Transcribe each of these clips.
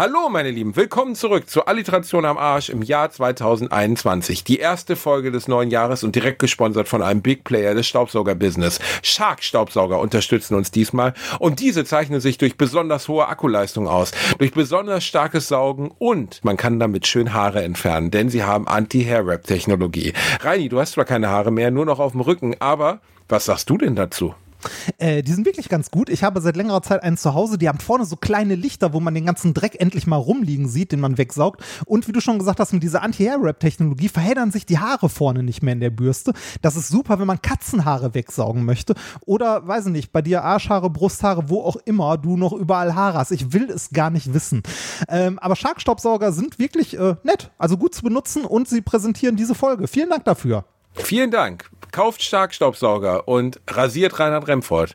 Hallo meine Lieben, willkommen zurück zur Alliteration am Arsch im Jahr 2021. Die erste Folge des neuen Jahres und direkt gesponsert von einem Big Player des Staubsauger-Business. Shark Staubsauger unterstützen uns diesmal und diese zeichnen sich durch besonders hohe Akkuleistung aus, durch besonders starkes Saugen und man kann damit schön Haare entfernen, denn sie haben Anti-Hair-Wrap-Technologie. Reini, du hast zwar keine Haare mehr, nur noch auf dem Rücken, aber was sagst du denn dazu? Äh, die sind wirklich ganz gut. Ich habe seit längerer Zeit einen zu Hause, die haben vorne so kleine Lichter, wo man den ganzen Dreck endlich mal rumliegen sieht, den man wegsaugt. Und wie du schon gesagt hast, mit dieser Anti-Hair-Wrap-Technologie verheddern sich die Haare vorne nicht mehr in der Bürste. Das ist super, wenn man Katzenhaare wegsaugen möchte. Oder, weiß ich nicht, bei dir Arschhaare, Brusthaare, wo auch immer du noch überall Haare hast. Ich will es gar nicht wissen. Ähm, aber Shark-Staubsauger sind wirklich äh, nett, also gut zu benutzen und sie präsentieren diese Folge. Vielen Dank dafür. Vielen Dank. Kauft stark Staubsauger und rasiert Reinhard Remford.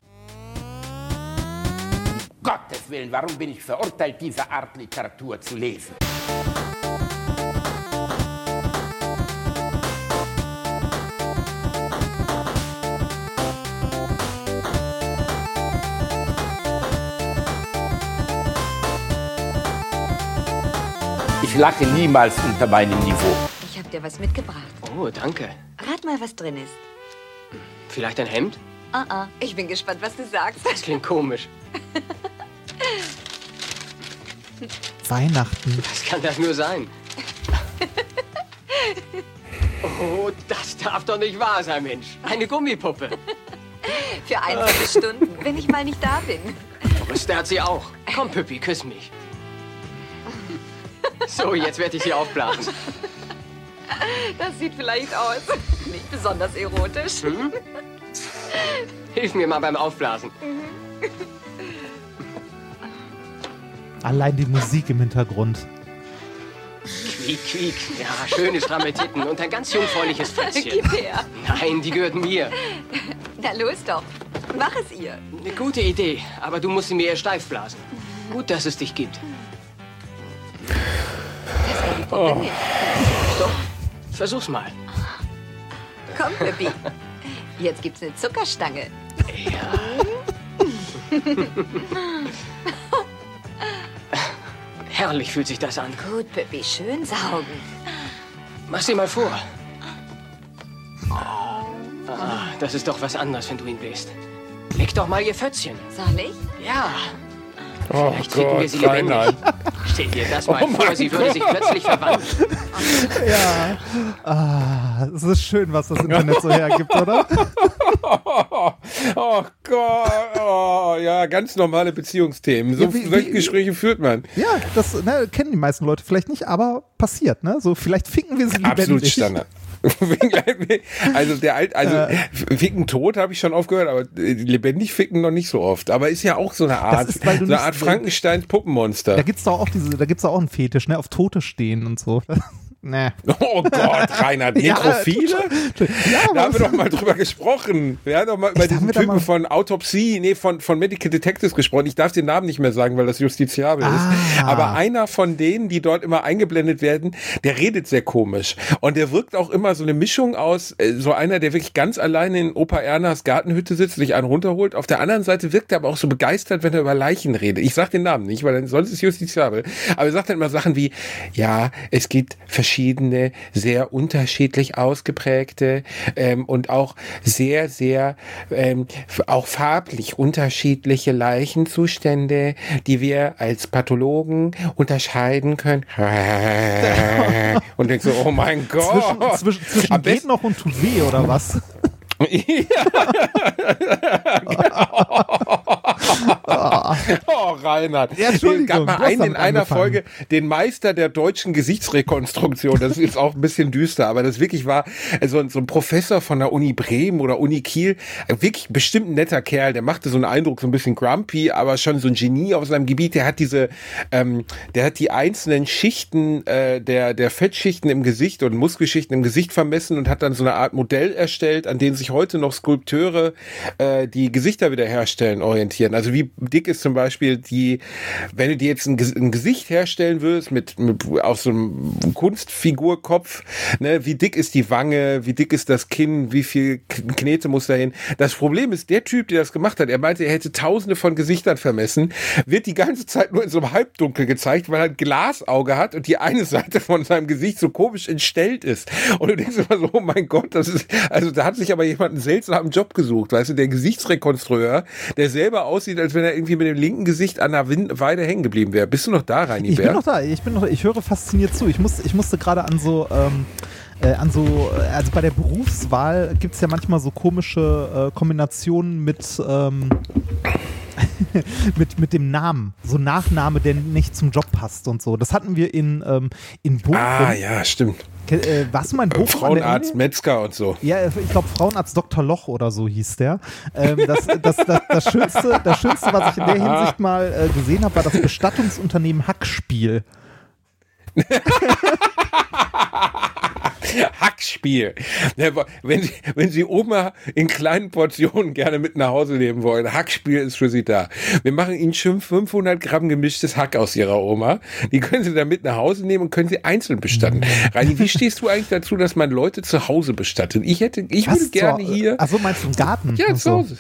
Gottes Willen, warum bin ich verurteilt, diese Art Literatur zu lesen? Ich lache niemals unter meinem Niveau. Ich habe dir was mitgebracht. Oh, danke. Rat mal, was drin ist. Vielleicht ein Hemd? Ah, ah. Ich bin gespannt, was du sagst. Das klingt komisch. Weihnachten. Was kann das nur sein? Oh, das darf doch nicht wahr sein, Mensch. Eine Gummipuppe. Für einzelne Stunden, wenn ich mal nicht da bin. Brüste hat sie auch. Komm, Püppi, küss mich. So, jetzt werde ich sie aufblasen. Das sieht vielleicht aus. Nicht besonders erotisch. Hm? Hilf mir mal beim Aufblasen. Allein die Musik im Hintergrund. Quiek, quiek. Ja, schöne stramme Titten und ein ganz jungfräuliches Fätzchen. Gib her. Nein, die gehören mir. Na los doch. Mach es ihr. Eine gute Idee, aber du musst sie mir eher steif blasen. Gut, dass es dich gibt. Das war die Puppe nicht. Doch, versuch's mal. Komm, Pippi. Jetzt gibt's eine Zuckerstange. Herrlich fühlt sich das an. Gut, Pippi, schön saugen. Mach sie mal vor. Ah, das ist doch was anderes, wenn du ihn bläst. Leg doch mal ihr Fötzchen. Soll ich? Ja, Oh vielleicht ficken wir sie lebendig. Reinhard. Stell dir das mal Oh vor, sie würde sich plötzlich verwandeln. Ja. Ah, es ist schön, was das Internet so hergibt, oder? Oh Gott, oh, ja, ganz normale Beziehungsthemen. So, Ja, wie- solche wie- Gespräche führt man. Ja, das ne, kennen die meisten Leute vielleicht nicht, aber passiert, ne? So, vielleicht ficken wir sie lebendig. Absolut Standard. also der alt, also ficken tot habe ich schon aufgehört, aber äh, lebendig ficken noch nicht so oft. Aber ist ja auch so eine Art, ist, so eine nicht- Art Frankensteins Puppenmonster. Da gibt's doch auch diese, da gibt's doch auch einen Fetisch, ne? Auf Tote stehen und so. Ne. Oh Gott, Reinhard, Nekrophile? Ja, da haben wir doch mal drüber gesprochen. Wir haben doch mal über haben diesen Typen von Autopsie, nee, von, von Medical Detectives gesprochen. Ich darf den Namen nicht mehr sagen, weil das justiziabel Ah. ist. Aber einer von denen, die dort immer eingeblendet werden, der redet sehr komisch. Und der wirkt auch immer so eine Mischung aus, äh, so einer, der wirklich ganz alleine in Opa Ernas Gartenhütte sitzt, sich einen runterholt. Auf der anderen Seite wirkt er aber auch so begeistert, wenn er über Leichen redet. Ich sag den Namen nicht, weil dann sonst ist justiziabel. Aber er sagt dann immer Sachen wie, ja, es gibt verschiedene, sehr unterschiedlich ausgeprägte ähm, und auch sehr, sehr ähm, auch farblich unterschiedliche Leichenzustände, die wir als Pathologen unterscheiden können. Und denkst so, oh mein Gott. Zwischen, zwischen, geht noch und tut weh, oder was? Oh, Reinhard. Ja, Entschuldigung, Es gab mal einen in einer angefangen. Folge, den Meister der deutschen Gesichtsrekonstruktion. Das ist auch ein bisschen düster, aber das wirklich war äh, so, ein- so ein Professor von der Uni Bremen oder Uni Kiel. Wirklich bestimmt ein netter Kerl. Der machte so einen Eindruck, so ein bisschen grumpy, aber schon so ein Genie auf seinem Gebiet. Der hat diese, ähm, der hat die einzelnen Schichten äh, der, der Fettschichten im Gesicht und Muskelschichten im Gesicht vermessen und hat dann so eine Art Modell erstellt, an dem sich heute noch Skulpteure äh, die Gesichter wiederherstellen orientieren. Also wie dick ist zum Beispiel die, wenn du dir jetzt ein, ein Gesicht herstellen würdest mit, mit auf so einem Kunstfigurkopf, ne, wie dick ist die Wange, wie dick ist das Kinn, wie viel Knete muss dahin. Das Problem ist, der Typ, der das gemacht hat, er meinte, er hätte tausende von Gesichtern vermessen, wird die ganze Zeit nur in so einem Halbdunkel gezeigt, weil er ein Glasauge hat und die eine Seite von seinem Gesicht so komisch entstellt ist. Und du denkst immer so, oh mein Gott, das ist, also da hat sich aber jemand einen seltsamen Job gesucht, weißt du, der Gesichtsrekonstrueur, der selber aussieht, als wenn er irgendwie mit dem linken Gesicht an der Weide hängen geblieben wäre. Bist du noch da, Reini Ich bin noch da, ich bin noch, ich höre fasziniert zu. Ich, muss, ich musste gerade an so, ähm, äh, an so, äh, also bei der Berufswahl gibt es ja manchmal so komische äh, Kombinationen mit, ähm, mit, mit dem Namen. So Nachname, der nicht zum Job passt und so. Das hatten wir in, ähm, in Bochum. Ah, ja, stimmt. Äh, warst du mal in Bochum? an der Frauenarzt? Metzger und so. Ja, ich glaube Frauenarzt Dr. Loch oder so hieß der. Ähm, das, das, das, das, Schönste, das Schönste, was ich in der Hinsicht mal äh, gesehen habe, war das Bestattungsunternehmen Hackspiel. Hackspiel. Wenn Sie, wenn Sie Oma in kleinen Portionen gerne mit nach Hause nehmen wollen, Hackspiel ist für Sie da. Wir machen Ihnen schon 500 Gramm gemischtes Hack aus Ihrer Oma. Die können Sie dann mit nach Hause nehmen und können Sie einzeln bestatten. Reini, wie stehst du eigentlich dazu, dass man Leute zu Hause bestattet? Ich hätte, ich würde gerne hier. Achso, meinst du im Garten? Ja, zu so.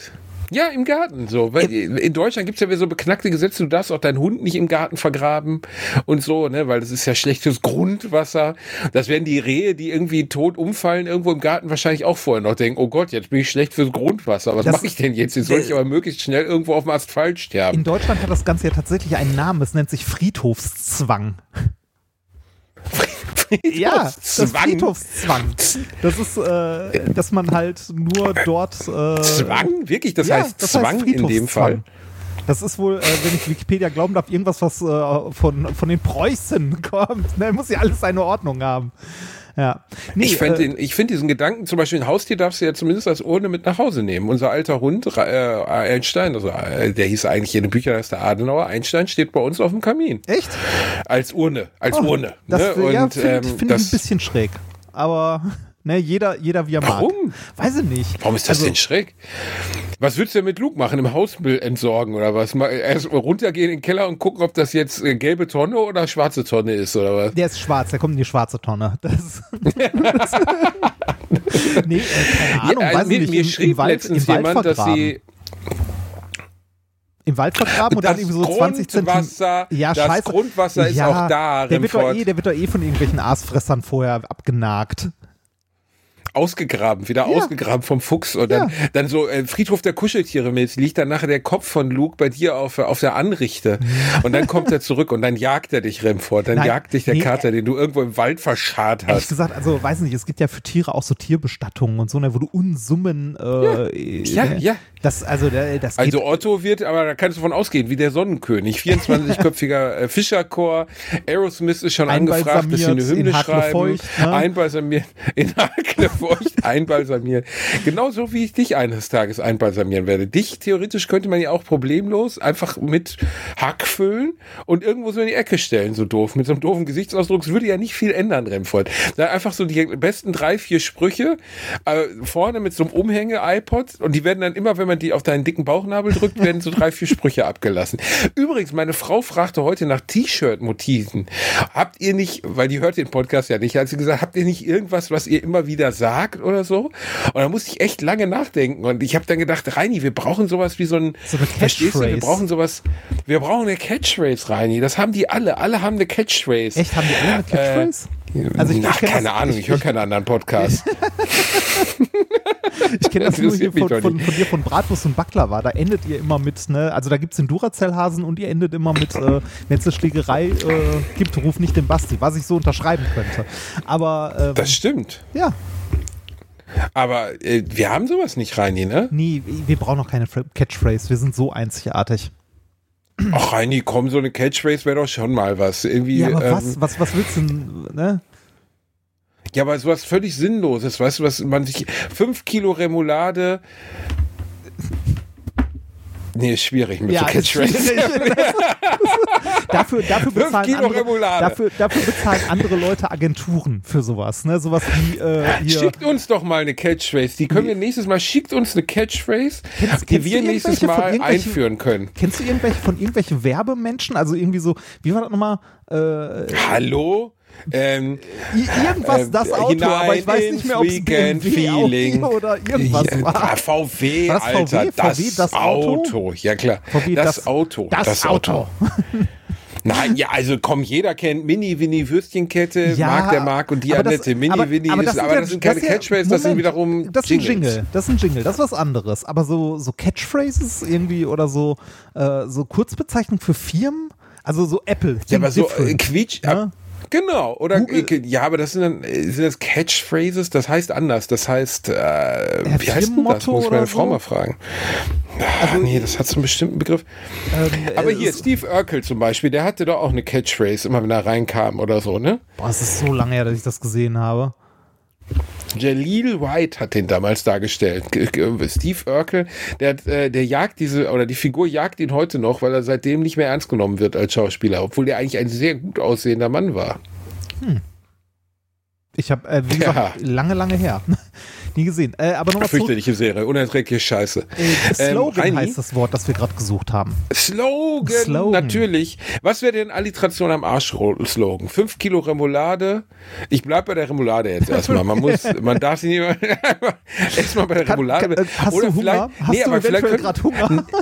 Ja, im Garten. So. Weil in Deutschland gibt's ja wieder so beknackte Gesetze, du darfst auch deinen Hund nicht im Garten vergraben und so, ne, weil das ist ja schlechtes Grundwasser. Das werden die Rehe, die irgendwie tot umfallen, irgendwo im Garten wahrscheinlich auch vorher noch denken, oh Gott, jetzt bin ich schlecht fürs Grundwasser. Was mache ich denn jetzt? Jetzt soll ich aber möglichst schnell irgendwo auf dem Asphalt sterben. In Deutschland hat das Ganze ja tatsächlich einen Namen. Es nennt sich Friedhofszwang. Ja, das Zwang. Friedhofszwang. Das ist, äh, dass man halt nur dort. Äh, Zwang? Wirklich? Das ja, heißt Zwang in dem Fall? Das ist wohl, äh, wenn ich Wikipedia glauben darf, irgendwas, was äh, von, von den Preußen kommt. Ne, muss ja alles seine Ordnung haben. Ja. Nee, ich finde äh, ich find diesen Gedanken, zum Beispiel ein Haustier darfst du ja zumindest als Urne mit nach Hause nehmen. Unser alter Hund, äh, Einstein, also äh, der hieß eigentlich in den Büchern, heißt der Adenauer, Einstein steht bei uns auf dem Kamin. echt? Als Urne, als Oh, Urne. Das ne? ja, finde ähm, find ich ein bisschen schräg. Aber ne, jeder, jeder wie er mag. Warum? Weiß ich nicht. warum ist das Also, denn schräg? Was würdest du denn mit Luke machen? Im Hausmüll entsorgen oder was? Mal erst mal runtergehen in den Keller und gucken, ob das jetzt äh, gelbe Tonne oder schwarze Tonne ist oder was? Der ist schwarz, der kommt in die schwarze Tonne. Das, das nee, äh, keine Ahnung, Ja, weiß mir, ich nicht. mir Im, schrieb im Wald, letztens im Wald jemand, dass vergraben. sie Im Wald vergraben und dann Das irgendwie so 20 Zentimeter. Grundwasser- Ja, das scheiße. Grundwasser ist auch da, Der wird, eh, der wird doch eh von irgendwelchen Aasfressern vorher abgenagt. Ausgegraben, wieder Ja. ausgegraben vom Fuchs und dann, Ja. dann so äh, Friedhof der Kuscheltiere mit, liegt dann nachher der Kopf von Luke bei dir auf, auf der Anrichte und dann kommt er zurück und dann jagt er dich, Remford, dann Nein, jagt dich der nee, Kater, den du irgendwo im Wald verscharrt Ehrlich hast. gesagt, also weiß nicht, es gibt ja für Tiere auch so Tierbestattungen und so, ne, wo du Unsummen. Äh, Ja, äh, ja. Das, also, das Also Otto wird, aber da kannst du von ausgehen, wie der Sonnenkönig. 24-köpfiger äh, Fischerchor. Aerosmith ist schon angefragt, dass sie eine Hymne schreiben. Hacknefeucht, ne? Einbalsamiert. In Hacknefeucht einbalsamiert. Genauso wie ich dich eines Tages einbalsamieren werde. Dich theoretisch könnte man ja auch problemlos einfach mit Hack füllen und irgendwo so in die Ecke stellen, so doof. Mit so einem doofen Gesichtsausdruck. Es würde ja nicht viel ändern, Remford. Da einfach so die besten drei, vier Sprüche äh, vorne mit so einem Umhänge-iPod und die werden dann immer, wenn man die auf deinen dicken Bauchnabel drückt, werden so drei, vier Sprüche abgelassen. Übrigens, meine Frau fragte heute nach T-Shirt-Motiven. Habt ihr nicht, weil die hört den Podcast ja nicht, hat sie gesagt, habt ihr nicht irgendwas, was ihr immer wieder sagt oder so? Und da musste ich echt lange nachdenken und ich habe dann gedacht, Reini, wir brauchen sowas wie so ein, So du, wir Catchphrase. brauchen sowas, wir brauchen eine Catchphrase, Reini. Das haben die alle, alle haben eine Catchphrase. Echt, haben die alle eine Catchphrase? Also ich- Ach, ich keine das- Ahnung, ich- ich, höre keine anderen Podcasts. Ich kenne das nur hier von, von, von dir von Bratwurst und Baklava. Da endet ihr immer mit, ne, also da gibt es den Duracell-Hasen und ihr endet immer mit, äh, wenn es eine Schlägerei äh, gibt, ruf nicht den Basti, was ich so unterschreiben könnte. Aber ähm, Das stimmt. ja, Aber äh, wir haben sowas nicht, Reini, ne? nie, wir brauchen noch keine Catchphrase, wir sind so einzigartig. Ach, Reini, komm, so eine Catchphrase wäre doch schon mal was. Irgendwie, Ja, aber ähm, was, was, was willst du denn, ne? Ja, aber sowas völlig Sinnloses, weißt du, was man sich. Fünf Kilo Remoulade. Nee, ist schwierig mit Ja, so schwierig. dafür, dafür, bezahlen andere, dafür, dafür bezahlen andere Leute Agenturen für sowas. Ne? Sowas wie äh. Schickt uns doch mal eine Catchphrase. Die können wir nächstes Mal. Schickt uns eine Catchphrase, Kennst- die kennst wir nächstes Mal einführen können. Kennst du irgendwelche von irgendwelchen Werbemenschen? Also irgendwie so, wie war das nochmal? Äh, Hallo? Ähm, irgendwas ähm, das Auto, hinein aber ich weiß nicht mehr, ob es BMW, Feeling. oder irgendwas ja, war. VW, War das VW? Alter, das, VW, das Auto? Ja klar, VW, das, das- Auto, das Auto. Nein, ja, also komm, jeder kennt Mini Winnie Würstchenkette, Ja, mag der mag und die das- Annette. Mini aber- Winnie aber ist, das sind aber ja- das sind keine das ist ja- Catchphrases, das sind wiederum Das ist ein Jingles. Jingle, das ist ein Jingle, das ist was anderes. Aber so, so Catchphrases irgendwie oder so, äh, so Kurzbezeichnung für Firmen, also so Apple. Ja, aber so äh, Quietsch. ne? Genau, oder Google- ja, aber das sind dann äh, sind das Catchphrases, das heißt anders. Das heißt, äh, wie heißt denn das? Muss ich meine Frau so? mal fragen. Also, nee, das hat so einen bestimmten Begriff. Ähm, Aber äh, hier, Steve Urkel zum Beispiel, der hatte doch auch eine Catchphrase, immer wenn er reinkam oder so, ne? Boah, es ist so lange her, dass ich das gesehen habe. Jaleel White hat den damals dargestellt. Steve Urkel, der, äh, der jagt diese, oder die Figur jagt ihn heute noch, weil er seitdem nicht mehr ernst genommen wird als Schauspieler, obwohl der eigentlich ein sehr gut aussehender Mann war. Ich habe, äh, wie gesagt, lange, lange her. Nie gesehen. Äh, aber nochmal. Fürchterliche Serie, unerträgliche Scheiße. Äh, Slogan Reini? heißt das Wort, das wir gerade gesucht haben. Slogan, Slogan. natürlich. Was wäre denn Alliteration am Arsch-Slogan? Fünf Kilo Remoulade. Ich bleib bei der Remoulade jetzt erstmal. Man muss, man darf sie nicht erstmal bei der Kann- Remoulade. kann- äh, hast du Hunger? Hast du eventuell gerade Hunger?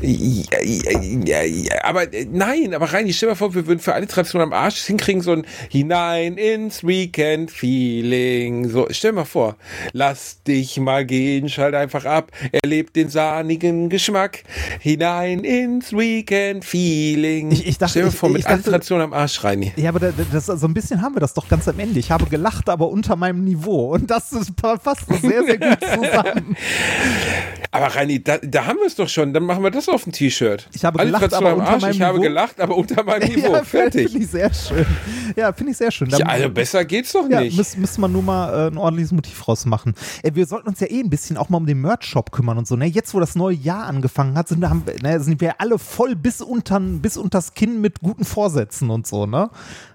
Ja, ja, ja, aber äh, nein, aber rein, ich stell mal vor, wir würden für Alliteration am Arsch hinkriegen, so ein hinein ins Weekend Feeling. So, stell mal vor, lass dich mal gehen, schalt einfach ab, erlebt den sahnigen Geschmack. Hinein ins Weekend Feeling. Ich- ich dachte- stell ich- vor, mit ich dachte- Alliteration am Arsch, Reini. Ja, aber da, das, so ein bisschen haben wir das doch ganz am Ende. Ich habe gelacht, aber unter meinem Niveau. Und das ist, passt sehr, sehr gut zusammen. Aber Reini, da, da haben wir es doch schon. Dann machen wir das auf ein T-Shirt. Ich habe gelacht, aber am unter Arsch. meinem Ich habe gelacht, aber unter meinem Niveau. ja, Fertig. Finde ich sehr schön. Ja, finde ich sehr schön. Ja, also besser geht's doch Ja, nicht. müssen, müssen wir nur mal äh, ein ordentliches Motiv rausmachen. Äh, wir sollten uns ja eh ein bisschen auch mal um den Merch-Shop kümmern und so. Ne? Jetzt, wo das neue Jahr angefangen hat, sind, haben, ne, sind wir alle voll bis, untern, bis unters Kinn mit guten Vorsätzen und so. Ne?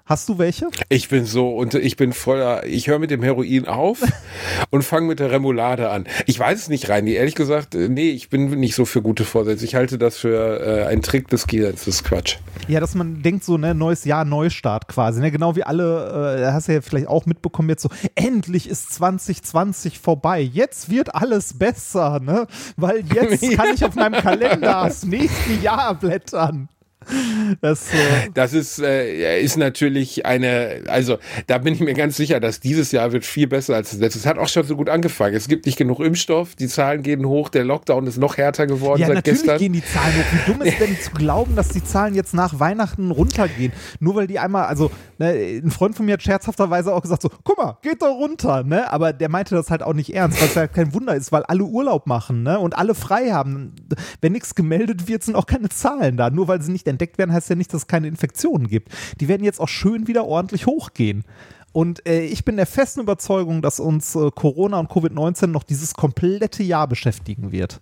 Hast du welche? Ich bin so und ich bin voller, ich höre mit dem Heroin auf und fange mit der Remoulade an. Ich weiß es nicht, Reini. Ehrlich gesagt, äh, nee, ich bin nicht so für gute Vorsätze. Ich halte das für äh, einen Trick des Gehirns. Das ist Quatsch. Ja, dass man denkt so, ne, neues Jahr, Neustart quasi. Ne? Genau wie alle, äh, hast du ja vielleicht auch mitbekommen jetzt so, endlich ist 2020 vorbei. Jetzt wird alles besser, ne? Weil jetzt kann ich auf meinem Kalender das nächste Jahr blättern. Das, äh, Das ist, äh, ist natürlich eine, also da bin ich mir ganz sicher, dass dieses Jahr wird viel besser als das letzte. Es hat auch schon so gut angefangen. Es gibt nicht genug Impfstoff, die Zahlen gehen hoch, der Lockdown ist noch härter geworden ja, seit natürlich gestern. gehen die Zahlen hoch. Wie dumm ist denn zu glauben, dass die Zahlen jetzt nach Weihnachten runtergehen? Nur weil die einmal, also ne, ein Freund von mir hat scherzhafterweise auch gesagt so, guck mal, geht doch runter, ne? Aber der meinte das halt auch nicht ernst, was ja kein Wunder ist, weil alle Urlaub machen, ne? Und alle frei haben. Wenn nichts gemeldet wird, sind auch keine Zahlen da. Nur weil sie nicht entdeckt werden, heißt ja nicht, dass es keine Infektionen gibt. Die werden jetzt auch schön wieder ordentlich hochgehen. Und äh, ich bin der festen Überzeugung, dass uns äh, Corona und Covid-19 noch dieses komplette Jahr beschäftigen wird.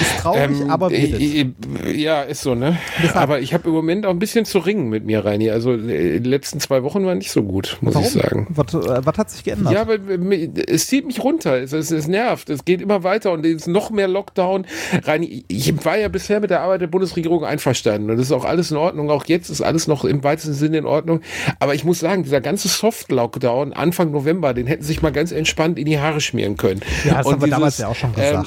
Ist traurig, Ähm, aber äh, äh, ja, ist so, ne? Deshalb- Aber ich habe im Moment auch ein bisschen zu ringen mit mir, Reini. Also äh, die letzten zwei Wochen waren nicht so gut, muss ich sagen. Was, äh, was hat sich geändert? Ja, aber mi- es zieht mich runter. Es, es, es nervt. Es geht immer weiter und es ist noch mehr Lockdown. Rein, ich war ja bisher mit der Arbeit der Bundesregierung einverstanden und das ist auch alles in Ordnung. Auch jetzt ist alles noch im weitesten Sinne in Ordnung. Aber ich muss sagen, dieser ganze Soft-Lockdown Anfang November, den hätten sich mal ganz entspannt in die Haare schmieren können. ja, das und haben wir damals dieses, ja auch schon ähm,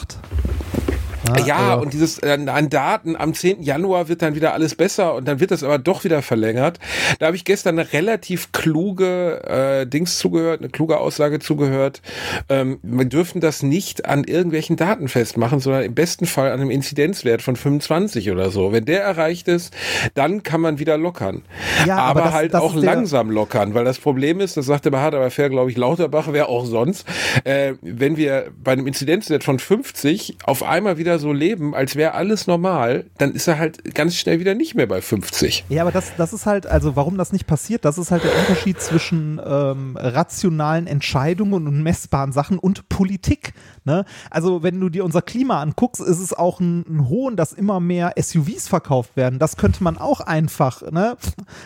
gesagt. ja, also- und dieses äh, an Daten am 10. Januar wird dann wieder alles besser und dann wird das aber doch wieder verlängert. Da habe ich gestern eine relativ kluge äh, Dings zugehört, eine kluge Aussage zugehört. Ähm, wir dürfen das nicht an irgendwelchen Daten festmachen, sondern im besten Fall an einem Inzidenzwert von 25 oder so. Wenn der erreicht ist, dann kann man wieder lockern. Ja, aber, aber das- halt das auch langsam lockern, weil das Problem ist, das sagte bei Hard aber fair, glaube ich, Lauterbach, wer auch sonst, äh, wenn wir bei einem Inzidenzwert von 50 auf einmal wieder so leben, als wäre alles normal, dann ist er halt ganz schnell wieder nicht mehr bei 50. Ja, aber das, das ist halt, also warum das nicht passiert, das ist halt der Unterschied zwischen ähm, rationalen Entscheidungen und messbaren Sachen und Politik. Ne? Also wenn du dir unser Klima anguckst, ist es auch ein, ein Hohn, dass immer mehr SUVs verkauft werden. Das könnte man auch einfach, ne,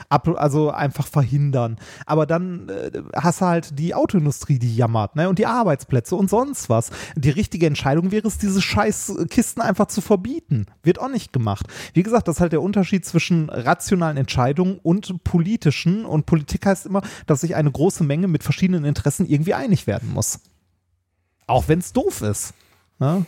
ab, also einfach verhindern. Aber dann äh, hast du halt die Autoindustrie, die jammert, ne, und die Arbeitsplätze und sonst was. Die richtige Entscheidung wäre es, diese scheiß Kisten einfach zu verbieten. Wird auch nicht gemacht. Wie gesagt, das ist halt der Unterschied zwischen rationalen Entscheidungen und politischen. Und Politik heißt immer, dass sich eine große Menge mit verschiedenen Interessen irgendwie einig werden muss. Auch wenn es doof ist. Ne?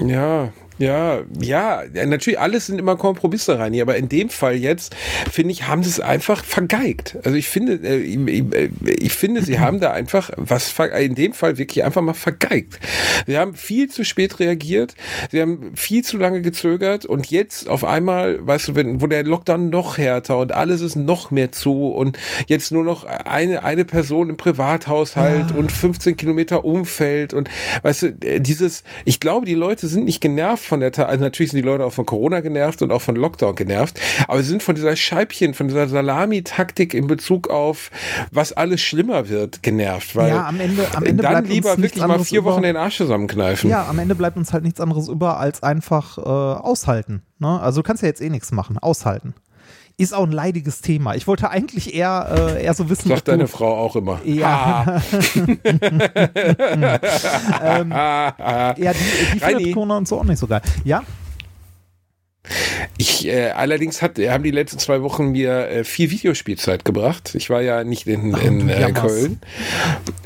Ja, ja, ja, ja, natürlich, alles sind immer Kompromisse rein hier, aber in dem Fall jetzt, finde ich, haben sie es einfach vergeigt. Also ich finde, äh, ich, ich, finde, sie haben da einfach was, in dem Fall wirklich einfach mal vergeigt. Sie haben viel zu spät reagiert, sie haben viel zu lange gezögert und jetzt auf einmal, weißt du, wenn, wo der Lockdown noch härter und alles ist noch mehr zu und jetzt nur noch eine, eine Person im Privathaushalt und 15 Kilometer Umfeld und weißt du, äh, dieses, ich glaube, die Leute sind nicht genervt von der, also natürlich sind die Leute auch von Corona genervt und auch von Lockdown genervt, aber sie sind von dieser Scheibchen, von dieser Salami-Taktik in Bezug auf, was alles schlimmer wird, genervt, weil Ja, am Ende- am Ende dann bleibt uns lieber wirklich mal vier Wochen über. den Arsch zusammenkneifen. Ja, am Ende bleibt uns halt nichts anderes über, als einfach äh, aushalten. Ne? Also du kannst ja jetzt eh nichts machen. Aushalten. Ist auch ein leidiges Thema. Ich wollte eigentlich eher, äh, eher so wissen, Sagt du- deine Frau auch immer. Ja. ähm, ja, die, die findet Corona und so auch nicht so geil. Ja, Ich äh, allerdings hat, haben die letzten zwei Wochen mir äh, viel Videospielzeit gebracht. Ich war ja nicht in, in äh. Köln.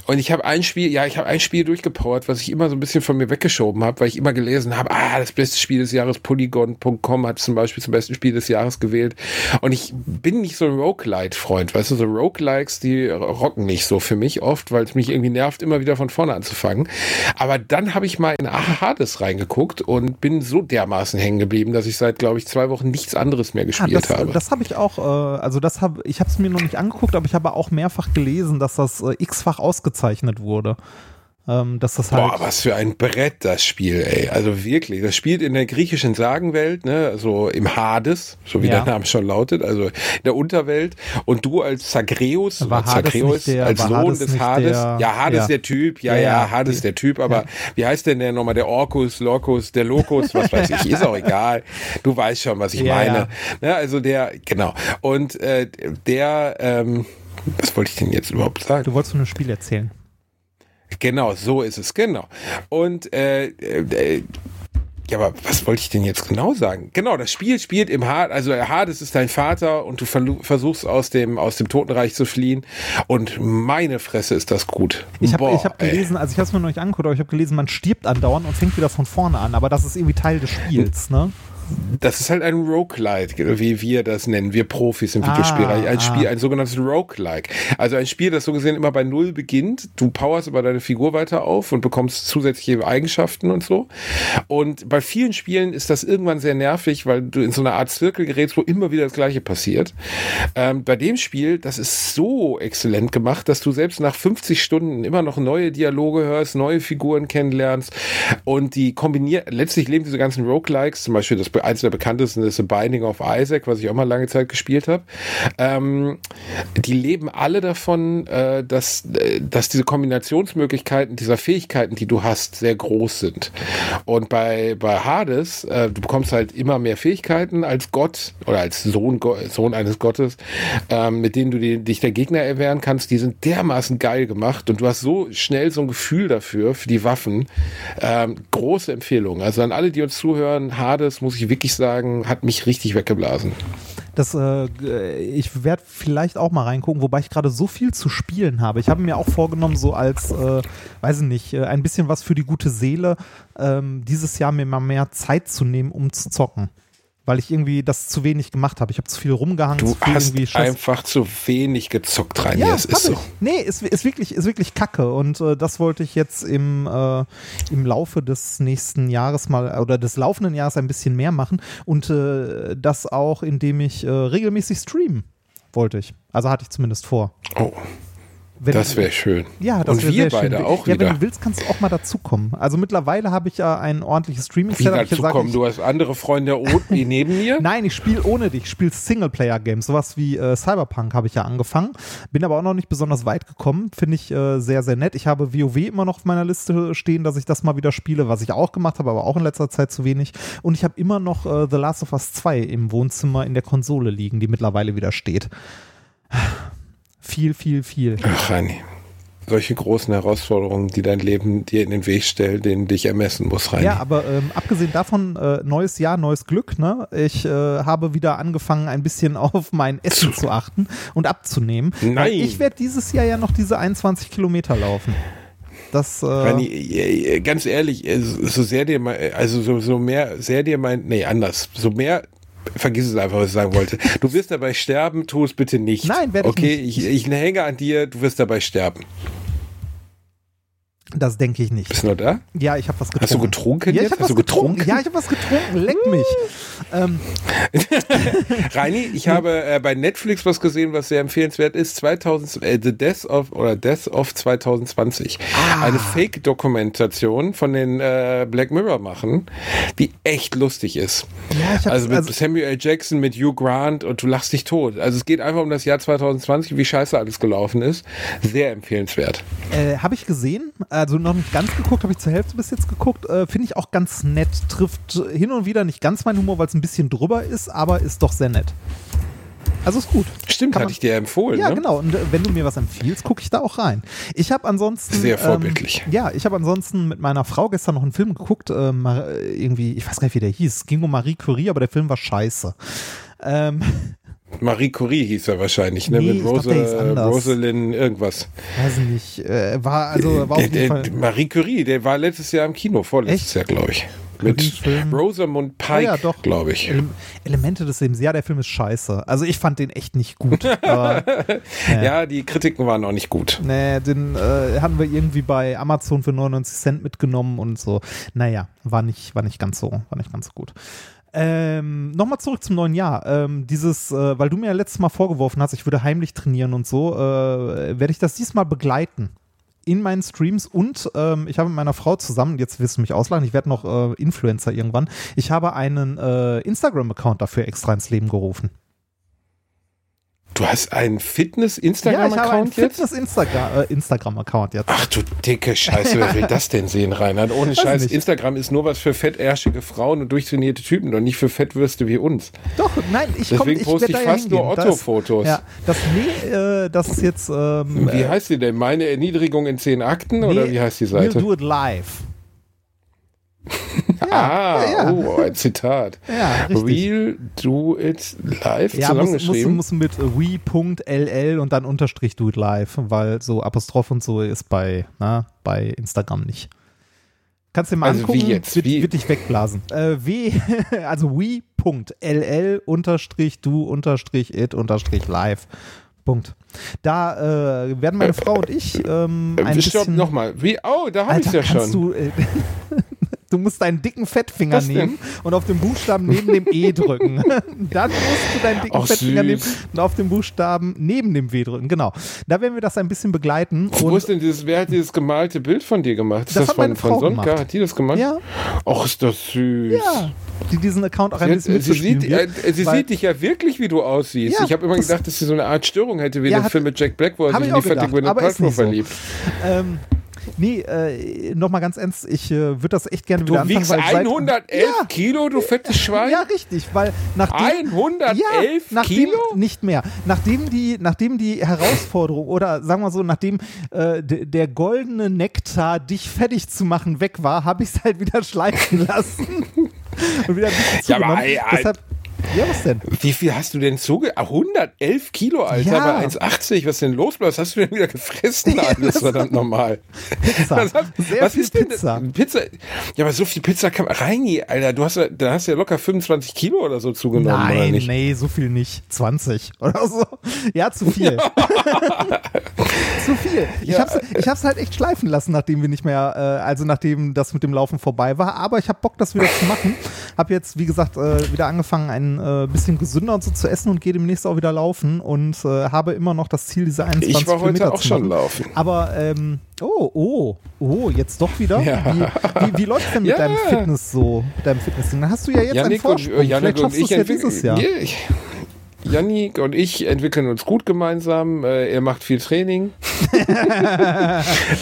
Und ich habe ein Spiel, ja, ich habe ein Spiel durchgepowert, was ich immer so ein bisschen von mir weggeschoben habe, weil ich immer gelesen habe, ah, das beste Spiel des Jahres, Polygon.com hat zum Beispiel zum besten Spiel des Jahres gewählt. Und ich bin nicht so ein Roguelite-Freund, weißt du, so Roguelikes, die rocken nicht so für mich oft, weil es mich irgendwie nervt, immer wieder von vorne anzufangen. Aber dann habe ich mal in Hades reingeguckt und bin so dermaßen hängen geblieben, dass ich seit, glaube ich, zwei Wochen nichts anderes mehr gespielt das, habe. das habe ich auch, äh, also das habe ich habe es mir noch nicht angeguckt, aber ich habe auch mehrfach gelesen, dass das äh, x-fach ausgezeichnet wurde. Ähm, dass das halt. Boah, was für ein Brett das Spiel, ey. Also wirklich, das spielt in der griechischen Sagenwelt, ne, also im Hades, so wie Ja. der Name schon lautet, also in der Unterwelt. Und du als Zagreus, War Zagreus, der- als Sohn des Hades. der- ja, Hades ja. der Typ, ja, Ja, ja, Hades der Typ, aber wie heißt denn der nochmal? Der Orkus, Lorcus, der Locus, was weiß ich, ist auch egal. Du weißt schon, was ich meine. ja. Ne, also der, genau. Und äh, der, ähm, was wollte ich denn jetzt überhaupt sagen? du wolltest von einem Spiel erzählen. Genau, so ist es, genau. Und äh, äh, ja, aber was wollte ich denn jetzt genau sagen? Genau, das Spiel spielt im Hades, also Hades ist dein Vater und du versuchst aus dem aus dem Totenreich zu fliehen und meine Fresse ist das gut. Ich habe hab gelesen, also ich habe es mir noch nicht angeguckt, aber ich habe gelesen, man stirbt andauernd und fängt wieder von vorne an. Aber das ist irgendwie Teil des Spiels, ne? Das ist halt ein Roguelike, wie wir das nennen, wir Profis im Ah, Videospielbereich. Ein ah. Spiel, ein sogenanntes Roguelike. Also ein Spiel, das so gesehen immer bei Null beginnt. Du powerst aber deine Figur weiter auf und bekommst zusätzliche Eigenschaften und so. Und bei vielen Spielen ist das irgendwann sehr nervig, weil du in so eine Art Zirkel gerätst, wo immer wieder das Gleiche passiert. Ähm, bei dem Spiel, das ist so exzellent gemacht, dass du selbst nach 50 Stunden immer noch neue Dialoge hörst, neue Figuren kennenlernst und die kombiniert, letztlich leben diese ganzen Roguelikes, zum Beispiel das eins der bekanntesten ist The Binding of Isaac, was ich auch mal lange Zeit gespielt habe. Ähm, die leben alle davon, äh, dass, äh, dass diese Kombinationsmöglichkeiten dieser Fähigkeiten, die du hast, sehr groß sind. Und bei, bei Hades, äh, du bekommst halt immer mehr Fähigkeiten als Gott oder als Sohn, Sohn eines Gottes, ähm, mit denen du die, dich der Gegner erwehren kannst. Die sind dermaßen geil gemacht und du hast so schnell so ein Gefühl dafür, für die Waffen. Ähm, große Empfehlung. Also an alle, die uns zuhören, Hades, muss ich wirklich sagen, hat mich richtig weggeblasen. Das, äh, ich werde vielleicht auch mal reingucken, wobei ich gerade so viel zu spielen habe. Ich habe mir auch vorgenommen, so als, äh, weiß ich nicht, äh, ein bisschen was für die gute Seele, ähm, dieses Jahr mir mal mehr Zeit zu nehmen, um zu zocken. Weil ich irgendwie das zu wenig gemacht habe. Ich habe zu viel rumgehangen, Du zu viel hast einfach zu wenig gezockt rein. Ja, es ist so. Nee, ist, ist, wirklich, ist wirklich kacke. Und äh, das wollte ich jetzt im, äh, im Laufe des nächsten Jahres mal oder des laufenden Jahres ein bisschen mehr machen. Und äh, das auch, indem ich äh, regelmäßig streame. wollte ich. Also hatte ich zumindest vor. Oh, Wenn- das wäre schön. Ja, das Und wär wir sehr beide schön. auch ja, wieder. wenn du willst, kannst du auch mal dazukommen. Also mittlerweile habe ich ja ein ordentliches Wie Streaming-Setup. Ich dazu gesagt, kommen? ich- Du hast andere Freunde wie neben mir? Nein, ich spiele ohne dich. Ich spiele Singleplayer-Games. Sowas wie äh, Cyberpunk habe ich ja angefangen. Bin aber auch noch nicht besonders weit gekommen. Finde ich äh, sehr, sehr nett. Ich habe WoW immer noch auf meiner Liste stehen, dass ich das mal wieder spiele, was ich auch gemacht habe, aber auch in letzter Zeit zu wenig. Und ich habe immer noch äh, The Last of Us 2 im Wohnzimmer in der Konsole liegen, die mittlerweile wieder steht. Viel, viel, viel. Ach, Reini. Solche großen Herausforderungen, die dein Leben dir in den Weg stellen, denen dich ermessen muss, Reini. Ja, aber ähm, abgesehen davon, äh, neues Jahr, neues Glück. Ne? Ich äh, habe wieder angefangen, ein bisschen auf mein Essen zu achten und abzunehmen. Nein. Weil Ich werde dieses Jahr ja noch diese 21 Kilometer laufen. Das, äh, Reini, äh, ganz ehrlich, äh, so sehr dir mein, also so, so mehr, sehr dir mein, nee, anders, so mehr, vergiss es einfach, was ich sagen wollte. Du wirst dabei sterben, tu es bitte nicht. Nein, werd ich Okay, nicht. ich, ich hänge an dir, du wirst dabei sterben. Das denke ich nicht. Bist du noch da? Ja, ich habe was getrunken. Hast du getrunken Ja, ich jetzt? habe Hast was du getrunken. getrunken? Ja, ich habe was getrunken. Leck mich. ähm, Reini, ich habe äh, bei Netflix was gesehen, was sehr empfehlenswert ist. 2000, äh, The Death of oder Death of 2020. Ah. Eine Fake-Dokumentation von den äh, Black Mirror machen, die echt lustig ist. ja, Also mit also, Samuel L. Jackson, mit Hugh Grant und du lachst dich tot. Also es geht einfach um das Jahr 2020, wie scheiße alles gelaufen ist. Sehr empfehlenswert. äh, habe ich gesehen. Also noch nicht ganz geguckt, habe ich zur Hälfte bis jetzt geguckt. Äh, Finde ich auch ganz nett. Trifft hin und wieder nicht ganz meinen Humor, weil es ein bisschen drüber ist, aber ist doch sehr nett. Also ist gut. Stimmt, Kann hatte ich dir empfohlen. Ja, ne? genau. Und äh, wenn du mir was empfiehlst, gucke ich da auch rein. Ich habe ansonsten. Sehr vorbildlich. Ähm, ja, ich habe ansonsten mit meiner Frau gestern noch einen Film geguckt. Äh, Mar- irgendwie, ich weiß gar nicht, wie der hieß. Es ging um Marie Curie, aber der Film war scheiße. Ähm, Marie Curie hieß er wahrscheinlich, ne? Nee, mit ich glaub, Rosa, anders. Rosalind irgendwas. weiß ich nicht. Äh, war also war auf Der, jeden der, Fall. Marie Curie, der war letztes Jahr im Kino, vorletztes Echt? Jahr, glaube ich. Mit? Rosamund Ah Pike, ja, doch. glaube ich. Ele Elemente des Lebens. Ja, der Film ist scheiße. Also ich fand den echt nicht gut. aber, Ja, die Kritiken waren auch nicht gut. nee, den äh, hatten wir irgendwie bei Amazon für 99 Cent mitgenommen und so. Naja, war nicht, war nicht ganz so, war nicht ganz so gut. Ähm, Nochmal zurück zum neuen Jahr. Ähm, dieses, äh, weil du mir ja letztes Mal vorgeworfen hast, ich würde heimlich trainieren und so, äh, werde ich das diesmal begleiten. In meinen Streams und ähm, ich habe mit meiner Frau zusammen, jetzt wirst du mich auslachen, ich werde noch äh, Influencer irgendwann. Ich habe einen äh, Instagram-Account dafür extra ins Leben gerufen. Du hast einen Ja, ich habe einen Fitness-Instagram-Account jetzt? Fitness-Instagram-Account äh, jetzt. Ach du dicke Scheiße, wer will das denn sehen, Reinhard? Ohne Scheiß, nicht. Instagram ist nur was für fettärschige Frauen und durchtrainierte Typen und nicht für Fettwürste wie uns. Doch, nein, ich komme Deswegen ich poste ich ja fast nur Otto-Fotos. Ja, das nee, äh, das ist jetzt ähm, Wie heißt die denn? Meine Erniedrigung in zehn Akten oder nee, wie heißt die We'll Seite? do it live. Ah, ja, ja. oh, ein Zitat. Ja. Real do it live Ja, muss, muss, zusammengeschrieben. muss mit we.ll und dann Unterstrich do it live, weil so Apostroph und so ist bei, na, bei Instagram nicht. Kannst du dir mal Also wie angucken, jetzt? Wird, Wie? wird dich wegblasen. Äh, w, also we.ll unterstrich do unterstrich it unterstrich live. Punkt. Da äh, werden meine Frau und ich ähm, ein Stopp, bisschen... nochmal. Wie? Oh, da habe ich ja schon. du... Äh, Du musst deinen dicken Fettfinger Was denn? nehmen und auf den Buchstaben neben dem E drücken. Dann musst du deinen dicken Ach, Fettfinger süß. nehmen und auf den Buchstaben neben dem W drücken. Genau. Da werden wir das ein bisschen begleiten. Wo Und ist denn dieses, wer hat dieses gemalte Bild von dir gemacht? Ist Das das, hat von, meine von Frau Sonka? gemacht. Hat die das gemacht? Ja. Ach, ist das süß. ja, die diesen Account auch ein Sie, bisschen sie, sieht, wird, äh, sie sieht dich ja wirklich, wie du aussiehst. Ja, ich habe immer gedacht, dass sie so eine Art Störung hätte, wie Ja, dem hat- Film mit Jack Black, wo er sich ich in die fette Gwyneth Paltrow nicht so. verliebt. Ähm, nee, äh, nochmal ganz ernst, ich äh, würde das echt gerne Du wieder anfangen, wiegst weil seit- 111 ja, Kilo, du fettes Schwein? Ja, richtig, weil nachdem 111 ja, nachdem, Kilo? Nicht mehr. Nachdem die, nachdem die Herausforderung oder sagen wir so, nachdem äh, der goldene Nektar, dich fertig zu machen, weg war, habe ich es halt wieder schleifen lassen. Und wieder ein bisschen Ja, aber, ey. Deshalb, ja, was denn? Wie viel hast du denn zuge... Ah, 111 Kilo, Alter, Ja. bei 1,80. Was ist denn los? Was hast du denn wieder gefressen? Alles verdammt normal. Pizza. Was, Sehr was ist denn Pizza. Pizza? Ja, aber so viel Pizza kann man... Reini, Alter, du hast, ja- da hast du ja locker 25 Kilo oder so zugenommen, oder Nein, nicht? nee, so viel nicht. 20 oder so. Ja, zu viel. zu viel. Ich Ja. hab's, ich hab's halt echt schleifen lassen, nachdem wir nicht mehr, äh, also nachdem das mit dem Laufen vorbei war. Aber ich hab Bock, das wieder zu machen. Hab jetzt, wie gesagt, äh, wieder angefangen, ein äh, bisschen gesünder und so zu essen und gehe demnächst auch wieder laufen und äh, habe immer noch das Ziel, diese 21 Ich war heute auch zu schon laufen. Aber, ähm, oh, oh, oh, jetzt doch wieder? Ja. Wie, wie, wie läuft denn mit Ja. deinem Fitness so, mit deinem Fitness? Dann hast du ja jetzt einen Janik und, Vorsprung. äh, Janik Vielleicht schaffst du es ja dieses Jahr. Ja, ich, Janik und ich entwickeln uns gut gemeinsam. Äh, er macht viel Training.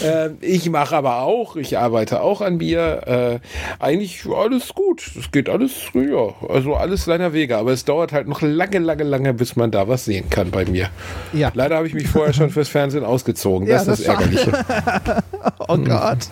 äh, ich mache aber auch. Ich arbeite auch an mir. Äh, eigentlich alles gut. Es geht alles, ja, also alles seiner Wege. Aber es dauert halt noch lange, lange, lange, bis man da was sehen kann bei mir. Ja. Leider habe ich mich vorher schon fürs Fernsehen ausgezogen. Ja, Das ist das das Ärgerliche. Oh Gott.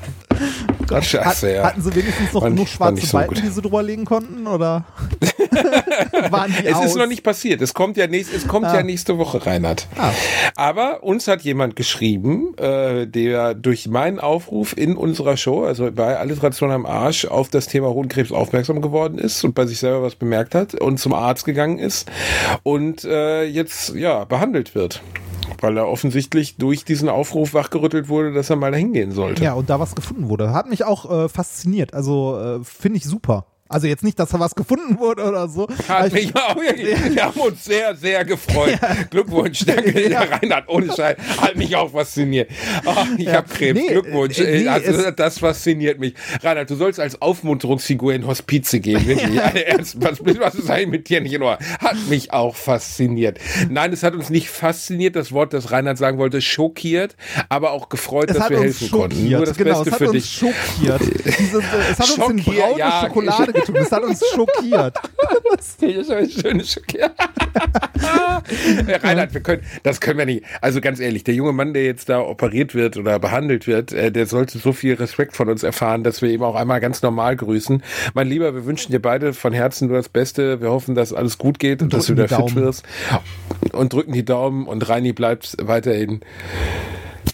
Gott, scheiße, ja. Hatten sie wenigstens noch War genug nicht- war schwarze so Balken, gut. die sie drüber legen konnten? Oder waren die Es aus? ist noch nicht passiert. Es kommt ja, nächst, es kommt Ah. ja nächste Woche, Reinhard. Ah. Aber uns hat jemand geschrieben, äh, der durch meinen Aufruf in unserer Show, also bei Alliteration am Arsch, auf das Thema Hodenkrebs aufmerksam geworden ist und bei sich selber was bemerkt hat und zum Arzt gegangen ist und äh, jetzt ja behandelt wird. Weil er offensichtlich durch diesen Aufruf wachgerüttelt wurde, dass er mal dahin gehen sollte. Ja, und da was gefunden wurde. Hat mich auch äh, fasziniert. Also äh, finde ich super. Also jetzt nicht, dass da was gefunden wurde oder so. Hat ich- mich auch, wir haben uns sehr, sehr gefreut. Glückwunsch, danke, der Reinhard, ohne Scheiß. Hat mich auch fasziniert. Oh, ich Ja, hab Krebs, nee, Glückwunsch. äh, nee, also, das fasziniert mich. Reinhard, du sollst als Aufmunterungsfigur in Hospize gehen. Wirklich. Alle Ernst, was, was ist eigentlich mit dir nicht in Ordnung? Hat mich auch fasziniert. Nein, es hat uns nicht fasziniert, das Wort, das Reinhard sagen wollte, schockiert, aber auch gefreut, es dass wir helfen konnten. Nur das genau, Beste es hat für uns dich. schockiert. Diese, es hat uns Schockiert, braune ja. Schokolade getan. Es hat uns schockiert. Das ist ein schönes Schock. Ja. Herr Reinhard, wir können, das können wir nicht. Also ganz ehrlich, der junge Mann, der jetzt da operiert wird oder behandelt wird, äh, der sollte so viel Respekt von uns erfahren, dass wir ihm auch einmal ganz normal grüßen. Mein Lieber, wir wünschen dir beide von Herzen nur das Beste. Wir hoffen, dass alles gut geht und, dass du wieder fit wirst. Und drücken die Daumen und Reini bleibt weiterhin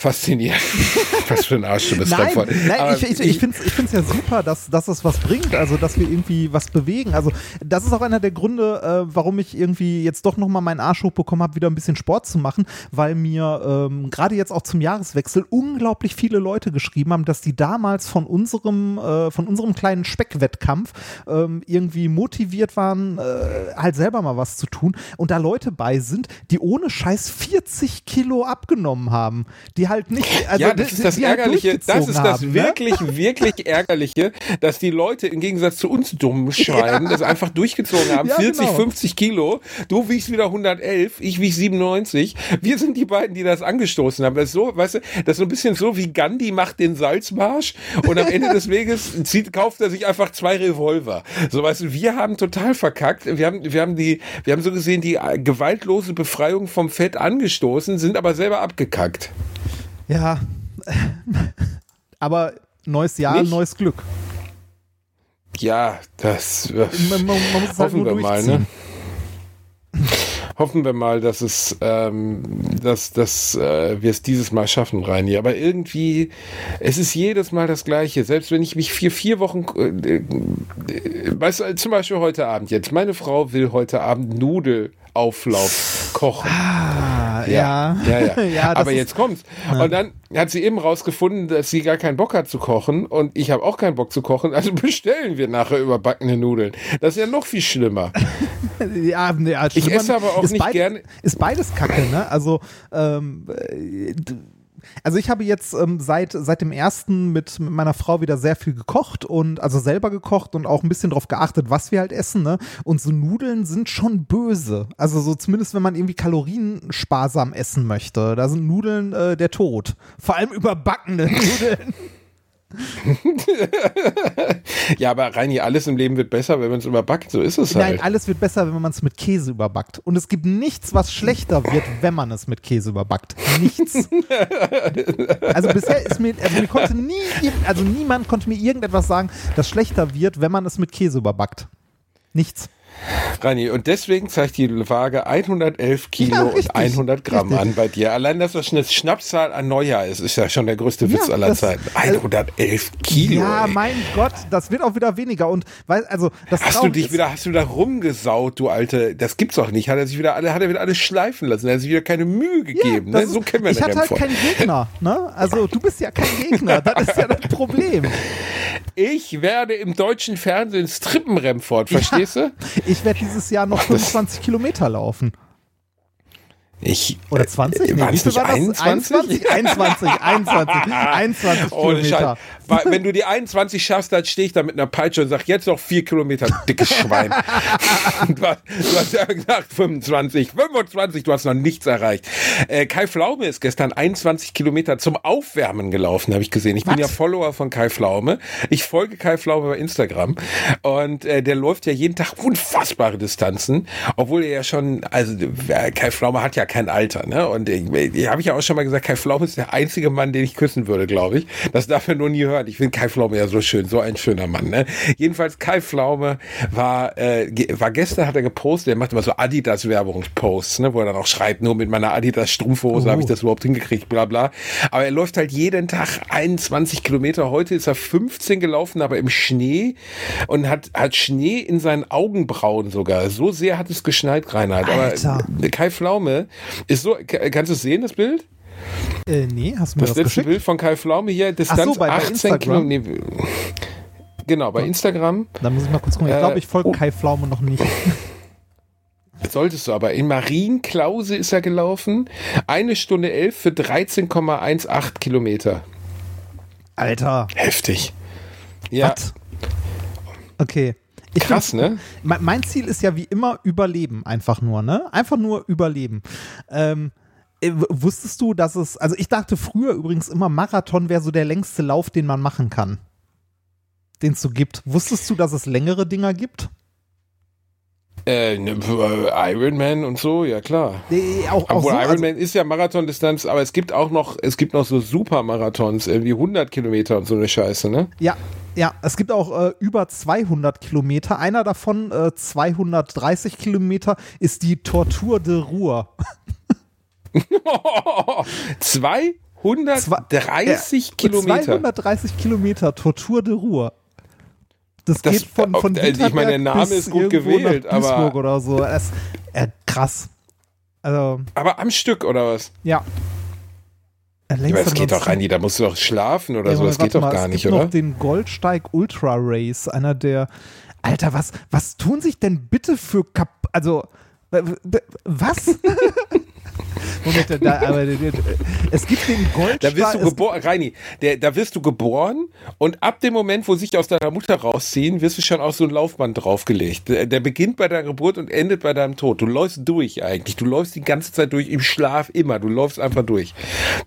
fasziniert. Was für ein Arsch du bist. Nein, voll. nein Aber ich, ich, ich finde es ja super, dass, dass es was bringt, also dass wir irgendwie was bewegen. Also das ist auch einer der Gründe, äh, warum ich irgendwie jetzt doch nochmal meinen Arsch hochbekommen habe, wieder ein bisschen Sport zu machen, weil mir ähm, gerade jetzt auch zum Jahreswechsel unglaublich viele Leute geschrieben haben, dass die damals von unserem, äh, von unserem kleinen Speckwettkampf ähm, irgendwie motiviert waren, äh, halt selber mal was zu tun und da Leute bei sind, die ohne Scheiß 40 Kilo abgenommen haben, die halt nicht, also ja, das ist das halt Ärgerliche. Das durchgezogen ist das haben, ne? wirklich, wirklich Ärgerliche, dass die Leute im Gegensatz zu uns dummen Schweinen das einfach durchgezogen haben. Ja, 40, genau. 50 Kilo. Du wiegst wieder 111, ich wieg 97. Wir sind die beiden, die das angestoßen haben. Das ist so, weißt du, das ist so ein bisschen so wie Gandhi macht den Salzmarsch und am Ende des Weges zieht, kauft er sich einfach zwei Revolver. So, weißt du, wir haben total verkackt. Wir haben, wir haben die, wir haben so gesehen die äh, gewaltlose Befreiung vom Fett angestoßen, sind aber selber abgekackt. Ja. Aber neues Jahr, Nicht? neues Glück. Ja, das. Man, man, man halt Hoffen nur wir mal, ne? Hoffen wir mal, dass es, ähm, dass, dass äh, wir es dieses Mal schaffen, Reini. Aber irgendwie, es ist jedes Mal das Gleiche. Selbst wenn ich mich vier, vier Wochen, äh, äh, weißt du, zum Beispiel heute Abend jetzt. Meine Frau will heute Abend Nudelauflauf kochen. Ah, Ja, ja. ja, ja. Ja, Aber jetzt kommt's. Und dann hat sie eben rausgefunden, dass sie gar keinen Bock hat zu kochen und ich habe auch keinen Bock zu kochen. Also bestellen wir nachher überbackene Nudeln. Das ist ja noch viel schlimmer. Ja, nee, ja, Ich esse aber auch nicht beides, gerne- Ist beides Kacke, ne? Also, ähm, äh, also ich habe jetzt ähm, seit, seit dem ersten mit, mit meiner Frau wieder sehr viel gekocht und also selber gekocht und auch ein bisschen drauf geachtet, was wir halt essen, ne? Und so Nudeln sind schon böse. Also so zumindest, wenn man irgendwie kaloriensparsam essen möchte. Da sind Nudeln äh, der Tod. Vor allem überbackene Nudeln. Ja, aber Reini, alles im Leben wird besser, wenn man es überbackt. So ist es Nein, halt. alles wird besser, wenn man es mit Käse überbackt. Und es gibt nichts, was schlechter wird, wenn man es mit Käse überbackt. Nichts. Also bisher ist mir, also mir konnte nie, also niemand konnte mir irgendetwas sagen, das schlechter wird, wenn man es mit Käse überbackt. Nichts. Reini, und deswegen zeigt die Waage 111 Kilo Ja, und richtig, 100 Gramm richtig. an bei dir. Allein, dass das eine Schnapszahl an Neujahr ist, ist ja schon der größte Witz Ja, aller Zeiten. 111 Kilo. ja, ey. mein Gott, das wird auch wieder weniger. Und weil, also das Hast du dich wieder, hast du da rumgesaut, du alte, das gibt's doch nicht. Hat er sich wieder alle, hat er wieder alles schleifen lassen. Er hat sich wieder keine Mühe gegeben. das ne? So kennen wir ich hatte halt Rennfahrer. keinen Gegner, ne? Also du bist ja kein Gegner, das ist ja das Problem. Ich werde im deutschen Fernsehen strippen, Remford, verstehst du? Ich werde dieses Jahr noch 25 Kilometer laufen. Ich, Oder 20? Äh, Nee, war wie viel war das? 21? 21, 21, 21 Ohne Kilometer. Weil, Wenn du die 21 schaffst, dann stehe ich da mit einer Peitsche und sag jetzt noch vier Kilometer, dickes Schwein. du, hast, du hast ja gesagt 25, 25, du hast noch nichts erreicht. Äh, Kai Pflaume ist gestern 21 Kilometer zum Aufwärmen gelaufen, habe ich gesehen. Ich bin Was? ja Follower von Kai Pflaume. Ich folge Kai Pflaume bei Instagram und äh, der läuft ja jeden Tag unfassbare Distanzen, obwohl er ja schon, also äh, Kai Pflaume hat ja kein Alter, ne? Und ich, ich habe ich ja auch schon mal gesagt, Kai Pflaume ist der einzige Mann, den ich küssen würde, glaube ich. Das darf er nur nie hören. Ich finde Kai Pflaume ja so schön, so ein schöner Mann, ne? Jedenfalls Kai Pflaume war, äh, war gestern, hat er gepostet, er macht immer so Adidas-Werbungsposts, ne? Wo er dann auch schreibt, nur mit meiner Adidas-Strumpfhose Oh. habe ich das überhaupt hingekriegt, bla bla. Aber er läuft halt jeden Tag 21 Kilometer. Heute ist er 15 gelaufen, aber im Schnee und hat, hat Schnee in seinen Augenbrauen sogar. So sehr hat es geschneit, Reinhard. Alter. Aber Kai Pflaume ist so, kannst du es sehen, das Bild? Äh, nee, hast du mir Das das, letzte geschickt? Bild von Kai Pflaume hier, Distanz so, bei- bei 18 Instagram? Kilometer. Nee, genau, bei Instagram Da muss ich mal kurz gucken. Ich Äh, glaube, ich folge oh. Kai Pflaume noch nicht. solltest du aber. In Marienklause ist er gelaufen. Eine Stunde elf für 13,18 Kilometer. Alter. Heftig. Ja, Was? Okay. Ich krass, ne? mein, Ziel ist ja wie immer Überleben, einfach nur, ne? Einfach nur Überleben. Ähm, äh, wusstest du, dass es, also ich dachte früher übrigens immer, Marathon wäre so der längste Lauf, den man machen kann. Den es so gibt. Wusstest du, dass es längere Dinger gibt? Äh, ne, äh, Ironman und so, ja klar. Nee, auch, auch Obwohl so, also, Ironman ist ja Marathondistanz, aber es gibt auch noch, es gibt noch so Supermarathons, irgendwie 100 Kilometer und so eine Scheiße, ne? ja, ja, es gibt auch äh, über 200 Kilometer. Einer davon, äh, 230 Kilometer, ist die Tortur de Ruhr. 230 Ja, Kilometer. 230 Kilometer Tortur de Ruhr. Das, Das- geht von, von äh, ich meine, der Name ist gut gewählt, nach Duisburg aber- oder so. Das, äh, krass. Also, Aber am Stück, oder was? ja. Äh, aber das geht doch rein, da musst du doch schlafen oder Ja, so, das geht doch mal, gar es nicht, gibt oder? noch den Goldsteig Ultra Race, einer der. Alter, was, was tun sich denn bitte für Kap. Also, was? Moment, da, aber, es gibt den Goldsteig. Da wirst du geboren, Reini, der, da wirst du geboren und ab dem Moment, wo sich aus deiner Mutter rausziehen, wirst du schon auf so ein Laufband draufgelegt. Der, der beginnt bei deiner Geburt und endet bei deinem Tod. Du läufst durch eigentlich. Du läufst die ganze Zeit durch, im Schlaf immer. Du läufst einfach durch.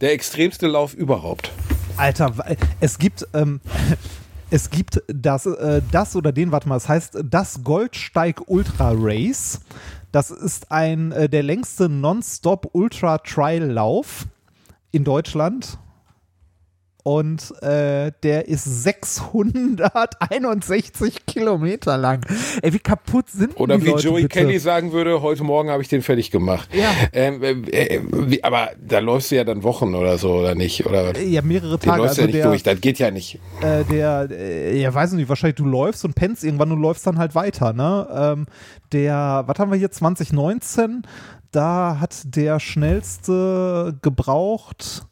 Der extremste Lauf überhaupt. Alter, es gibt, ähm, es gibt das, äh, das oder den, warte mal, es heißt das Goldsteig Ultra Race. Das ist ein, äh, der längste Non-Stop Ultra Trail Lauf in Deutschland. Und äh, der ist 661 Kilometer lang. Ey, wie kaputt sind Oder die wie Leute Joey bitte? Kelly sagen würde, heute Morgen habe ich den fertig gemacht. Ja. Ähm, äh, äh, wie, aber da läufst du ja dann Wochen oder so, oder nicht? Oder Ja, mehrere den Tage. läufst du Also ja nicht der, durch. Das geht ja nicht. äh, der, äh, ja, weiß nicht, wahrscheinlich du läufst und pennst irgendwann und läufst dann halt weiter, ne? Ähm, der, was haben wir hier, 2019, da hat der schnellste gebraucht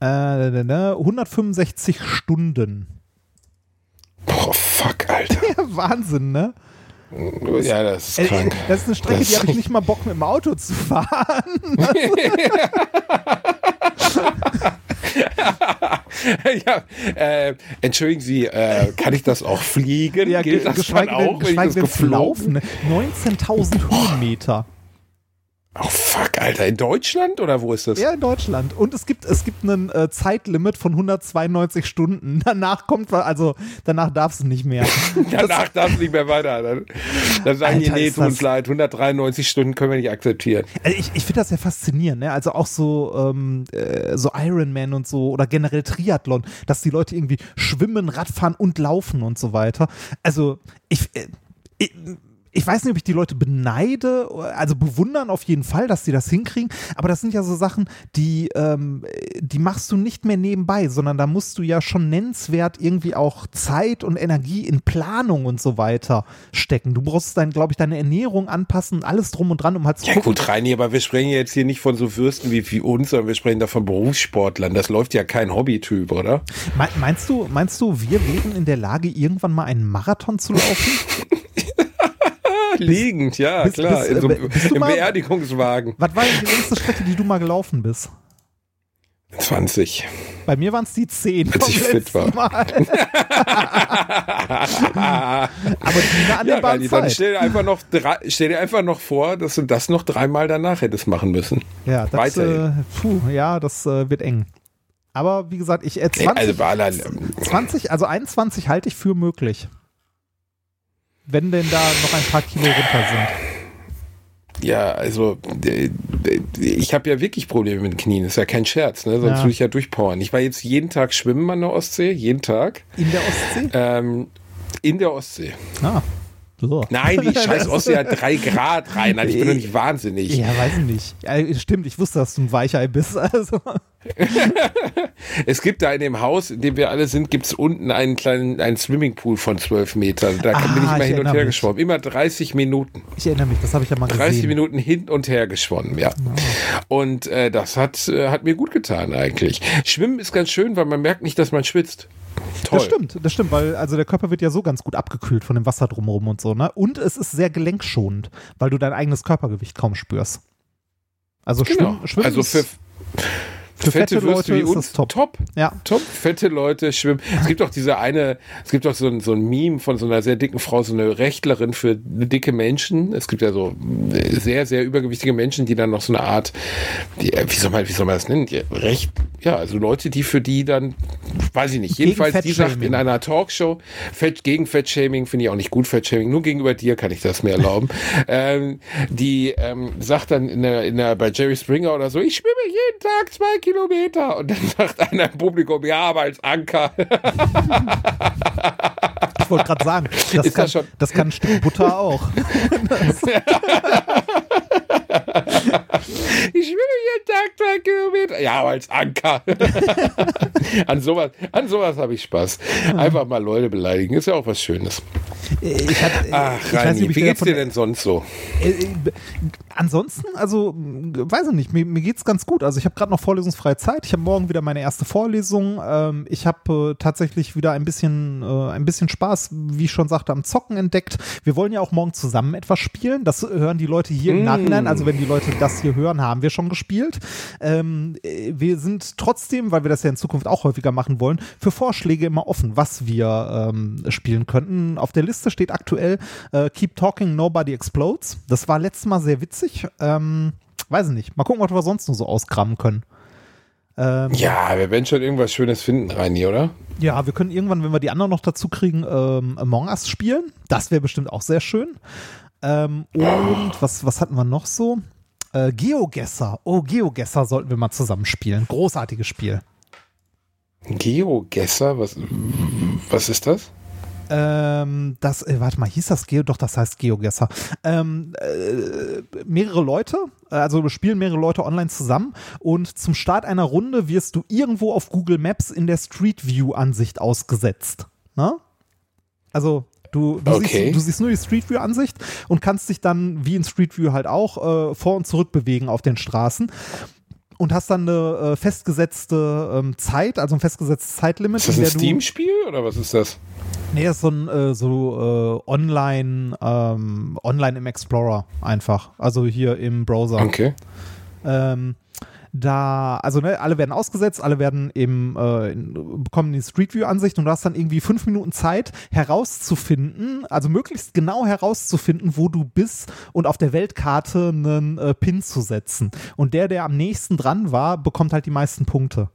äh, ne, 165 Stunden. Boah, fuck, Alter. Ja, Wahnsinn, ne? Ja, das ist Äh, krank. Das ist eine Strecke, Das die habe ich nicht mal Bock mit dem Auto zu fahren. ja, äh, entschuldigen Sie, äh, kann ich das auch fliegen? Ja, Gilt das geschweige denn, auch, ich geschweige denn geflogen? laufen. Ne? 19.000 Höhenmeter. Oh fuck, Alter. In Deutschland oder wo ist das? Ja, in Deutschland. Und es gibt, es gibt ein äh, Zeitlimit von 192 Stunden. Danach kommt, also danach darfst du nicht mehr. Danach darf es nicht mehr weiter. Dann, dann sagen Alter, die, nee, tut uns leid, 193 Stunden können wir nicht akzeptieren. Also ich ich finde das ja faszinierend, ne? Also auch so, ähm, äh, so Ironman und so oder generell Triathlon, dass die Leute irgendwie schwimmen, Radfahren und laufen und so weiter. Also ich, äh, ich ich weiß nicht, ob ich die Leute beneide, also bewundern auf jeden Fall, dass sie das hinkriegen, aber das sind ja so Sachen, die, ähm, die machst du nicht mehr nebenbei, sondern da musst du ja schon nennenswert irgendwie auch Zeit und Energie in Planung und so weiter stecken. Du brauchst dann, glaube ich, deine Ernährung anpassen, alles drum und dran, um halt zu Ja gucken. gut, Reini, aber wir sprechen jetzt hier nicht von so Fürsten wie, wie uns, sondern wir sprechen da von Berufssportlern. Das läuft ja kein Hobbytyp, oder? Me- Meinst du, meinst du, wir wären in der Lage, irgendwann mal einen Marathon zu laufen? Liegend, ja, bist- klar. bist- in so, äh, bist Im mal- Beerdigungswagen. Was war denn die längste Strecke, die du mal gelaufen bist? 20. Bei mir waren es die 10. Als ich fit Mal. Aber die an Ja, Reini, dann stell dir einfach noch drei, stell dir einfach noch vor, dass du das noch dreimal danach hättest machen müssen. Ja, das, Weiterhin. äh, puh, ja, das äh, wird eng. Aber wie gesagt, ich äh, Nee, 20, also bei aller, 20, also 21 halte ich für möglich. Wenn denn da noch ein paar Kilo runter sind. ja, also äh, ich habe ja wirklich Probleme mit den Knien. Das ist ja kein Scherz, ne? Sonst Ja. würde ich ja durchpowern. Ich war jetzt jeden Tag schwimmen an der Ostsee, jeden Tag. In der Ostsee? Ähm, in der Ostsee. Ah. So. Nein, die scheiß Ostsee hat drei Grad rein. Ich bin doch nicht wahnsinnig. Ja, weiß ich nicht. Ja, stimmt, ich wusste, dass du ein Weichei bist. Also. Es gibt da in dem Haus, in dem wir alle sind, gibt es unten einen kleinen einen Swimmingpool von zwölf Metern. Da Ah, bin ich ich mal hin und her mich. geschwommen. Immer 30 Minuten. Ich erinnere mich, das habe ich ja mal 30 gesehen. Minuten hin und her geschwommen, ja. Und äh, das hat, äh, hat mir gut getan eigentlich. Schwimmen ist ganz schön, weil man merkt nicht, dass man schwitzt. Toll. Das stimmt, das stimmt, weil also der Körper wird ja so ganz gut abgekühlt von dem Wasser drumherum und so, ne? Und es ist sehr gelenkschonend, weil du dein eigenes Körpergewicht kaum spürst. Also Genau. Schwimmen, Schwimmen also für, ist, für fette Würste Leute wie uns top. top. Ja. Top, fette Leute schwimmen. Es gibt auch diese eine, es gibt auch so ein, so ein Meme von so einer sehr dicken Frau, so eine Rechtlerin für dicke Menschen. Es gibt ja so sehr, sehr übergewichtige Menschen, die dann noch so eine Art, die, äh, wie soll man, wie soll man das nennen? Die, recht, ja, also Leute, die für die dann, weiß ich nicht, jedenfalls die sagt in einer Talkshow, Fett, gegen Fettshaming finde ich auch nicht gut, Fettshaming, nur gegenüber dir kann ich das mir erlauben. ähm, die ähm, sagt dann in der, in der, bei Jerry Springer oder so, ich schwimme jeden Tag zwei Kilometer. Und dann sagt einer im Publikum, ja, aber als Anker. Ich wollte gerade sagen, das Ist kann, das schon- das kann ein Stück Butter auch. Ich schwimme jeden Tag zwei Kilometer. Ja, aber als Anker. an sowas, an sowas habe ich Spaß. Einfach mal Leute beleidigen, ist ja auch was Schönes. Ich hatte, Ach, ich wie geht's dir denn sonst so? Ansonsten, also, weiß ich nicht, mir, mir geht's ganz gut. Also ich habe gerade noch vorlesungsfreie Zeit. Ich habe morgen wieder meine erste Vorlesung. Ähm, ich habe äh, tatsächlich wieder ein bisschen, äh, ein bisschen Spaß, wie ich schon sagte, am Zocken entdeckt. Wir wollen ja auch morgen zusammen etwas spielen. Das hören die Leute hier im Nachhinein. Also wenn die Leute das hier hören, haben wir schon gespielt. Ähm, äh, wir sind trotzdem, weil wir das ja in Zukunft auch häufiger machen wollen, für Vorschläge immer offen, was wir ähm, spielen könnten. Auf der Liste steht aktuell äh, Keep Talking, Nobody Explodes. Das war letztes Mal sehr witzig. Ähm, weiß ich nicht. Mal gucken, was wir sonst nur so auskramen können. Ähm, Ja, wir werden schon irgendwas Schönes finden, Reini, oder? ja, wir können irgendwann, wenn wir die anderen noch dazu kriegen, ähm, Among Us spielen. Das wäre bestimmt auch sehr schön. Ähm, und was, was hatten wir noch so? Äh, Geogesser. Oh, Geogesser sollten wir mal zusammen spielen. Großartiges Spiel. Geogesser, was, was ist das? Ähm, das, äh, warte mal, hieß das Geo? Doch, das heißt Geogesser. Ähm, äh, mehrere Leute, also spielen mehrere Leute online zusammen und zum Start einer Runde wirst du irgendwo auf Google Maps in der Street View Ansicht ausgesetzt. Ne? Also du, du, Okay. siehst, du siehst nur die Street View Ansicht und kannst dich dann wie in Street View halt auch äh, vor und zurück bewegen auf den Straßen. Und hast dann eine äh, festgesetzte ähm, Zeit, also ein festgesetztes Zeitlimit. Ist das in ein Steam-Spiel oder was ist das? Nee, das ist so ein äh, so äh, online, ähm, online im Explorer einfach. Also hier im Browser. Okay. Ähm, da, also ne, alle werden ausgesetzt, alle werden eben äh, in, bekommen die Street View Ansicht und du hast dann irgendwie fünf Minuten Zeit herauszufinden, also möglichst genau herauszufinden, wo du bist und auf der Weltkarte einen äh, Pin zu setzen. Und der, der am nächsten dran war, bekommt halt die meisten Punkte.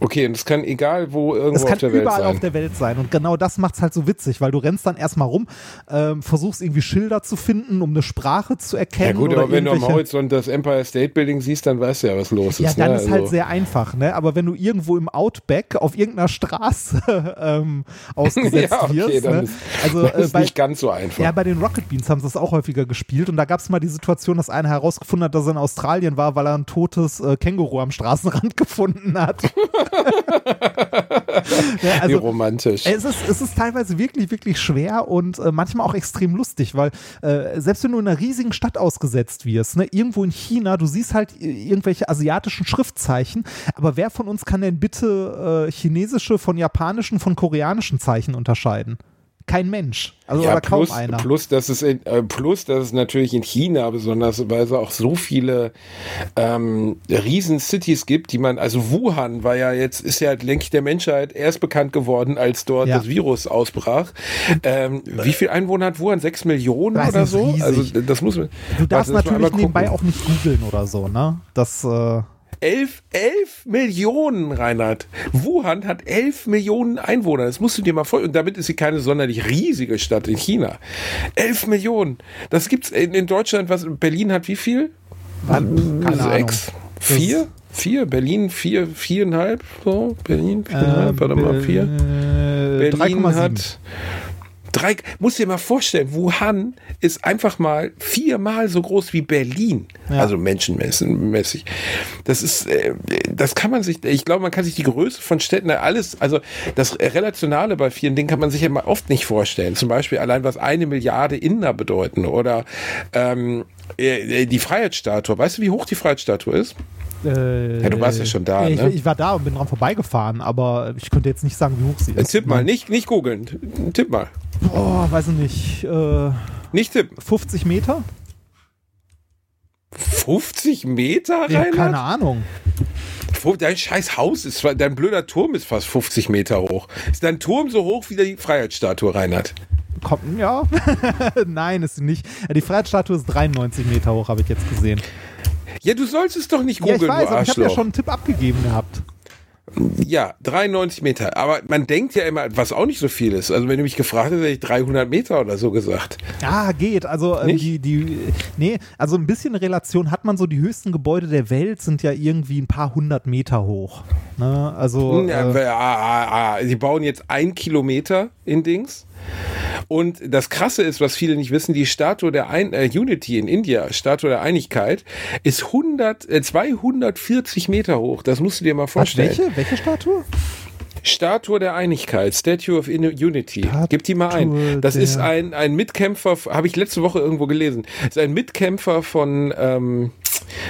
Okay, und es kann egal wo irgendwo Es kann auf der Welt überall sein. auf der Welt sein. Und genau das macht's halt so witzig, weil du rennst dann erstmal rum, ähm, versuchst irgendwie Schilder zu finden, um eine Sprache zu ja erkennen. gut, oder aber wenn du am Horizont das Empire State Building siehst, dann weißt du ja, was los Ja, ist. dann ne? ist halt Also- sehr einfach, ne? Aber wenn du irgendwo im Outback auf irgendeiner Straße ähm, ausgesetzt ja, okay, wirst, dann ne? ist, Also das äh, ist bei, nicht ganz so einfach. ja, bei den Rocket Beans haben sie das auch häufiger gespielt und da gab es mal die Situation, dass einer herausgefunden hat, dass er in Australien war, weil er ein totes äh, Känguru am Straßenrand gefunden hat. Ja, Wie also, romantisch. es ist, es ist teilweise wirklich, wirklich schwer und äh, manchmal auch extrem lustig, weil äh, selbst wenn du in einer riesigen Stadt ausgesetzt wirst, ne, irgendwo in China, du siehst halt irgendwelche asiatischen Schriftzeichen, aber wer von uns kann denn bitte äh, chinesische von japanischen, von koreanischen Zeichen unterscheiden? Kein Mensch. Also ja, oder kaum plus, einer. plus, dass es in, äh, plus, dass es natürlich in China besonders, weil es auch so viele ähm, Riesen-Cities gibt, die man, also Wuhan war ja jetzt, ist ja lenkig der Menschheit erst bekannt geworden, als dort Ja. das Virus ausbrach. Ähm, wie viel Einwohner hat Wuhan? Sechs Millionen Das oder so? riesig. Also das muss man. Du darfst natürlich nebenbei gucken. auch nicht googeln oder so, ne? Das, äh, Elf, elf Millionen, Reinhard. Wuhan hat elf Millionen Einwohner. Das musst du dir mal vorstellen. Und damit ist sie keine sonderlich riesige Stadt in China. Elf Millionen. Das gibt's in, in Deutschland. Was Berlin hat wie viel? keine Sechs? Vier? Vier? Berlin vier, viereinhalb? So, Berlin viereinhalb. Warte mal, vier. Äh, Berlin 3,7. hat. Drei, musst dir mal vorstellen, Wuhan ist einfach mal viermal so groß wie Berlin. Ja. Also menschenmäßig. Das ist, äh, das kann man sich, ich glaube, man kann sich die Größe von Städten alles, also das Relationale bei vielen Dingen kann man sich ja mal oft nicht vorstellen. Zum Beispiel allein, was eine Milliarde Inder bedeuten oder ähm, äh, die Freiheitsstatue. Weißt du, wie hoch die Freiheitsstatue ist? Äh, Ja, du warst ja schon da, Ich, ne? ich war da und bin dran vorbeigefahren, aber ich könnte jetzt nicht sagen, wie hoch sie Äh, ist. Tipp mal, nicht, nicht googeln. Tipp mal. Oh, weiß ich nicht. Äh, Nicht tippen. 50 Meter? 50 Meter, Ja, Reinhard? keine Ahnung. Dein scheiß Haus ist, dein blöder Turm ist fast 50 Meter hoch. Ist dein Turm so hoch wie die Freiheitsstatue, Reinhard? Kommt, ja. Nein, ist sie nicht. Die Freiheitsstatue ist 93 Meter hoch, habe ich jetzt gesehen. Ja, du sollst es doch nicht Ja, ich googeln, weiß, du ich habe ja schon einen Tipp abgegeben gehabt. Ja, 93 Meter. Aber man denkt ja immer, was auch nicht so viel ist. Also wenn du mich gefragt hättest, hätte ich 300 Meter oder so gesagt. Ja, geht. Also Nicht? die, die, nee, also ein bisschen Relation hat man so, die höchsten Gebäude der Welt sind ja irgendwie ein paar hundert Meter hoch. Ne? Also Ja, äh, ah, ah, ah. Sie bauen jetzt ein Kilometer in Dings. Und das Krasse ist, was viele nicht wissen, die Statue der Ein äh, Unity in India, Statue der Einigkeit, ist 100, äh, 240 Meter hoch. Das musst du dir mal was, vorstellen. welche? Welche Statue? Statue der Einigkeit, Statue of Unity. Statue Gib die mal ein. Das ist ein, ein Mitkämpfer, habe ich letzte Woche irgendwo gelesen, ist ein Mitkämpfer von, ähm,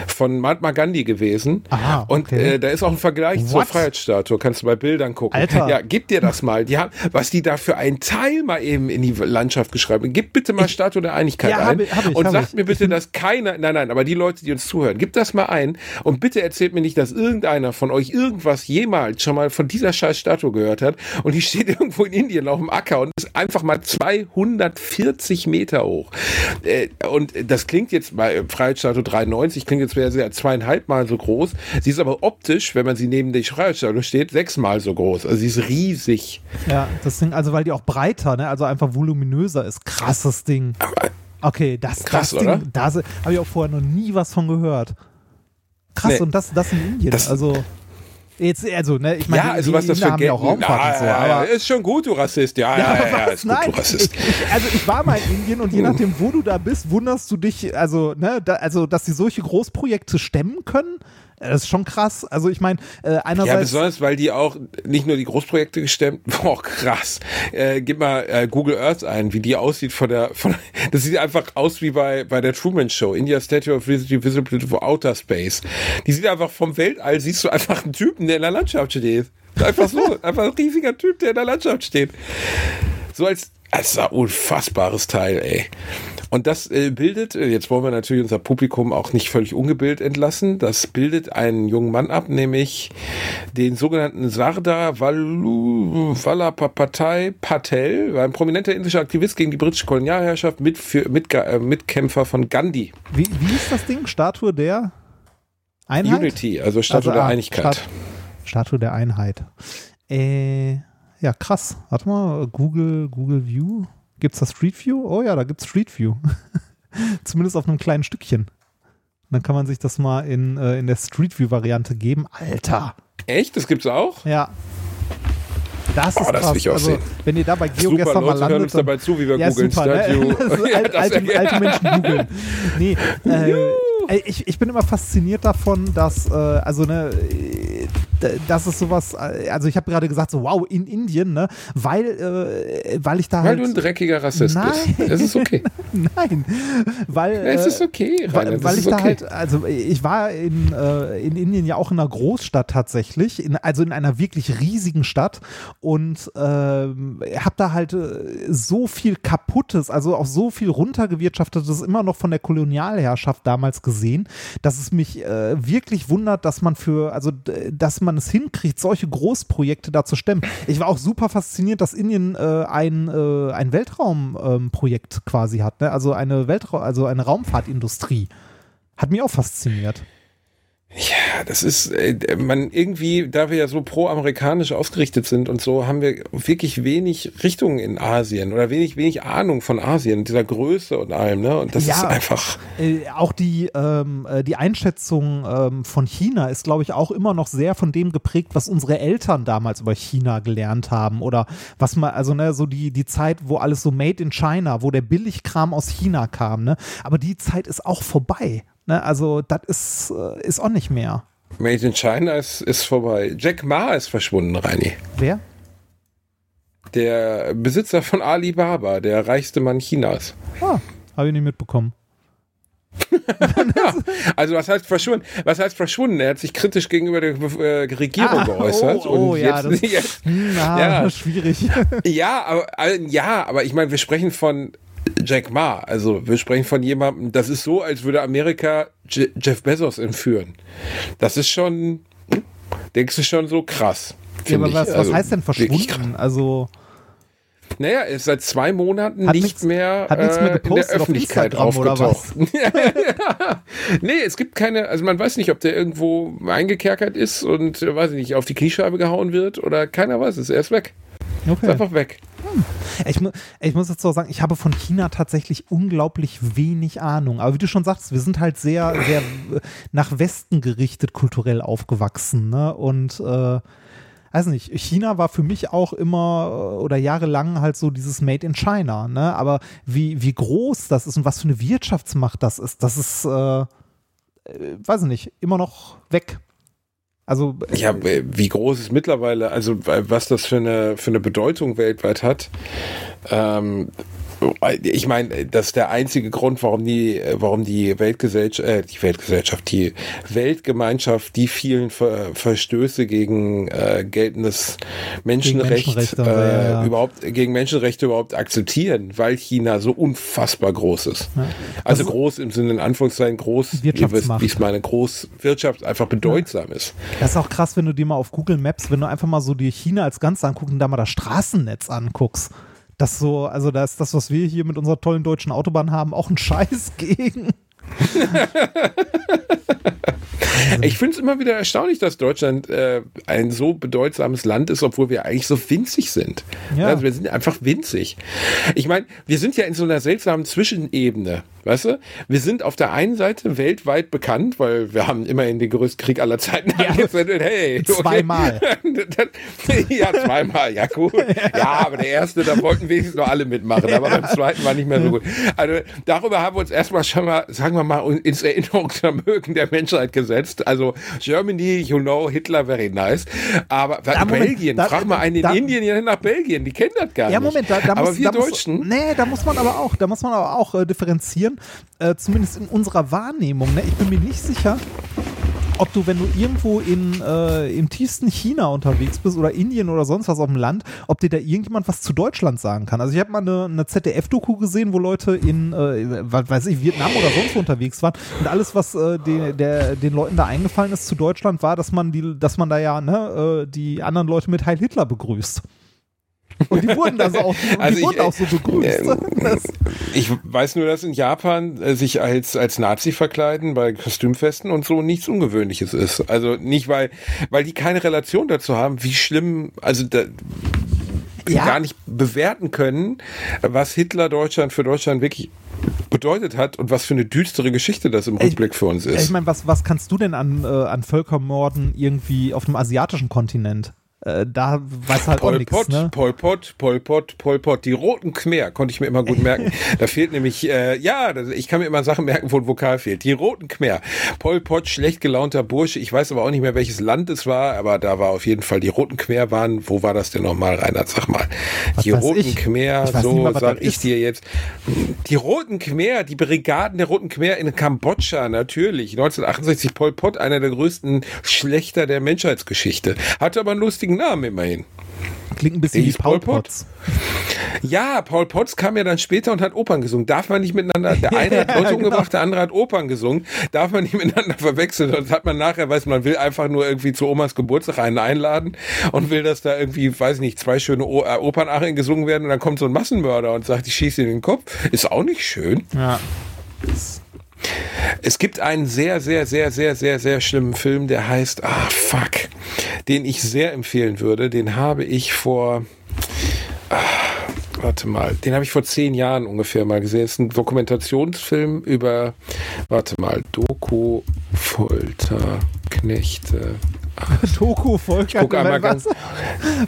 von Mahatma Gandhi gewesen. Aha, Und okay. äh, da ist auch ein Vergleich zur What? Freiheitsstatue. Kannst du bei Bildern gucken. Alter. Ja, gib dir das mal. Die haben, was die da für ein Teil mal eben in die Landschaft geschrieben. Gib bitte mal Statue der Einigkeit Ja, ein. hab ich- hab ich, und sagt ich. mir bitte, dass keiner, nein, nein, aber die Leute, die uns zuhören, gib das mal ein und bitte erzählt mir nicht, dass irgendeiner von euch irgendwas jemals schon mal von dieser scheiß Statue gehört hat und die steht irgendwo in Indien auf dem Acker und ist einfach mal 240 Meter hoch. Äh, und das klingt jetzt bei Freiheitsstatue 93, klingt jetzt wäre sie zweieinhalb Mal so groß. Sie ist aber optisch, wenn man sie neben der Freiheitsstatue steht, sechsmal so groß. Also sie ist riesig. Ja, das Ding, also weil die auch breiter, ne? also einfach voluminöser ist. Krasses Ding. Okay, das, Krass, das oder? Ding, da habe ich auch vorher noch nie was von gehört. Krass, Nee. und das, das in Indien. Das- also, jetzt, also, ne, ich meine, ja, also die was das Inder für Geld. auch Raumfahrt und so, ja, ja, aber. ist schon gut, du Rassist. Ja, ja, ja, ja, ist gut, du Rassist. Ich, also ich war mal in Indien und je nachdem, wo du da bist, wunderst du dich, also, ne, da, also, dass sie solche Großprojekte stemmen können, das ist schon krass. Also ich meine, äh, Ja, einerseits. besonders, weil die auch nicht nur die Großprojekte gestemmt, boah, krass. Äh, gib mal äh, Google Earth ein, wie die aussieht von der, von, das sieht einfach aus wie bei, bei der Truman Show, India Statue of Visibility Visible for Outer Space. Die sieht einfach vom Weltall, siehst du einfach einen Typen, der in der Landschaft steht. Einfach so, einfach ein riesiger Typ, der in der Landschaft steht. So als, als ein unfassbares Teil, ey. Und das äh, bildet, äh, jetzt wollen wir natürlich unser Publikum auch nicht völlig ungebildet entlassen, das bildet einen jungen Mann ab, nämlich den sogenannten Sardar Vallabhbhai Patel, ein prominenter indischer Aktivist gegen die britische Kolonialherrschaft, mit, für, mit, äh, Mitkämpfer von Gandhi. wie, wie ist das Ding? Statue der Einheit? Unity, also Statue Also, der ah, Einigkeit. Stat- Statue der Einheit. Äh, ja, krass. Warte mal, Google, Google View. Gibt's da Street View? Oh ja, da gibt's Street View. Zumindest auf einem kleinen Stückchen. Dann kann man sich das mal in, äh, in der Street View Variante geben. Alter. Echt? Das gibt's auch? Ja. Das ist Oh, das krass. will ich auch also, sehen. wenn ihr da bei Geo Super, gestern mal Leute hören landet, uns dabei zu, wie wir ja, googeln. super, ne? Das ist Ja, alt, alte, alte Menschen googeln. Nee, äh, ich, ich bin immer fasziniert davon, dass, äh, also ne, das ist sowas, äh, also ich habe gerade gesagt, so wow, in Indien, ne, weil, äh, weil ich da Weil halt, du ein dreckiger Rassist Nein. bist. Es ist okay. nein, weil, es äh, ist okay, Rainer. weil, weil ich da okay. halt, also ich war in, äh, in Indien ja auch in einer Großstadt tatsächlich, in, also in einer wirklich riesigen Stadt und ähm, habe da halt äh, so viel Kaputtes, also auch so viel runtergewirtschaftetes immer noch von der Kolonialherrschaft damals gesehen, dass es mich äh, wirklich wundert, dass man für, also dass man es hinkriegt, solche Großprojekte da zu stemmen. Ich war auch super fasziniert, dass Indien äh, ein, äh, ein Weltraumprojekt ähm, quasi hat, ne? also eine Weltraum, also eine Raumfahrtindustrie. Hat mich auch fasziniert. Ja, das ist, äh, man irgendwie, da wir ja so pro-amerikanisch ausgerichtet sind und so, haben wir wirklich wenig Richtung in Asien oder wenig, wenig Ahnung von Asien, dieser Größe und allem, ne? Und das Ja. ist einfach, Äh, auch die, ähm, äh, die Einschätzung ähm, von China ist, glaube ich, auch immer noch sehr von dem geprägt, was unsere Eltern damals über China gelernt haben. Oder was man, also ne, so die, die Zeit, wo alles so made in China, wo der Billigkram aus China kam, ne? Aber die Zeit ist auch vorbei. Ne? Also, das ist, äh, ist auch nicht mehr. Made in China ist, ist vorbei. Jack Ma ist verschwunden, Reini. Wer? Der Besitzer von Alibaba, der reichste Mann Chinas. Ah, habe ich nicht mitbekommen. Also was heißt verschwunden? Was heißt verschwunden? Er hat sich kritisch gegenüber der äh, Regierung Ah, geäußert. oh, oh, und ja, jetzt, das- jetzt, ja, Ja. schwierig. Ja, aber äh, ja, aber ich meine, wir sprechen von Jack Ma. Also wir sprechen von jemandem, das ist so, als würde Amerika Je Jeff Bezos entführen. Das ist schon, hm, denkst du schon so krass. Ja, aber was, was Also, heißt denn verschwunden? Also, Naja, er ist seit zwei Monaten Hat nicht nichts- mehr, hat nichts mehr äh, in der auf Öffentlichkeit oder aufgetaucht. nee, es gibt keine, also man weiß nicht, ob der irgendwo eingekerkert ist und, äh, weiß ich nicht, auf die Kniescheibe gehauen wird oder keiner weiß es. Er ist weg. Ist okay. einfach weg. Ich, mu ich muss jetzt auch sagen, ich habe von China tatsächlich unglaublich wenig Ahnung. Aber wie du schon sagst, wir sind halt sehr, sehr nach Westen gerichtet kulturell aufgewachsen. Ne? Und äh, weiß nicht, China war für mich auch immer äh, oder jahrelang halt so dieses Made in China. Ne? Aber wie, wie groß das ist und was für eine Wirtschaftsmacht das ist, das ist, äh, äh, weiß ich nicht, immer noch weg. Also, äh, Ja, äh, wie groß ist mittlerweile, also äh, was das für eine, für eine Bedeutung weltweit hat. Ähm, ich meine, das ist der einzige Grund, warum die, warum die Weltgesellschaft, äh, die Weltgesellschaft, die Weltgemeinschaft die vielen Ver Verstöße gegen äh, geltendes Menschenrecht Menschenrechte, äh, ja, ja. überhaupt gegen Menschenrechte überhaupt akzeptieren, weil China so unfassbar groß ist. Also Das- groß im Sinne in Anführungszeichen groß, wie es meine, groß Wirtschaft einfach bedeutsam ist. Das ist auch krass, wenn du dir mal auf Google Maps, wenn du einfach mal so dir China als Ganzes anguckst und da mal das Straßennetz anguckst. Das so, also da ist das, was wir hier mit unserer tollen deutschen Autobahn haben, auch ein Scheiß gegen. Ich finde es immer wieder erstaunlich, dass Deutschland äh, ein so bedeutsames Land ist, obwohl wir eigentlich so winzig sind. Ja. Also wir sind einfach winzig. Ich meine, wir sind ja in so einer seltsamen Zwischenebene. Weißt du? Wir sind auf der einen Seite weltweit bekannt, weil wir haben immerhin den größten Krieg aller Zeiten angezettelt. Hey, okay. Zweimal. Ja, zweimal, ja gut. Ja, aber der erste, da wollten wenigstens noch alle mitmachen, aber beim zweiten war nicht mehr so gut. Also darüber haben wir uns erstmal schon mal, sagen wir mal, ins Erinnerungsvermögen der Menschheit gesetzt. Also Germany, you know, Hitler very nice. Aber Moment, Belgien, da- frag mal einen in da- Indien ja nach Belgien, die kennen das gar Ja, nicht. Moment, da, da aber muss, wir da muss, Deutschen, Nee, da muss man aber auch, da muss man aber auch äh, differenzieren, äh, zumindest in unserer Wahrnehmung. Ne? Ich bin mir nicht sicher, ob du, wenn du irgendwo in, äh, im tiefsten China unterwegs bist oder Indien oder sonst was auf dem Land, ob dir da irgendjemand was zu Deutschland sagen kann. Also ich habe mal eine, eine ZDF-Doku gesehen, wo Leute in, äh, weiß ich, Vietnam oder sonst wo unterwegs waren und alles, was äh, den, der, den Leuten da eingefallen ist zu Deutschland, war, dass man die, dass man da ja ne, äh, die anderen Leute mit Heil Hitler begrüßt. Und die wurden da so auch, Also die ich, wurden auch so begrüßt. Das, Ich weiß nur, dass in Japan äh, sich als, als Nazi verkleiden bei Kostümfesten und so nichts Ungewöhnliches ist. Also nicht, weil, weil die keine Relation dazu haben, wie schlimm, also da, Ja. gar nicht bewerten können, was Hitler Deutschland für Deutschland wirklich bedeutet hat und was für eine düstere Geschichte das im Ich- Rückblick für uns ich ist. meine, was, was kannst du denn an, äh, an Völkermorden irgendwie auf dem asiatischen Kontinent? Äh, da weiß halt auch Pol nichts, Pot, ne? Pol Pot, Pol Pot, Pol Pot. Die roten Khmer konnte ich mir immer gut merken. da fehlt nämlich, äh, ja, ich kann mir immer Sachen merken, wo ein Vokal fehlt. Die roten Khmer. Pol Pot, schlecht gelaunter Bursche. Ich weiß aber auch nicht mehr, welches Land es war, aber da war auf jeden Fall, die roten Khmer waren, wo war das denn nochmal, Reinhard, sag mal. die weiß roten ich? Khmer, Ich so mal, was sag ich ist. dir jetzt. Die roten Khmer, die Brigaden der roten Khmer in Kambodscha, natürlich. 1968 Pol Pot, einer der größten Schlechter der Menschheitsgeschichte. Hatte aber einen lustigen Namen immerhin. Klingt ein bisschen Der wie Paul Pot? Potts. Ja, Paul Potts kam ja dann später und hat Opern gesungen. Darf man nicht miteinander, der eine hat Leute genau. umgebracht, der andere hat Opern gesungen. Darf man nicht miteinander verwechseln. Und das hat man nachher, weiß man, will einfach nur irgendwie zu Omas Geburtstag einen einladen und will, dass da irgendwie, weiß ich nicht, zwei schöne o äh, Opernarien gesungen werden und dann kommt so ein Massenmörder und sagt, ich schieße in den Kopf. Ist auch nicht schön. Ja. Es gibt einen sehr, sehr, sehr, sehr, sehr, sehr schlimmen Film, der heißt, ah, fuck, den ich sehr empfehlen würde. Den habe ich vor, ah, warte mal, den habe ich vor zehn Jahren ungefähr mal gesehen. Es ist ein Dokumentationsfilm über, warte mal, Doku, Folter, Knechte. Doku, Volker. guck einmal was?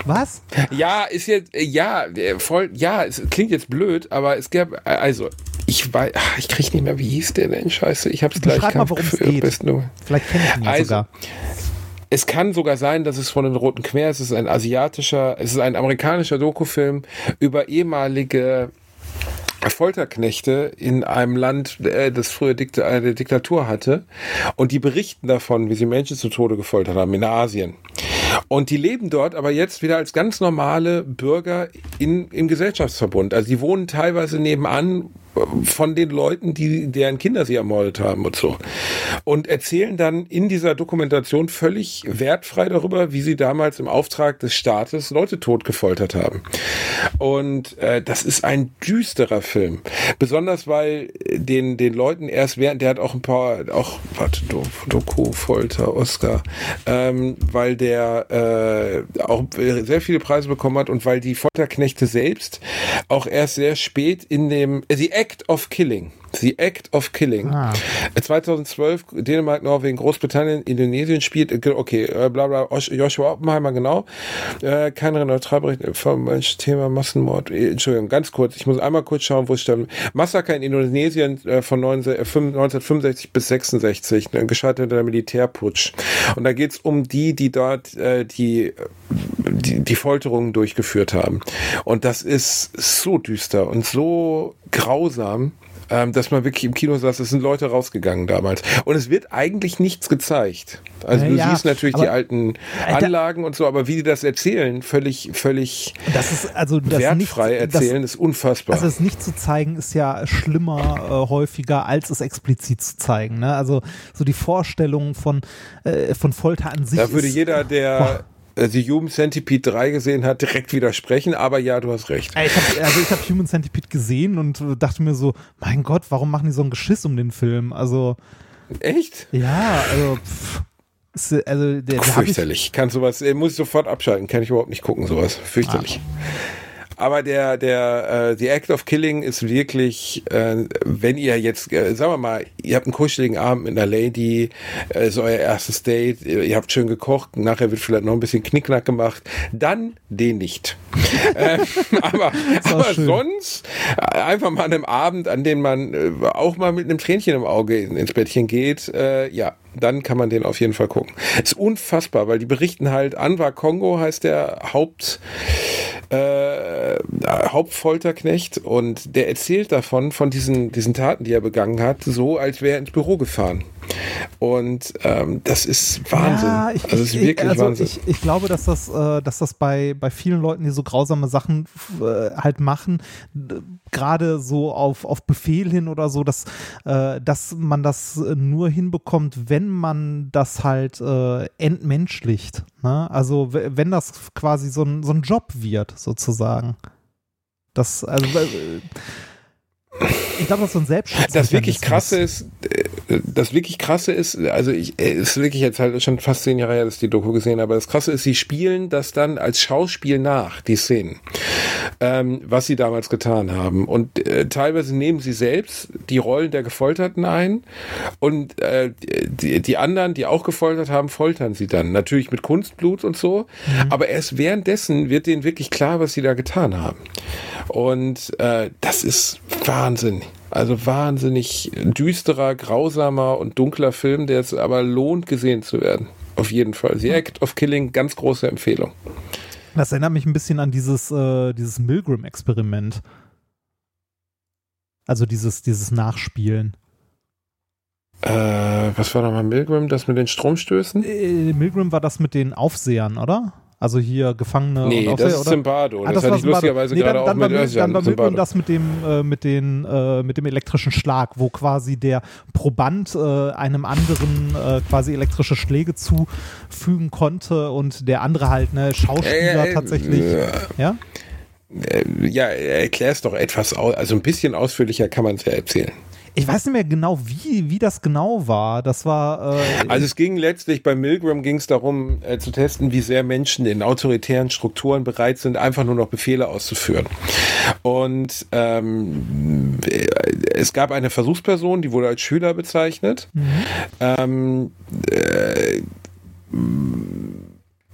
was? Ja, ist jetzt, ja, voll, ja, es klingt jetzt blöd, aber es gab, also, ich weiß, ich krieg nicht mehr, wie hieß der denn? Scheiße, ich hab's gleich. Beschreib mal, worum es geht. Vielleicht kenne ich ihn Also, sogar. Es kann sogar sein, dass es von den Roten Khmer ist. Es ist ein asiatischer, es ist ein amerikanischer Dokufilm über ehemalige Folterknechte in einem Land, äh, das früher Dikta eine Diktatur hatte. Und die berichten davon, wie sie Menschen zu Tode gefoltert haben in Asien. Und die leben dort aber jetzt wieder als ganz normale Bürger in, im Gesellschaftsverbund. Also die wohnen teilweise nebenan von den Leuten, die, deren Kinder sie ermordet haben und so. Und erzählen dann in dieser Dokumentation völlig wertfrei darüber, wie sie damals im Auftrag des Staates Leute totgefoltert haben. Und äh, das ist ein düsterer Film. Besonders weil den, den Leuten erst während, der hat auch ein paar, auch, warte, Do- Doku, Folter, Oscar, ähm, weil der äh, auch sehr viele Preise bekommen hat und weil die Folterknechte selbst auch erst sehr spät in dem, äh, The Act of Killing, The Act of Killing, Ah. äh, 2012 Dänemark, Norwegen, Großbritannien, Indonesien spielt, äh, okay, äh, bla bla, Osh- Joshua Oppenheimer, genau, äh, keine Neutralbericht vom äh, Thema Massenmord, äh, Entschuldigung, ganz kurz, ich muss einmal kurz schauen, wo es stand. Massaker in Indonesien äh, von 19, äh, 1965 bis 66, ein gescheiterter Militärputsch. Und da geht's um die, die dort äh, die, die, die Folterungen durchgeführt haben. Und das ist so düster und so grausam ähm, dass man wirklich im Kino saß, es sind Leute rausgegangen damals. Und es wird eigentlich nichts gezeigt. Also Ja, du ja, siehst natürlich die alten Anlagen und so, aber wie die das erzählen, völlig, völlig Das ist also das wertfrei nicht, erzählen, ist unfassbar. Das, also es nicht zu zeigen ist ja schlimmer äh, häufiger als es explizit zu zeigen. Ne? Also so die Vorstellung von äh, von Folter an sich. da würde jeder, der äh, die Human Centipede 3 gesehen hat, direkt widersprechen, aber ja, du hast recht. Ich hab, also ich habe Human Centipede gesehen und äh, dachte mir so, mein Gott, warum machen die so ein Geschiss um den Film? Also Echt? ja, also pff, also der, der hab ich, Fürchterlich. Kann sowas, äh, muss ich sofort abschalten, kann ich überhaupt nicht gucken, sowas. Fürchterlich. Aber der, der, äh, The Act of Killing ist wirklich, äh, wenn ihr jetzt, äh, sagen wir mal, ihr habt einen kuscheligen Abend mit einer Lady, äh, ist euer erstes Date, ihr, habt schön gekocht, nachher wird vielleicht noch ein bisschen Knickknack gemacht, dann den nicht. äh, aber aber schön. sonst äh, einfach mal an einem Abend, an dem man äh, auch mal mit einem Tränchen im Auge in, ins Bettchen geht, äh, ja, dann kann man den auf jeden Fall gucken. Ist unfassbar, weil die berichten halt, Anwar Kongo heißt der Haupt, äh, Hauptfolterknecht und der erzählt davon, von diesen, diesen Taten, die er begangen hat, so als wäre er ins Büro gefahren. Und ähm, das ist Wahnsinn. Ja, ich, also es ist ich, wirklich also Wahnsinn. Ich, ich glaube, dass das, äh, dass das bei, bei vielen Leuten, die so grausame Sachen äh, halt machen, gerade so auf, auf Befehl hin oder so, dass, äh, dass man das nur hinbekommt, wenn man das halt äh, entmenschlicht. Ne? Also wenn das quasi so ein, so ein Job wird, sozusagen. Das, also ich glaube, das ist so ein Selbstschutz. Das wirklich krasse ist, äh, das wirklich krasse ist, also ich, äh, ist wirklich jetzt halt schon fast zehn Jahre her, dass ich die Doku gesehen habe, aber das krasse ist, sie spielen das dann als Schauspiel nach, die Szenen, ähm, was sie damals getan haben. Und äh, teilweise nehmen sie selbst die Rollen der Gefolterten ein und äh, die, die anderen, die auch gefoltert haben, foltern sie dann. Natürlich mit Kunstblut und so, aber erst währenddessen wird denen wirklich klar, was sie da getan haben. Und äh, das ist Wahnsinn. Also wahnsinnig düsterer, grausamer und dunkler Film, der es aber lohnt, gesehen zu werden. Auf jeden Fall. The Act of Killing, ganz große Empfehlung. Das erinnert mich ein bisschen an dieses, äh, dieses Milgram-Experiment. Also dieses, dieses Nachspielen. Äh, was war nochmal Milgram? Das mit den Stromstößen? Äh, Milgram war das mit den Aufsehern, oder? Also hier Gefangene Nee, und das ist oder? Zimbardo. Ah, das, war hatte ich lustigerweise Nee, gerade dann, auch dann mit Özcan Dann war Zimbardo. das mit dem, äh, mit, den, äh, mit dem elektrischen Schlag, wo quasi der Proband äh, einem anderen äh, quasi elektrische Schläge zufügen konnte und der andere halt, ne, Schauspieler Äh, äh, tatsächlich. ja? Ja, erklär es doch etwas, also ein bisschen ausführlicher kann man es ja erzählen. Ich weiß nicht mehr genau, wie, wie das genau war. Das war. Äh, Also es ging letztlich bei Milgram ging es darum äh, zu testen, wie sehr Menschen in autoritären Strukturen bereit sind, einfach nur noch Befehle auszuführen. Und ähm, äh, es gab eine Versuchsperson, die wurde als Schüler bezeichnet. Ähm, äh,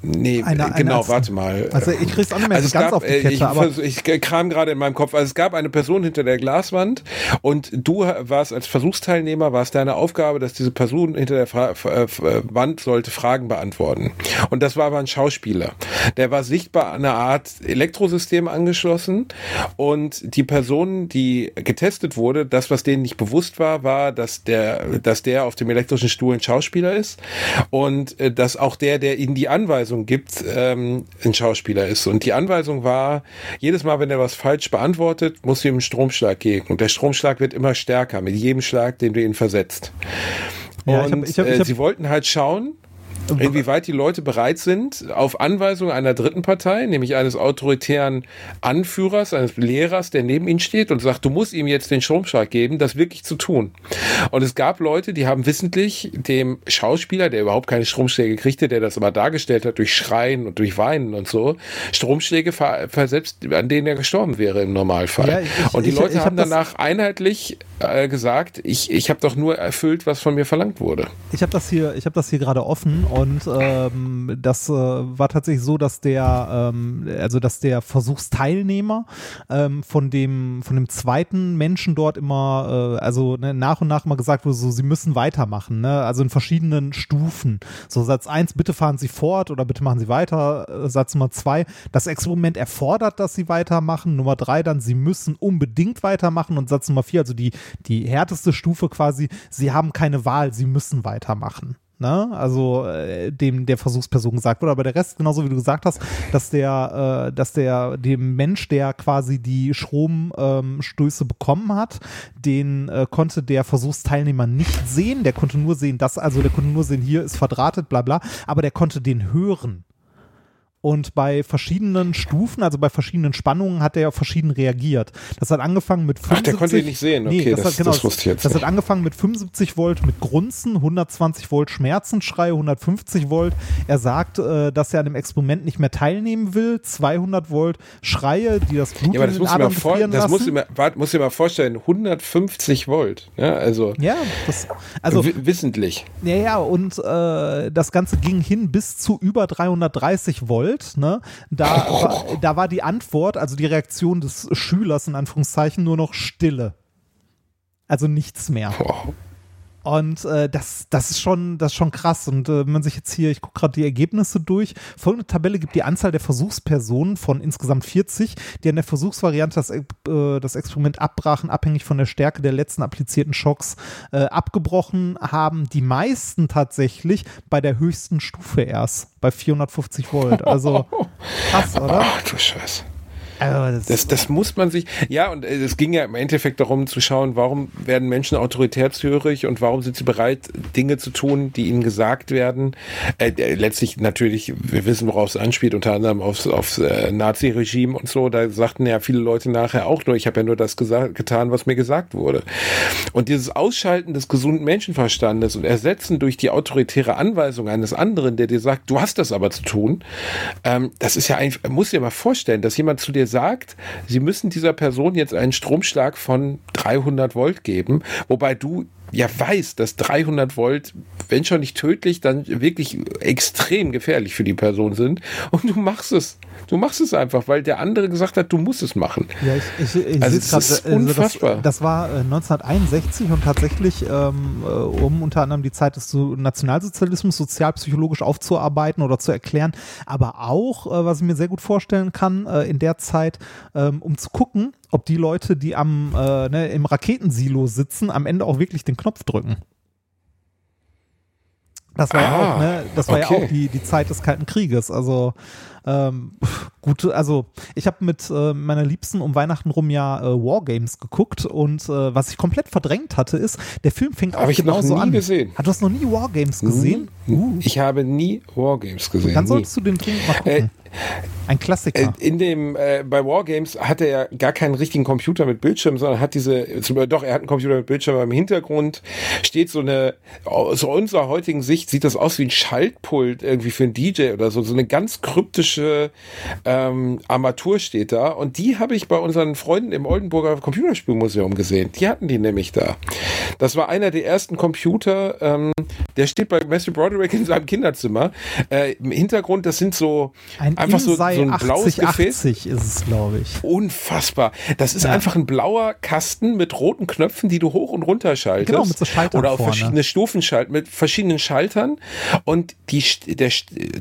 Nee, Eine- eine genau, als- warte mal. Also ich krieg's auch nicht mehr Also ganz gab, auf die äh, Kette, ich, aber ich kram gerade in meinem Kopf. Also es gab eine Person hinter der Glaswand und du warst als Versuchsteilnehmer, war es deine Aufgabe, dass diese Person hinter der Fra äh, äh, Wand sollte Fragen beantworten. Und das war aber ein Schauspieler. Der war sichtbar an eine Art Elektrosystem angeschlossen und die Person, die getestet wurde, das, was denen nicht bewusst war, war, dass der, dass der auf dem elektrischen Stuhl ein Schauspieler ist und äh, dass auch der, der ihnen die Anweisung gibt, ähm, ein Schauspieler ist. Und die Anweisung war, jedes Mal, wenn er was falsch beantwortet, muss ihm einen Stromschlag geben. Und der Stromschlag wird immer stärker mit jedem Schlag, den du ihn versetzt. Ja, ich und hab- ich hab- ich äh, hab- sie wollten halt schauen, inwieweit die Leute bereit sind, auf Anweisung einer dritten Partei, nämlich eines autoritären Anführers, eines Lehrers, der neben ihnen steht und sagt, du musst ihm jetzt den Stromschlag geben, das wirklich zu tun. Und es gab Leute, die haben wissentlich dem Schauspieler, der überhaupt keine Stromschläge kriegte, der das aber dargestellt hat durch Schreien und durch Weinen und so, Stromschläge ver versetzt, an denen er gestorben wäre im Normalfall. Ja, ich- und die ich- Leute ich hab haben danach einheitlich äh, gesagt, ich, ich habe doch nur erfüllt, was von mir verlangt wurde. Ich habe das hier, ich habe das hier gerade offen und ähm, das äh, war tatsächlich so, dass der, ähm, also dass der Versuchsteilnehmer ähm, von dem von dem zweiten Menschen dort immer, äh, also ne, nach und nach mal gesagt wurde, so sie müssen weitermachen, ne? Also in verschiedenen Stufen. So Satz eins, bitte fahren Sie fort oder bitte machen Sie weiter. Äh, Satz Nummer zwei, das Experiment erfordert, dass Sie weitermachen. Nummer drei, dann Sie müssen unbedingt weitermachen und Satz Nummer vier, also die die härteste Stufe quasi, Sie haben keine Wahl, Sie müssen weitermachen. Ne? Also äh, dem der Versuchsperson gesagt wurde, aber der Rest, genauso wie du gesagt hast, dass der, äh, dass der dem Mensch, der quasi die Stromstöße bekommen hat, den äh, konnte der Versuchsteilnehmer nicht sehen. Der konnte nur sehen, dass, also der konnte nur sehen, hier ist verdrahtet, bla bla, aber der konnte den hören. Und bei verschiedenen Stufen, also bei verschiedenen Spannungen, hat er verschieden reagiert. Das hat angefangen mit 75. Ach, der konnte ihn nicht sehen. Okay, das- hat, genau, das wusste ich jetzt Das nicht. hat angefangen mit 75 Volt mit Grunzen, 120 Volt Schmerzensschrei, 150 Volt. Er sagt, äh, dass er an dem Experiment nicht mehr teilnehmen will. 200 Volt Schreie, die das Blut Ja, aber in das den muss ich mir Adern vor, das muss ich mir, muss ich mir vorstellen, 150 Volt, ja, also, ja, das, also wi- wissentlich. Ja, ja, und äh, das Ganze ging hin bis zu über 330 Volt. Ne? Da, war, da war die Antwort, also die Reaktion des Schülers in Anführungszeichen, nur noch Stille. Also nichts mehr. Und äh, das, das ist schon, das ist schon krass. Und äh, wenn man sich jetzt hier, ich gucke gerade die Ergebnisse durch. Folgende Tabelle gibt die Anzahl der Versuchspersonen von insgesamt 40, die an der Versuchsvariante das, äh, das Experiment abbrachen, abhängig von der Stärke der letzten applizierten Schocks äh, abgebrochen haben. Die meisten tatsächlich bei der höchsten Stufe erst, bei 450 Volt. Also krass, oder? Ach du Scheiße. Also, das, Das, das muss man sich, ja, und äh, es ging ja im Endeffekt darum zu schauen, warum werden Menschen autoritätshörig und warum sind sie bereit, Dinge zu tun, die ihnen gesagt werden. Äh, letztlich natürlich, wir wissen, worauf es anspielt, unter anderem aufs, aufs äh, Nazi-Regime und so. Da sagten ja viele Leute nachher auch nur, ich habe ja nur das gesagt, getan, was mir gesagt wurde. Und dieses Ausschalten des gesunden Menschenverstandes und Ersetzen durch die autoritäre Anweisung eines anderen, der dir sagt, du hast das aber zu tun, ähm, das ist ja eigentlich, muss dir mal vorstellen, dass jemand zu dir sagt, sie müssen dieser Person jetzt einen Stromschlag von 300 Volt geben, wobei du ja weißt, dass 300 Volt, wenn schon nicht tödlich, dann wirklich extrem gefährlich für die Person sind und du machst es. Du machst es einfach, weil der andere gesagt hat, du musst es machen. Ja, ich, ich, ich Also es ist gerade, also unfassbar. das, das war äh, 1961 und tatsächlich, ähm, äh, um unter anderem die Zeit des so- Nationalsozialismus sozialpsychologisch aufzuarbeiten oder zu erklären, aber auch, äh, was ich mir sehr gut vorstellen kann, äh, in der Zeit, ähm, um zu gucken, ob die Leute, die am äh, ne, im Raketensilo sitzen, am Ende auch wirklich den Knopf drücken. Das war ja Ah, auch, ne, das war ja okay. auch die, die Zeit des Kalten Krieges. Also ähm, gute, also ich habe mit äh, meiner Liebsten um Weihnachten rum ja äh, Wargames geguckt und äh, was ich komplett verdrängt hatte, ist, der Film fängt auch genauso nie an. gesehen. Hat du hast noch nie Wargames gesehen? Uh, Ich habe nie Wargames gesehen. dann nie. solltest du den dringend mal gucken. Ein Äh, Klassiker. in dem, äh, bei Wargames hat er ja gar keinen richtigen Computer mit Bildschirm, sondern hat diese, doch, er hat einen Computer mit Bildschirm, aber im Hintergrund steht so eine, aus unserer heutigen Sicht sieht das aus wie ein Schaltpult irgendwie für einen DJ oder so, so eine ganz kryptische ähm, Armatur steht da und die habe ich bei unseren Freunden im Oldenburger Computerspielmuseum gesehen. Die hatten die nämlich da. Das war einer der ersten Computer, ähm, der steht bei Matthew Broderick in seinem Kinderzimmer. Äh, Im Hintergrund, das sind so ein einfach so, so ein blaues Gefäß. 8080 ist es, glaube ich. Unfassbar. Das ist Ja. einfach ein blauer Kasten mit roten Knöpfen, die du hoch und runter schaltest. Genau, mit so Schaltern Oder auf vorne. verschiedene Stufen schalten, mit verschiedenen Schaltern. Und die, der,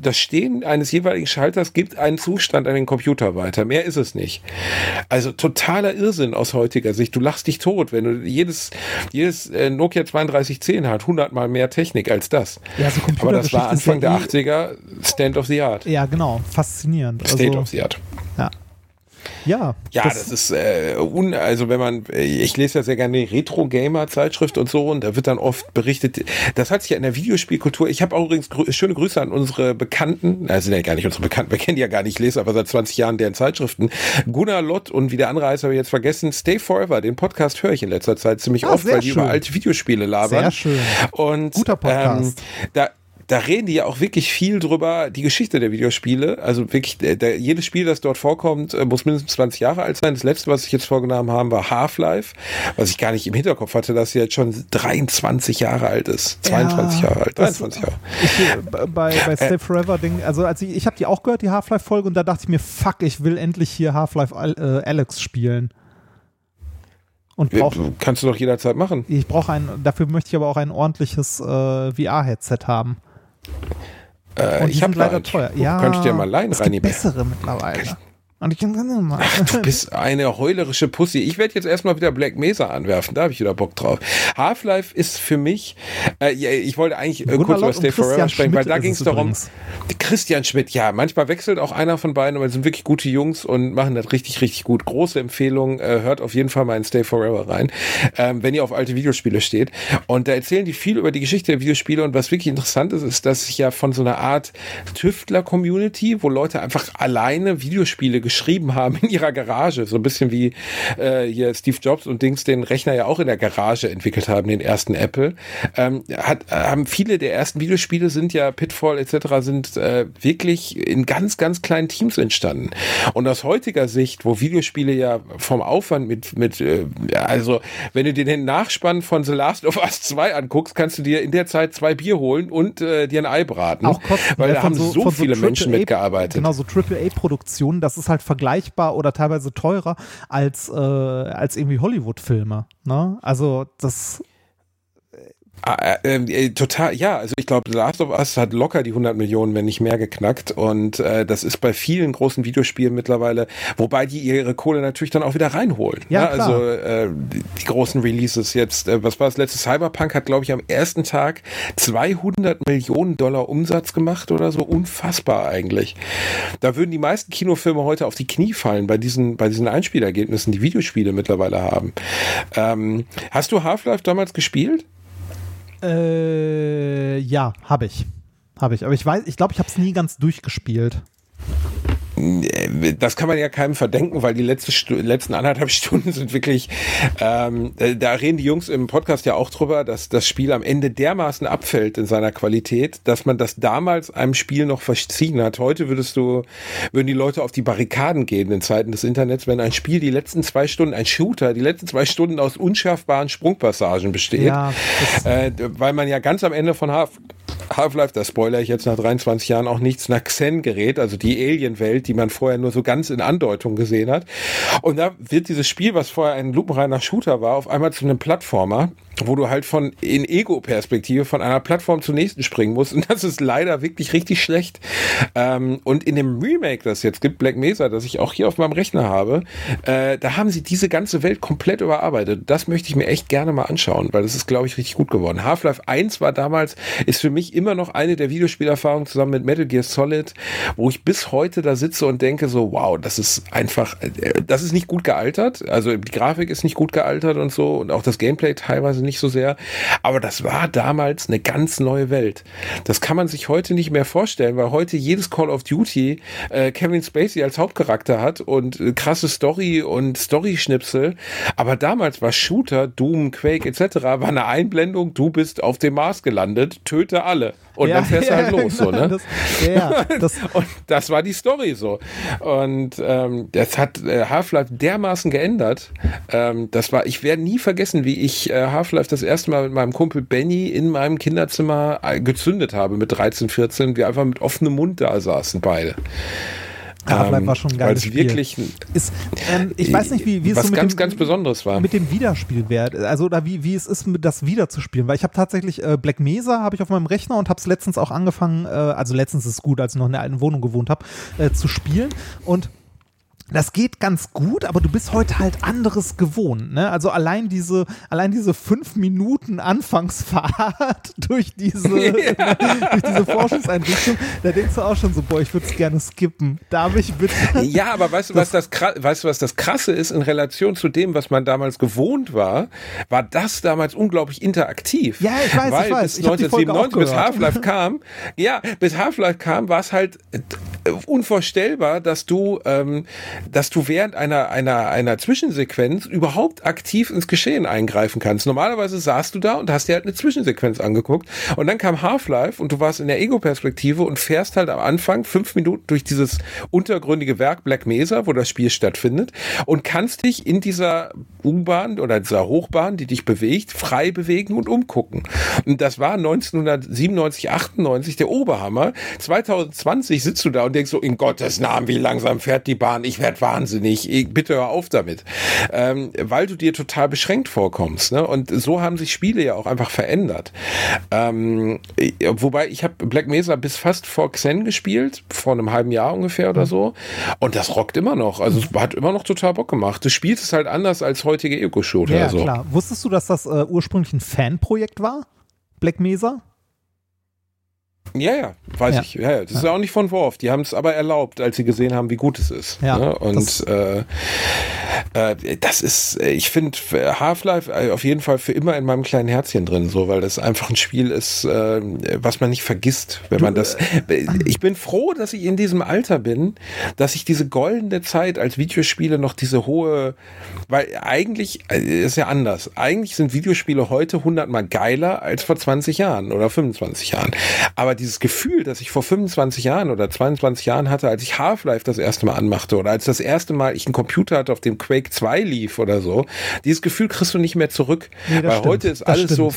das Stehen eines jeweiligen Schalters gibt einen Zustand an den Computer weiter. Mehr ist es nicht. Also totaler Irrsinn aus heutiger Sicht. Du lachst dich tot, wenn du jedes, jedes äh, Nokia 3210 hat, 100 mal mehr Technik als das. Ja, so Aber das war Anfang der eh- 80er Stand of the Art. Ja, genau. Faszinierend. State also, of the Art. ja. Ja, Ja, das, ist äh, un, also wenn man, äh, ich lese ja sehr gerne die Retro-Gamer-Zeitschrift und so und da wird dann oft berichtet, das hat sich ja in der Videospielkultur, ich habe auch übrigens grü schöne Grüße an unsere Bekannten, na, sind ja gar nicht unsere Bekannten, wir kennen die ja gar nicht, ich lese aber seit 20 Jahren deren Zeitschriften, Gunnar Lott und wie der andere heißt, habe ich jetzt vergessen, Stay Forever, den Podcast höre ich in letzter Zeit ziemlich Ah, oft, weil die schön. über alte Videospiele labern. Sehr schön. Und Guter Podcast. Ähm, da da reden die ja auch wirklich viel drüber, die Geschichte der Videospiele. Also wirklich, der, jedes Spiel, das dort vorkommt, äh, muss mindestens 20 Jahre alt sein. Das letzte, was ich jetzt vorgenommen habe, war Half-Life, was ich gar nicht im Hinterkopf hatte, dass sie jetzt schon 23 Jahre alt ist. 22 Ja, Jahre alt, das- 23 Jahre. Ich, äh, bei, bei Stay Forever Ding, also als ich, ich habe die auch gehört, die Half-Life-Folge, und da dachte ich mir, fuck, ich will endlich hier Half-Life Al- äh, Alex spielen. Und brauch, Kannst du doch jederzeit machen. ich brauche ein, dafür möchte ich aber auch ein ordentliches äh, VR-Headset haben. Äh, ich habe leider teuer. Ja, Könnte ich dir mal leihen, es gibt Reini. bessere mittlerweile. Und ich kann mal. Du bist eine heulerische Pussy. Ich werde jetzt erstmal wieder Black Mesa anwerfen. Da habe ich wieder Bock drauf. Half-Life ist für mich, äh, ich wollte eigentlich äh, kurz über Stay Forever sprechen, weil da ging es darum. Christian Schmidt, ja, manchmal wechselt auch einer von beiden, aber es sind wirklich gute Jungs und machen das richtig, richtig gut. Große Empfehlung, äh, hört auf jeden Fall mal in Stay Forever rein, ähm, wenn ihr auf alte Videospiele steht. Und da erzählen die viel über die Geschichte der Videospiele und was wirklich interessant ist, ist, dass sich ja von so einer Art Tüftler-Community, wo Leute einfach alleine Videospiele geschrieben haben in ihrer Garage, so ein bisschen wie äh, hier Steve Jobs und Dings den Rechner ja auch in der Garage entwickelt haben, den ersten Apple, ähm, hat, äh, haben viele der ersten Videospiele sind ja Pitfall etc. sind äh, wirklich in ganz, ganz kleinen Teams entstanden. Und aus heutiger Sicht, wo Videospiele ja vom Aufwand mit, mit äh, also wenn du dir den Nachspann von The Last of Us 2 anguckst, kannst du dir in der Zeit zwei Bier holen und äh, dir ein Ei braten. auch Kosten, weil ne, da haben so, von viele Menschen AAA mitgearbeitet. Genau, so AAA-Produktionen, das ist halt vergleichbar oder teilweise teurer als, äh, als irgendwie Hollywood-Filme. Ne? Also das äh, äh, total, ja, also ich glaube, The Last of Us hat locker die 100 Millionen, wenn nicht mehr geknackt und äh, das ist bei vielen großen Videospielen mittlerweile, wobei die ihre Kohle natürlich dann auch wieder reinholen. Ja, ne? klar. Also äh, die, die großen Releases jetzt, äh, was war das letzte? Cyberpunk hat, glaube ich, am ersten Tag 200 Millionen Dollar Umsatz gemacht oder so, unfassbar eigentlich. Da würden die meisten Kinofilme heute auf die Knie fallen bei diesen, bei diesen Einspielergebnissen, die Videospiele mittlerweile haben. Ähm, hast du Half-Life damals gespielt? Äh, ja, habe ich. Habe ich. Aber ich weiß, ich glaube, ich habe es nie ganz durchgespielt. Das kann man ja keinem verdenken, weil die letzte Stu letzten anderthalb Stunden sind wirklich, ähm, äh, da reden die Jungs im Podcast ja auch drüber, dass das Spiel am Ende dermaßen abfällt in seiner Qualität, dass man das damals einem Spiel noch verziehen hat. Heute würdest du, würden die Leute auf die Barrikaden gehen in Zeiten des Internets, wenn ein Spiel die letzten zwei Stunden, ein Shooter, die letzten zwei Stunden aus unschärfbaren Sprungpassagen besteht, Ja, äh, weil man ja ganz am Ende von Half Half-Life, da spoiler ich jetzt nach 23 Jahren auch nichts, nach Xen gerät, also die Alien-Welt, die man vorher nur so ganz in Andeutung gesehen hat. Und da wird dieses Spiel, was vorher ein lupenreiner Shooter war, auf einmal zu einem Plattformer, wo du halt von in Ego-Perspektive von einer Plattform zur nächsten springen musst. Und das ist leider wirklich richtig schlecht. Ähm, und in dem Remake, das jetzt gibt, Black Mesa, das ich auch hier auf meinem Rechner habe, äh, da haben sie diese ganze Welt komplett überarbeitet. Das möchte ich mir echt gerne mal anschauen, weil das ist, glaube ich, richtig gut geworden. Half-Life 1 war damals, ist für mich immer noch eine der Videospielerfahrungen zusammen mit Metal Gear Solid, wo ich bis heute da sitze und denke so, wow, das ist einfach, äh, das ist nicht gut gealtert. Also die Grafik ist nicht gut gealtert und so und auch das Gameplay teilweise nicht so sehr. Aber das war damals eine ganz neue Welt. Das kann man sich heute nicht mehr vorstellen, weil heute jedes Call of Duty äh, Kevin Spacey als Hauptcharakter hat und äh, krasse Story und Story-Schnipsel. Aber damals war Shooter, Doom, Quake etc. war eine Einblendung, du bist auf dem Mars gelandet, töte alle. Und Ja, dann fährst du ja, halt los, so, genau, ne? Das, ja, ja, das, und das war die Story so. Und ähm, das hat äh, Half-Life dermaßen geändert. Ähm, das war, ich werde nie vergessen, wie ich äh, Half-Life das erste Mal mit meinem Kumpel Benny in meinem Kinderzimmer äh, gezündet habe mit 13, 14. Wir einfach mit offenem Mund da saßen beide. Half-Life Ähm, war schon ein geiles es Spiel. wirklich ist, ähm, ich weiß nicht, wie, wie es so mit ganz, dem, ganz Besonderes war. mit dem Wiederspielwert, also oder wie, wie es ist, das wiederzuspielen, weil ich habe tatsächlich äh, Black Mesa habe ich auf meinem Rechner und habe es letztens auch angefangen, äh, also letztens ist es gut, als ich noch in der alten Wohnung gewohnt habe, äh, zu spielen und das geht ganz gut, aber du bist heute halt anderes gewohnt. Ne? Also allein diese, allein diese fünf Minuten Anfangsfahrt durch diese, durch diese Forschungseinrichtung, da denkst du auch schon so, boah, ich würde es gerne skippen. Darf ich bitte? Ja, aber weißt du, was das, weißt du, was das Krasse ist in Relation zu dem, was man damals gewohnt war, war das damals unglaublich interaktiv. Ja, ich weiß, ich Weil weiß. bis Ich hab die Folge 1997, bis. Half-Life kam, ja, bis Half-Life kam, war es halt äh, unvorstellbar, dass du, ähm, dass du während einer, einer, einer Zwischensequenz überhaupt aktiv ins Geschehen eingreifen kannst. Normalerweise saßt du da und hast dir halt eine Zwischensequenz angeguckt und dann kam Half-Life und du warst in der Ego-Perspektive und fährst halt am Anfang fünf Minuten durch dieses untergründige Werk Black Mesa, wo das Spiel stattfindet und kannst dich in dieser U-Bahn oder dieser Hochbahn, die dich bewegt, frei bewegen und umgucken. Und das war 1997, 98 der Oberhammer. 2020 sitzt du da und denkst so, in Gottes Namen, wie langsam fährt die Bahn? Ich werde wahnsinnig. Ich, bitte hör auf damit. Ähm, weil du dir total beschränkt vorkommst. Ne? Und so haben sich Spiele ja auch einfach verändert. Ähm, wobei ich habe Black Mesa bis fast vor Xen gespielt, vor einem halben Jahr ungefähr oder so. Und das rockt immer noch. Also es hat immer noch total Bock gemacht. Du spielst es halt anders als heutige Ego-Shooter. Ja, so. klar. Wusstest du, dass das äh, ursprünglich ein Fanprojekt war? Black Mesa? Ja, ja, weiß Ja. ich. Ja, ja. Das ist ja auch nicht von Worf. Die haben es aber erlaubt, als sie gesehen haben, wie gut es ist. Ja, ne? Und das- äh, äh, das ist, ich finde Half-Life äh, auf jeden Fall für immer in meinem kleinen Herzchen drin, so, weil das einfach ein Spiel ist, äh, was man nicht vergisst, wenn man das. äh, Ich bin froh, dass ich in diesem Alter bin, dass ich diese goldene Zeit als Videospiele noch diese hohe, weil eigentlich äh, ist ja anders. Eigentlich sind Videospiele heute hundertmal geiler als vor 20 Jahren oder 25 Jahren. Aber dieses Gefühl, das ich vor 25 Jahren oder 22 Jahren hatte, als ich Half-Life das erste Mal anmachte oder als das erste Mal ich einen Computer hatte, auf dem Quake 2 lief oder so, dieses Gefühl kriegst du nicht mehr zurück. Nee, Weil stimmt, heute ist das alles so stimmt.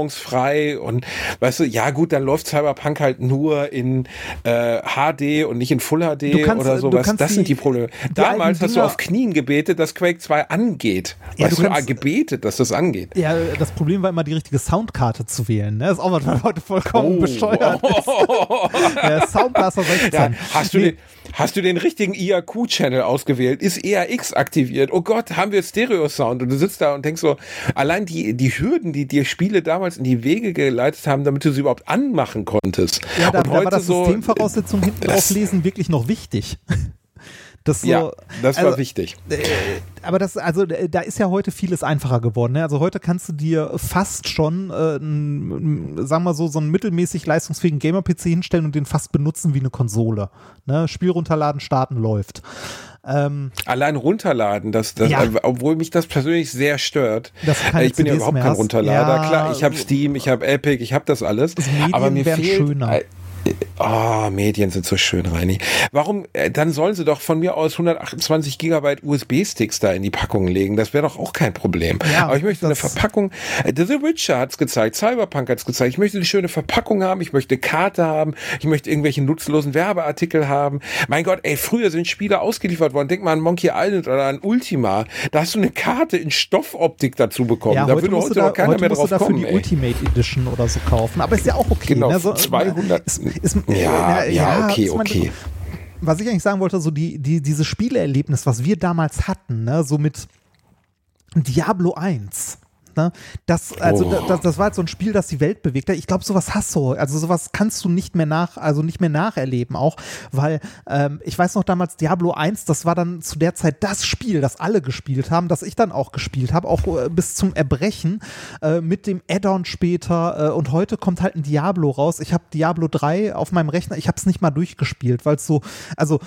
verzögerungsfrei und weißt du, ja gut, dann läuft Cyberpunk halt nur in äh, HD und nicht in Full HD kannst- oder du sowas. Das sind die- Probleme. die Damals hast du auf Knien gebetet, dass Quake 2 angeht. Ja, weißt du kannst- ah, gebetet, dass das angeht. Ja, das Problem war immer, die richtige Soundkarte zu wählen. Ne? Das ist auch was, was heute vollkommen Oh. bescheuert. Der Soundblaster 16. Ja, hast, du den, hast du den richtigen IAQ-Channel ausgewählt? Ist EAX aktiviert? Oh Gott, haben wir Stereo-Sound? Und du sitzt da und denkst so, allein die, die Hürden, die dir Spiele damals in die Wege geleitet haben, damit du sie überhaupt anmachen konntest. Ja, da, und da war heute das so, Systemvoraussetzung hinten das- drauf lesen wirklich noch wichtig. Das so, Ja, das war also, wichtig. aber das, also äh, da ist ja heute vieles einfacher geworden. Ne? Also heute kannst du dir fast schon, äh, n- sagen wir so, so einen mittelmäßig leistungsfähigen Gamer-PC hinstellen und den fast benutzen wie eine Konsole. Ne? Spiel runterladen, starten läuft. Ähm, Allein runterladen, das, das, Ja. obwohl mich das persönlich sehr stört. Keine ich bin ja überhaupt kein. Runterlader. Ja. Klar, ich habe Steam, ich habe Epic, ich habe das alles. Medien aber mir fehlt, schöner. Ah, Medien sind so schön, Reini. Warum? Äh, dann sollen sie doch von mir aus 128 Gigabyte USB-Sticks da in die Packung legen. Das wäre doch auch kein Problem. Ja, Aber ich möchte eine Verpackung. äh, The Witcher hat's gezeigt, Cyberpunk hat's gezeigt. Ich möchte eine schöne Verpackung haben. Ich möchte eine Karte haben. Ich möchte irgendwelche nutzlosen Werbeartikel haben. Mein Gott, ey, früher sind Spiele ausgeliefert worden. Denk mal an Monkey Island oder an Ultima. Da hast du eine Karte in Stoffoptik dazu bekommen. ja, da würde heute da, doch keiner heute mehr drauf dafür kommen. die ey. Ultimate Edition oder so kaufen. Aber ist ja auch okay. Genau, ne? so, 200 Ist, ist, Ja, äh, ja, okay, ist man- okay. Was ich eigentlich sagen wollte, so die, die, dieses Spieleerlebnis, was wir damals hatten, ne, so mit Diablo 1. Ne? Das, also, Oh. das, das war halt so ein Spiel, das die Welt bewegt hat. Ich glaube, sowas hast du. Also sowas kannst du nicht mehr nach, also nicht mehr nacherleben auch, weil ähm, ich weiß noch damals Diablo 1, das war dann zu der Zeit das Spiel, das alle gespielt haben, das ich dann auch gespielt habe, auch äh, bis zum Erbrechen äh, mit dem Add-on später. Äh, und heute kommt halt ein Diablo raus. Ich habe Diablo 3 auf meinem Rechner, ich habe es nicht mal durchgespielt, weil es so, also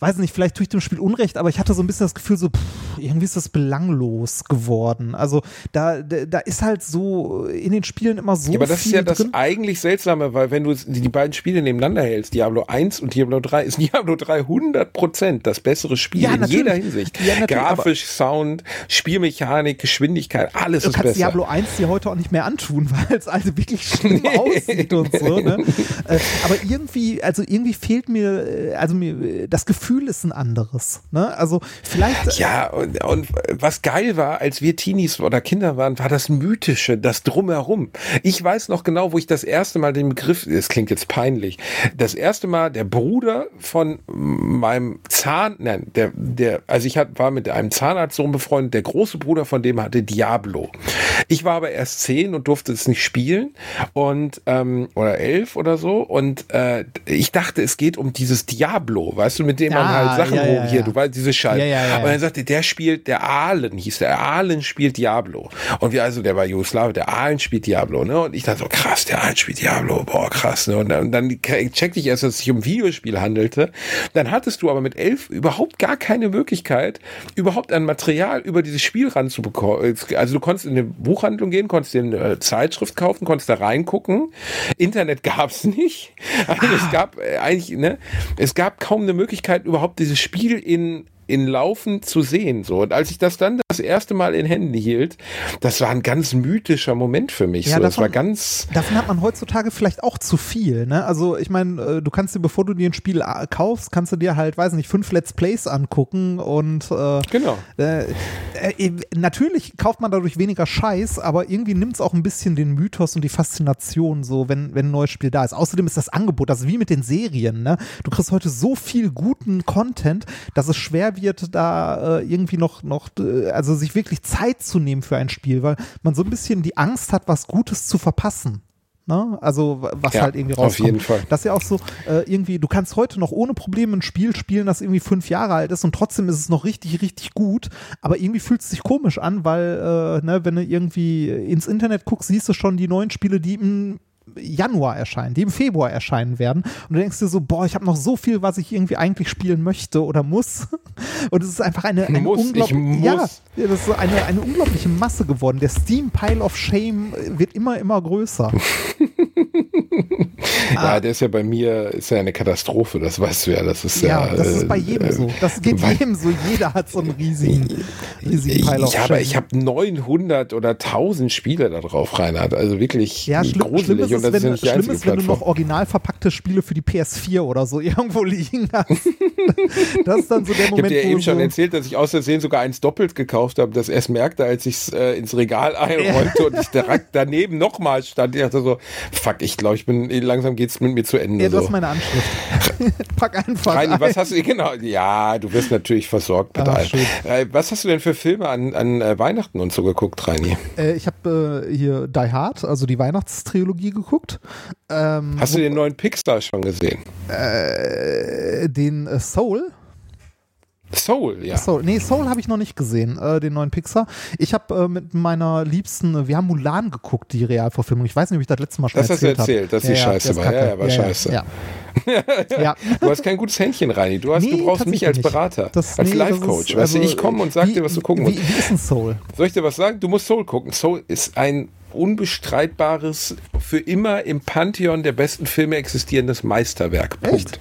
weiß nicht, vielleicht tue ich dem Spiel Unrecht, aber ich hatte so ein bisschen das Gefühl, so pff, irgendwie ist das belanglos geworden. Also da, da, da ist halt so in den Spielen immer so Ja, aber das ist ja das drin. eigentlich Seltsame, weil wenn du die beiden Spiele nebeneinander hältst, Diablo 1 und Diablo 3, ist Diablo 3 100 Prozent das bessere Spiel Ja, in jeder Hinsicht. Ja, Grafisch, Sound, Spielmechanik, Geschwindigkeit, alles Du ist kannst besser. Diablo 1 dir heute auch nicht mehr antun, weil es also wirklich schlimm aussieht und so. Ne? Äh, aber irgendwie, also irgendwie fehlt mir, äh, also mir, äh, das Gefühl ist ein anderes. Ne? Also vielleicht. Ja, und, und was geil war, als wir Teenies oder Kinder waren, war das Mythische, das Drumherum. Ich weiß noch genau, wo ich das erste Mal den Begriff, es klingt jetzt peinlich, das erste Mal der Bruder von meinem Zahn, nein, der, der, also ich hat, war mit einem Zahnarztsohn befreundet, der große Bruder von dem hatte Diablo. Ich war aber erst zehn und durfte es nicht spielen und, ähm, oder elf oder so und äh, ich dachte, es geht um dieses Diablo, weißt du, mit dem man Ah, halt Sachen ja, ja, hier, ja. du weißt, diese Scheiße. Und dann sagte, der spielt, der Ahlen hieß der, Ahlen spielt Diablo. Und wir also, der war Jugoslawe, der Ahlen spielt Diablo, ne? Und ich dachte so, krass, der Ahlen spielt Diablo, boah, krass, ne? Und dann, dann checkte ich erst, dass es sich um ein Videospiel handelte. Dann hattest du aber mit elf überhaupt gar keine Möglichkeit, überhaupt an Material über dieses Spiel ranzubekommen. Also du konntest in eine Buchhandlung gehen, konntest dir eine Zeitschrift kaufen, konntest da reingucken. Internet gab's nicht. Also es gab äh, eigentlich, ne? Es gab kaum eine Möglichkeit, überhaupt dieses Spiel in in Laufen zu sehen. So. Und als ich das dann das erste Mal in Händen hielt, das war ein ganz mythischer Moment für mich. Ja, so. Das davon- war ganz. Davon hat man heutzutage vielleicht auch zu viel. Ne? Also ich meine, äh, du kannst dir, bevor du dir ein Spiel äh, kaufst, kannst du dir halt, weiß nicht, fünf Let's Plays angucken und äh, Genau. Äh, äh, natürlich kauft man dadurch weniger Scheiß, aber irgendwie nimmt es auch ein bisschen den Mythos und die Faszination, so wenn, wenn ein neues Spiel da ist. Außerdem ist das Angebot, das ist wie mit den Serien, ne? Du kriegst heute so viel guten Content, dass es schwer wird, da äh, irgendwie noch, noch, äh, also sich wirklich Zeit zu nehmen für ein Spiel, weil man so ein bisschen die Angst hat, was Gutes zu verpassen. Ne? Also was Ja, halt irgendwie auf rauskommt. jeden Fall. Das ist ja auch so, äh, irgendwie, du kannst heute noch ohne Probleme ein Spiel spielen, das irgendwie fünf Jahre alt ist und trotzdem ist es noch richtig, richtig gut. Aber irgendwie fühlt es sich komisch an, weil, äh, ne, wenn du irgendwie ins Internet guckst, siehst du schon die neuen Spiele, die im Januar erscheinen, die im Februar erscheinen werden. Und du denkst dir so, boah, ich habe noch so viel, was ich irgendwie eigentlich spielen möchte oder muss. Und es ist einfach eine, eine Muss, ich unglaubliche, muss. ja, das ist eine, eine unglaubliche Masse geworden. Der Steam Pile of Shame wird immer, immer größer. Ja, der ist ja bei mir, ist ja eine Katastrophe, das weißt du ja. Das ist ja, ja das ist bei äh, jedem so. Das geht weil- jedem so. Jeder hat so einen riesigen, riesigen Pile of Ja, aber ich habe 900 oder 1000 Spiele da drauf, Reinhard. Also wirklich ja, schlimm, gruselig. schlimm ist und das wenn, ist ja schlimm ist, wenn du noch original verpackte Spiele für die PS4 oder so irgendwo liegen hast. das ist dann so der Ich habe Moment, dir eben schon so, erzählt, dass ich aus Versehen sogar eins doppelt gekauft habe, das erst merkte, als ich es äh, ins Regal einräumte und ich direkt daneben nochmal stand. Ich dachte so, fuck, ich glaube, ich bin langsam geht's mit mir zu Ende. Ja, du so. hast meine Anschrift. Pack einfach Reini, ein. was hast du, genau, ja, du wirst natürlich versorgt mit Ah, allem. Äh, was hast du denn für Filme an, an äh, Weihnachten und so geguckt, Reini? Äh, ich habe äh, hier Die Hard, also die Weihnachtstrilogie geguckt. Ähm, Hast du den neuen Pixar schon gesehen? äh, den äh, Soul. Soul, ja. Soul. Nee, Soul habe ich noch nicht gesehen, äh, den neuen Pixar. Ich habe äh, mit meiner Liebsten, äh, wir haben Mulan geguckt, die Realverfilmung. Ich weiß nicht, ob ich das letzte Mal schon Das hast du erzählt habe. erzählt, dass die scheiße der ist war. kacke. Ja, ja, war scheiße. Ja. ja. Du hast kein gutes Händchen, Reini. Du, hast, Nee, du brauchst mich als. Berater, Das- als nee, das Life-Coach. Weißt du, also, ich komme und sag wie- dir, was du gucken wie, musst. Wie ist ein Soul? Soll ich dir was sagen? Du musst Soul gucken. Soul ist ein unbestreitbares, für immer im Pantheon der besten Filme existierendes Meisterwerk. Punkt.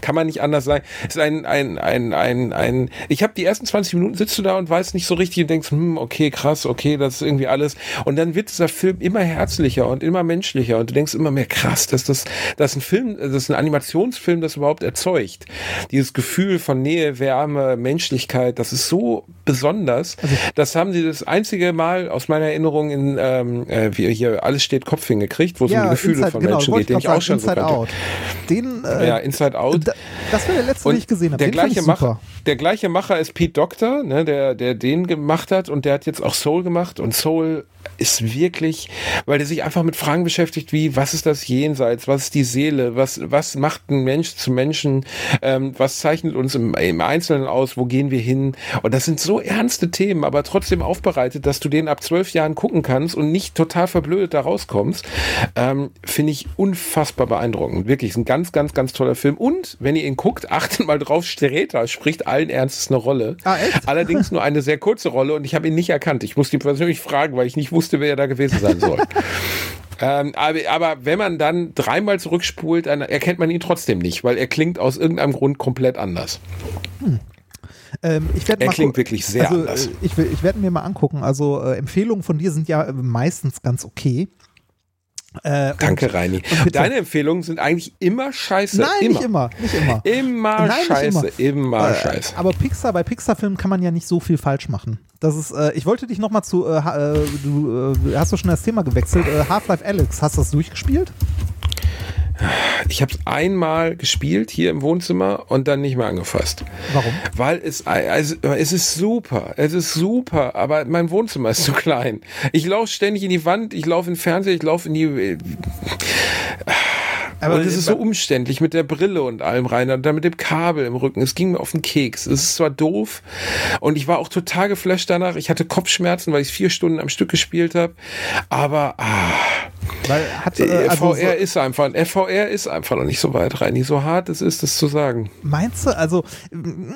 Kann man nicht anders sagen. Es ist ein, ein, ein, ein, ein ich habe die ersten 20 Minuten sitzt du da und weißt nicht so richtig und denkst, hm, okay, krass, okay, das ist irgendwie alles. Und dann wird dieser Film immer herzlicher und immer menschlicher und du denkst immer mehr, krass, dass das, dass ein Film, das ist ein Animationsfilm, das überhaupt erzeugt. Dieses Gefühl von Nähe, Wärme, Menschlichkeit, das ist so besonders. Das haben sie das einzige Mal aus meiner Erinnerung in, ähm, äh, wie hier, alles steht Kopf hingekriegt, wo es um die Gefühle Inside, von genau, Menschen geht, den ich auch schon sagen, so Inside kannte. Out. Den, äh, Ja, Inside Out. da, das war der letzte, den ich gesehen habe. Der Den gleiche, ich Macher. Der gleiche Macher ist Pete Doctor, ne, der, der den gemacht hat und der hat jetzt auch Soul gemacht und Soul ist wirklich, weil der sich einfach mit Fragen beschäftigt, wie, was ist das Jenseits, was ist die Seele, was, was macht ein Mensch zu Menschen, ähm, was zeichnet uns im, im Einzelnen aus, wo gehen wir hin? Und das sind so ernste Themen, aber trotzdem aufbereitet, dass du den ab zwölf Jahren gucken kannst und nicht total verblödet da rauskommst, ähm, finde ich unfassbar beeindruckend. Wirklich, ist ein ganz, ganz, ganz toller Film. Und wenn ihr ihn guckt, achtet mal drauf, Streter spricht allen Ernstes eine Rolle. Ah, echt? Allerdings nur eine sehr kurze Rolle und ich habe ihn nicht erkannt. Ich musste ihn persönlich fragen, weil ich nicht wusste, wer er da gewesen sein soll. Ähm, aber, aber wenn man dann dreimal zurückspult, dann erkennt man ihn trotzdem nicht, weil er klingt aus irgendeinem Grund komplett anders. Ähm, ich Er mal klingt wirklich sehr also, anders. äh, Ich, ich werde mir mal angucken. Also äh, Empfehlungen von dir sind ja meistens ganz okay. Äh, Danke, Reini. Deine Empfehlungen sind eigentlich immer scheiße. Nein, immer. nicht immer, nicht immer. Immer Nein, scheiße, immer, Äh, scheiße. Aber Pixar, bei Pixar-Filmen kann man ja nicht so viel falsch machen. Das ist, äh, ich wollte dich nochmal zu, äh, äh, du äh, hast doch schon das Thema gewechselt. Half-Life Alex, hast du das durchgespielt? Ich habe es einmal gespielt hier im Wohnzimmer und dann nicht mehr angefasst. Warum? Weil es, also, es ist super, es ist super, aber mein Wohnzimmer ist zu klein. Ich laufe ständig in die Wand, ich laufe in den Fernseher, ich laufe in die... Aber und es ist so umständlich mit der Brille und allem rein und dann mit dem Kabel im Rücken. Es ging mir auf den Keks. Es ist zwar doof und ich war auch total geflasht danach. Ich hatte Kopfschmerzen, weil ich vier Stunden am Stück gespielt habe. Aber ah, hat, äh, äh, also VR so, ist einfach, VR ist einfach noch nicht so weit rein. Nicht so hart es ist, das zu sagen. meinst du, also, mm,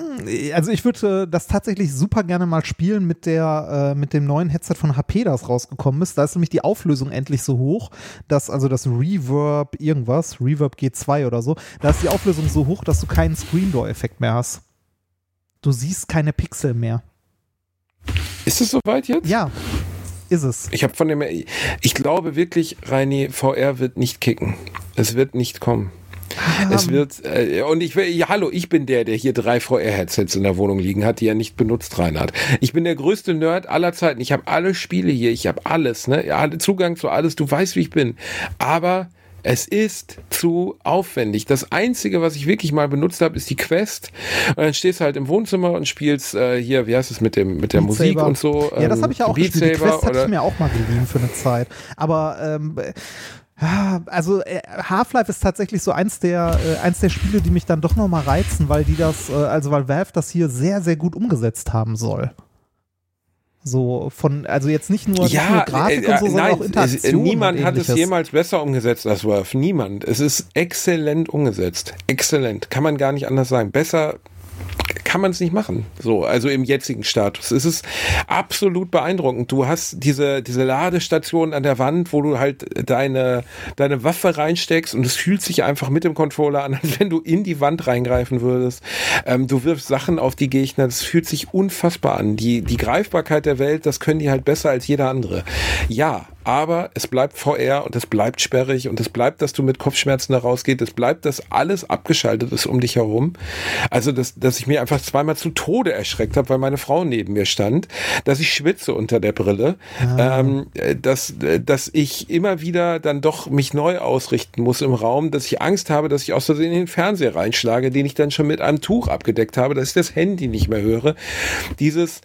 also ich würde äh, das tatsächlich super gerne mal spielen mit der, äh, mit dem neuen Headset von HP, das rausgekommen ist. Da ist nämlich die Auflösung endlich so hoch, dass also das Reverb irgendwas, Reverb G2 oder so, da ist die Auflösung so hoch, dass du keinen Screen Door Effekt mehr hast. Du siehst keine Pixel mehr. Ist es soweit jetzt? Ja, ist es. Ich habe von dem, ich glaube wirklich, Reini, VR wird nicht kicken. Es wird nicht kommen. Es wird, äh, und ich will, ja, hallo, ich bin der, der hier drei VR-Headsets in der Wohnung liegen hat, die er nicht benutzt, Reinhard. Ich bin der größte Nerd aller Zeiten. Ich habe alle Spiele hier, ich habe alles, ne? Zugang zu alles, du weißt, wie ich bin. Aber es ist zu aufwendig. Das Einzige, was ich wirklich mal benutzt habe, ist die Quest. Und dann stehst du halt im Wohnzimmer und spielst äh, hier, wie heißt es mit dem mit der Beat Musik Saber. und so. Ja, das ähm, habe ich ja auch Beat gespielt. Die Quest hatte ich mir auch mal geliehen für eine Zeit. Aber ähm, äh, also äh, Half-Life ist tatsächlich so eins der, äh, eins der Spiele, die mich dann doch nochmal reizen, weil die das, äh, also weil Valve das hier sehr, sehr gut umgesetzt haben soll. So von, also jetzt nicht nur, nicht nur Grafik äh, und so, sondern nein, auch Interaktion. es, niemand hat es jemals besser umgesetzt als Worth. Niemand. Es ist exzellent umgesetzt. Exzellent. Kann man gar nicht anders sagen. Besser kann man es nicht machen. So, also im jetzigen Status. Es ist absolut beeindruckend. Du hast diese, diese Ladestation an der Wand, wo du halt deine, deine Waffe reinsteckst und es fühlt sich einfach mit dem Controller an, als wenn du in die Wand reingreifen würdest. Ähm, du wirfst Sachen auf die Gegner. Das fühlt sich unfassbar an. Die, die Greifbarkeit der Welt, das können die halt besser als jeder andere. Ja, aber es bleibt VR und es bleibt sperrig und es bleibt, dass du mit Kopfschmerzen da rausgehst, es bleibt, dass alles abgeschaltet ist um dich herum. Also, dass, dass ich mir einfach zweimal zu Tode erschreckt habe, weil meine Frau neben mir stand, dass ich schwitze unter der Brille, ah. ähm, dass, dass ich immer wieder dann doch mich neu ausrichten muss im Raum, dass ich Angst habe, dass ich aus Versehen in den Fernseher reinschlage, den ich dann schon mit einem Tuch abgedeckt habe, dass ich das Handy nicht mehr höre. Dieses,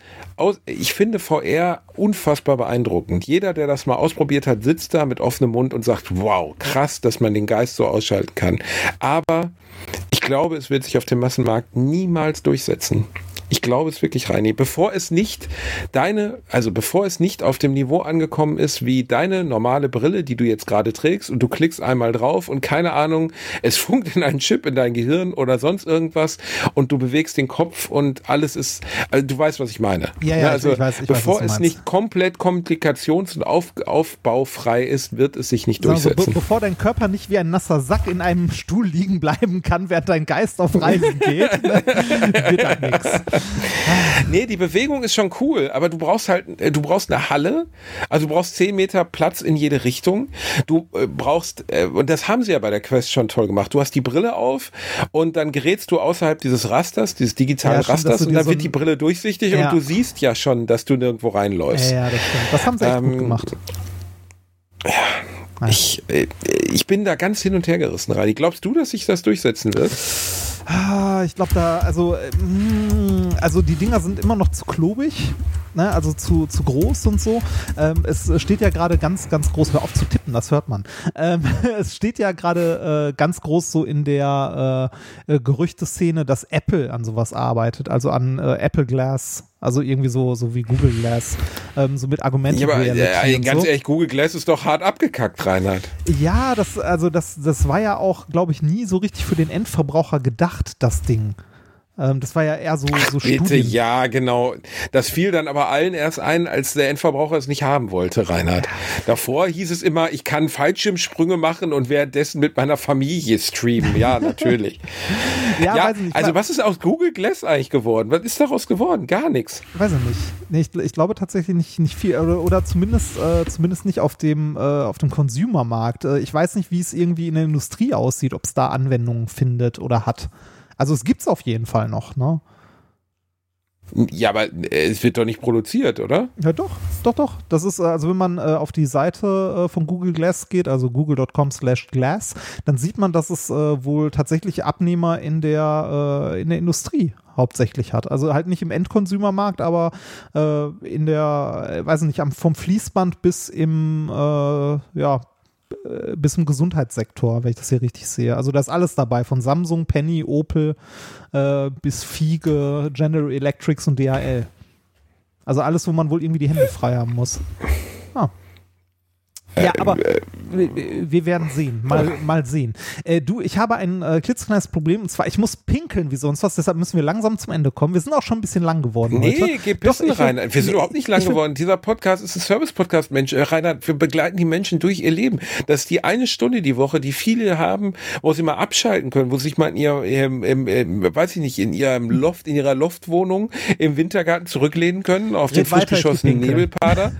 ich finde VR unfassbar beeindruckend. Jeder, der das mal ausprobiert hat, sitzt da mit offenem Mund und sagt, wow, krass, dass man den Geist so ausschalten kann. Aber ich glaube, es wird sich auf dem Massenmarkt niemals durchsetzen. Ich glaube es wirklich, Reini. Bevor es nicht deine, also bevor es nicht auf dem Niveau angekommen ist, wie deine normale Brille, die du jetzt gerade trägst und du klickst einmal drauf und keine Ahnung, es funkt in einen Chip in dein Gehirn oder sonst irgendwas und du bewegst den Kopf und alles ist, also du weißt, was ich meine. Ja, ja, also ich weiß, ich bevor weiß, es nicht komplett komplikations- und auf, aufbaufrei ist, wird es sich nicht durchsetzen. Also, be bevor dein Körper nicht wie ein nasser Sack in einem Stuhl liegen bleiben kann, während dein Geist auf Reisen geht, wird da nichts. nee, die Bewegung ist schon cool, aber du brauchst halt, äh, du brauchst eine Halle, also du brauchst 10 Meter Platz in jede Richtung. Du äh, brauchst, äh, und das haben sie ja bei der Quest schon toll gemacht. Du hast die Brille auf und dann gerätst du außerhalb dieses Rasters, dieses digitalen ja, Rasters und dann so wird die Brille durchsichtig ja. und du siehst ja schon, dass du nirgendwo reinläufst. Ja, ja das stimmt. Das haben sie echt ähm, gut gemacht. Ja. Ich, ich bin da ganz hin und her gerissen, Radi. Glaubst du, dass sich das durchsetzen wird? Ah, ich glaube da, also, mm, also die Dinger sind immer noch zu klobig, ne? also zu, zu groß und so. Ähm, es steht ja gerade ganz, ganz groß, hör auf zu tippen, das hört man. Ähm, es steht ja gerade äh, ganz groß so in der äh, äh, Gerüchteszene, dass Apple an sowas arbeitet, also an äh, Apple Glass also irgendwie so, so wie Google Glass, ähm, so mit Argumenten. Ja, aber äh, ganz so. ehrlich, Google Glass ist doch hart abgekackt, Reinhard. Ja, das, also das, das war ja auch, glaube ich, nie so richtig für den Endverbraucher gedacht, das Ding. Ähm, das war ja eher so, so Bitte, ja, genau. Das fiel dann aber allen erst ein, als der Endverbraucher es nicht haben wollte, Reinhard. Davor hieß es immer, ich kann Fallschirmsprünge machen und währenddessen mit meiner Familie streamen. Ja, natürlich. ja, ja nicht, also was ist aus Google Glass eigentlich geworden? Was ist daraus geworden? Gar nichts. Weiß ich nicht. Nee, ich, ich, glaube tatsächlich nicht, nicht viel oder, oder zumindest, äh, zumindest nicht auf dem, äh, auf dem Consumer-Markt. Äh, ich weiß nicht, wie es irgendwie in der Industrie aussieht, ob es da Anwendungen findet oder hat. Also es gibt es auf jeden Fall noch, ne? Ja, aber äh, es wird doch nicht produziert, oder? Ja, doch, doch, doch. Das ist, äh, also wenn man äh, auf die Seite äh, von Google Glass geht, also google.com slash glass, dann sieht man, dass es äh, wohl tatsächlich Abnehmer in der, äh, in der Industrie hauptsächlich hat. Also halt nicht im Endkonsumermarkt, aber in der, weiß nicht, vom Fließband bis im, ja, bis zum Gesundheitssektor, wenn ich das hier richtig sehe. Also da ist alles dabei, von Samsung, Penny, Opel äh, bis Fiege, General Electrics und DHL. Also alles, wo man wohl irgendwie die Hände frei haben muss. Ah. Ja, aber wir werden sehen. Mal, mal sehen. Äh, du, ich habe ein äh, klitzekleines Problem und zwar, ich muss pinkeln wie sonst was, deshalb müssen wir langsam zum Ende kommen. Wir sind auch schon ein bisschen lang geworden. Nee, heute. geh pissen Doch, rein. Wir sind überhaupt nicht lang geworden. Dieser Podcast ist ein Service-Podcast, Mensch. Äh, Reinhard, wir begleiten die Menschen durch ihr Leben. Das ist die eine Stunde die Woche, die viele haben, wo sie mal abschalten können, wo sie sich mal in ihr, im, im, im, weiß ich nicht, in ihrem Loft, in ihrer Loftwohnung im Wintergarten zurücklehnen können, auf Red den frisch geschossenen Nebelpader.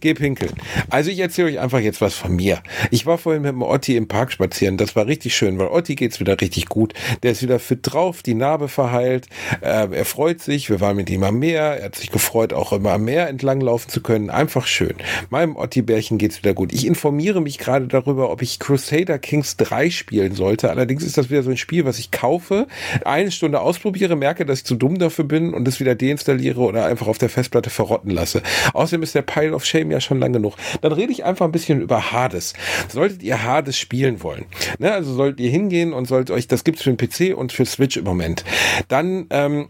Geh pinkeln. Also ich erzähle euch einfach jetzt was von mir. Ich war vorhin mit dem Otti im Park spazieren. Das war richtig schön, weil Otti geht's wieder richtig gut. Der ist wieder fit drauf, die Narbe verheilt. Äh, er freut sich. Wir waren mit ihm am Meer. Er hat sich gefreut, auch immer am Meer entlang laufen zu können. Einfach schön. Meinem Otti-Bärchen geht's wieder gut. Ich informiere mich gerade darüber, ob ich Crusader Kings 3 spielen sollte. Allerdings ist das wieder so ein Spiel, was ich kaufe, eine Stunde ausprobiere, merke, dass ich zu dumm dafür bin und es wieder deinstalliere oder einfach auf der Festplatte verrotten lasse. Außerdem ist der Pile of Shame ja schon lang genug. Dann rede ich einfach ein bisschen über Hades. Solltet ihr Hades spielen wollen, ne, also solltet ihr hingehen und sollt euch, das gibt's für den PC und für Switch im Moment, dann ähm,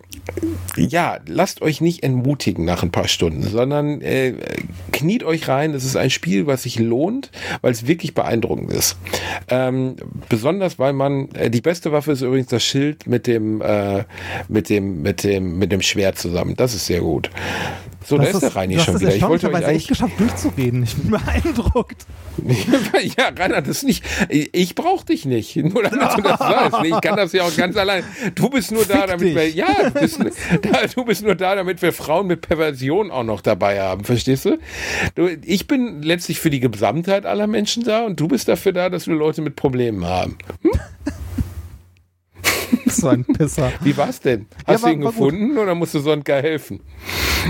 ja, lasst euch nicht entmutigen nach ein paar Stunden, sondern äh, kniet euch rein. Es ist ein Spiel, was sich lohnt, weil es wirklich beeindruckend ist. Ähm, besonders, weil man äh, die beste Waffe ist übrigens das Schild mit dem äh, mit dem mit dem mit dem Schwert zusammen. Das ist sehr gut. So, da ist der Reini schon wieder. Ich wollte euch echt eigentlich geschafft durchzureden. Ich bin beeindruckt. ja, Reinhard, das ist nicht. Ich brauche dich nicht. Nur damit du das weißt. Ich kann das ja auch ganz allein. Du bist nur da, Fick damit dich. wir. Ja, du bist, du bist nur da, damit wir Frauen mit Perversion auch noch dabei haben. Verstehst du? du? Ich bin letztlich für die Gesamtheit aller Menschen da und du bist dafür da, dass wir Leute mit Problemen haben. So ein Pisser. Wie war's denn? Hast war- du ihn war gut. gefunden oder musst du Sonka helfen?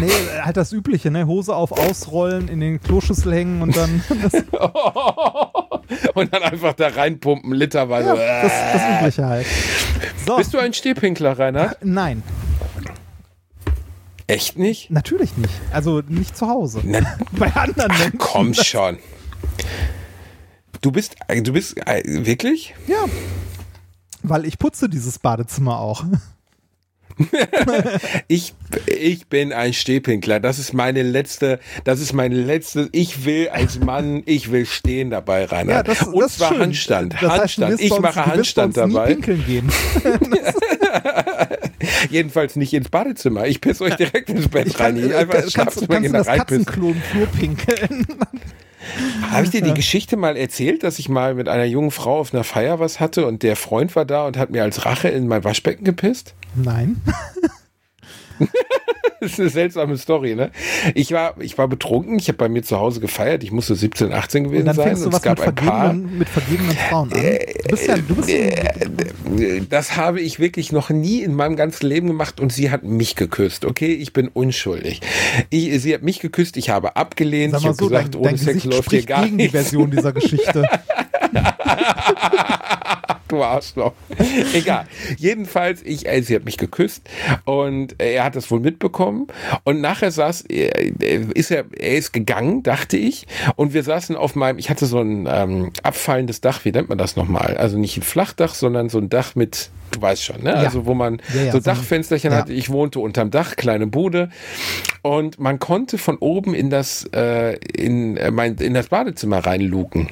Nee, halt das Übliche, ne? Hose auf, ausrollen, in den Kloschüssel hängen und dann. Und dann einfach da reinpumpen, literweise. ja, das, das Übliche halt. So. Bist du ein Stehpinkler, Reinhard? Nein, Echt nicht? natürlich nicht. Also nicht zu Hause. Na, Bei anderen Menschen. komm schon. Du bist, du bist äh, wirklich? Ja. Weil ich putze dieses Badezimmer auch. Ich, ich bin ein Stehpinkler. Das ist meine letzte, das ist meine letzte. Ich will als Mann, ich will stehen dabei, Reinhard. das, Und das zwar schön. Handstand. Das heißt, Handstand. wirst ich uns- mache Handstand uns nie dabei. pinkeln gehen. Jedenfalls nicht ins Badezimmer. Ich piss euch direkt ins Bett Ich kann, rein. äh, Einfach kannst, Schlafzimmer kannst du da das. Katzenklo im Flur pinkeln? Habe ich dir die Geschichte mal erzählt, dass ich mal mit einer jungen Frau auf einer Feier was hatte und der Freund war da und hat mir als Rache in mein Waschbecken gepisst? Nein. Das ist eine seltsame Story, ne? Ich war, ich war betrunken, ich habe bei mir zu Hause gefeiert, ich musste 17, 18 gewesen sein fängst du und es was gab mit ein paar. vergebenen, mit vergebenen Frauen an. Du bist ja, du bist Äh, Das habe ich wirklich noch nie in meinem ganzen Leben gemacht und sie hat mich geküsst, okay? Ich bin unschuldig. Ich, sie hat mich geküsst, ich habe abgelehnt, ich habe so, gesagt, dein, ohne dein Sex Gesicht läuft hier gar gegen die nichts. Version dieser Geschichte. du Arschloch. Egal. Jedenfalls, ich, äh, sie hat mich geküsst und äh, er hat das wohl mitbekommen und nachher saß, äh, äh, ist er, er ist gegangen, dachte ich und wir saßen auf meinem, ich hatte so ein ähm, abfallendes Dach, wie nennt man das nochmal? Also nicht ein Flachdach, sondern so ein Dach mit, du weißt schon, ne? Also wo man Ja, ja, so Dachfensterchen ja. hatte. Ich wohnte unterm Dach, kleine Bude und man konnte von oben in das, äh, in, äh, mein, in das Badezimmer reinluken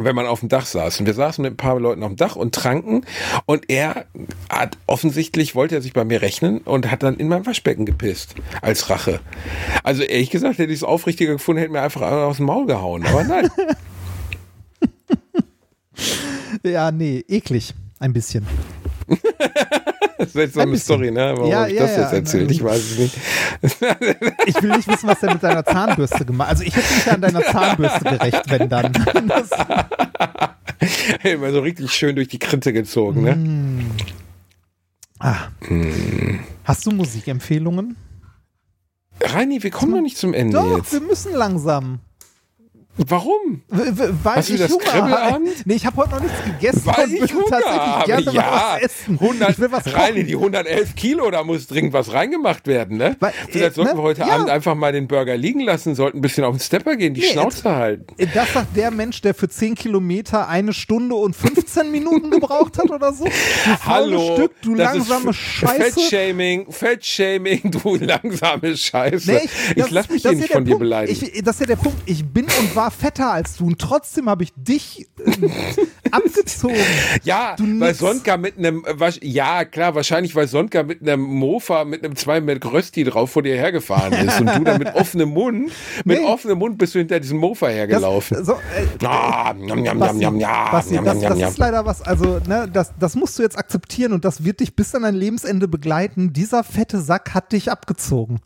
wenn man auf dem Dach saß. Und wir saßen mit ein paar Leuten auf dem Dach und tranken. Und er hat offensichtlich, wollte er sich bei mir rechnen und hat dann in mein Waschbecken gepisst. Als Rache. Also ehrlich gesagt, hätte ich es aufrichtiger gefunden, hätte mir einfach aus dem Maul gehauen. Aber nein. Ja, nee, eklig. Ein bisschen. Das ist jetzt so eine bisschen. Story, ne? Warum Ja, ich ja, das jetzt ja. erzählt? Ich weiß es nicht. Ich will nicht wissen, was der mit deiner Zahnbürste gemacht hat. Also ich hätte mich ja an deiner Zahnbürste gerecht, wenn dann. Das, Immer so richtig schön durch die Krinte gezogen, ne? ah. Hast du Musikempfehlungen? Reini, wir kommen noch nicht zum Ende Doch, jetzt. wir müssen langsam. Warum? Weil Hast du ich das Hunger Kribbelabend? habe. Nee, ich habe heute noch nichts gegessen Weil ich Hunger tatsächlich habe. gerne ja, was essen. 100, ich will was kochen. die 111 Kilo, da muss dringend was reingemacht werden, ne? Weil, Vielleicht äh, sollten ne? wir heute Ja. Abend einfach mal den Burger liegen lassen, sollten ein bisschen auf den Stepper gehen, die Nee, Schnauze halten. Das sagt der Mensch, der für 10 Kilometer eine Stunde und 15 Minuten gebraucht hat oder so. Du Hallo, Stück, du das langsame Scheiße. Fettshaming, Fettshaming, du langsame Scheiße. Nee, ich das- lass mich das hier nicht von dir beleidigen. Ich, das ist ja der Punkt. Ich bin und war fetter als du und trotzdem habe ich dich äh, abgezogen. ja, du weil nix. Sonka mit einem, äh, ja klar, wahrscheinlich weil Sonka mit einem Mofa, mit einem 2 Meter Rösti drauf vor dir hergefahren ist und du dann mit offenem Mund, mit Nee. offenem Mund bist du hinter diesem Mofa Das, hergelaufen. so, äh, Ah, Basti, Basti, das, das njam. ist leider was, also ne, das, das musst du jetzt akzeptieren und das wird dich bis an dein Lebensende begleiten. Dieser fette Sack hat dich abgezogen.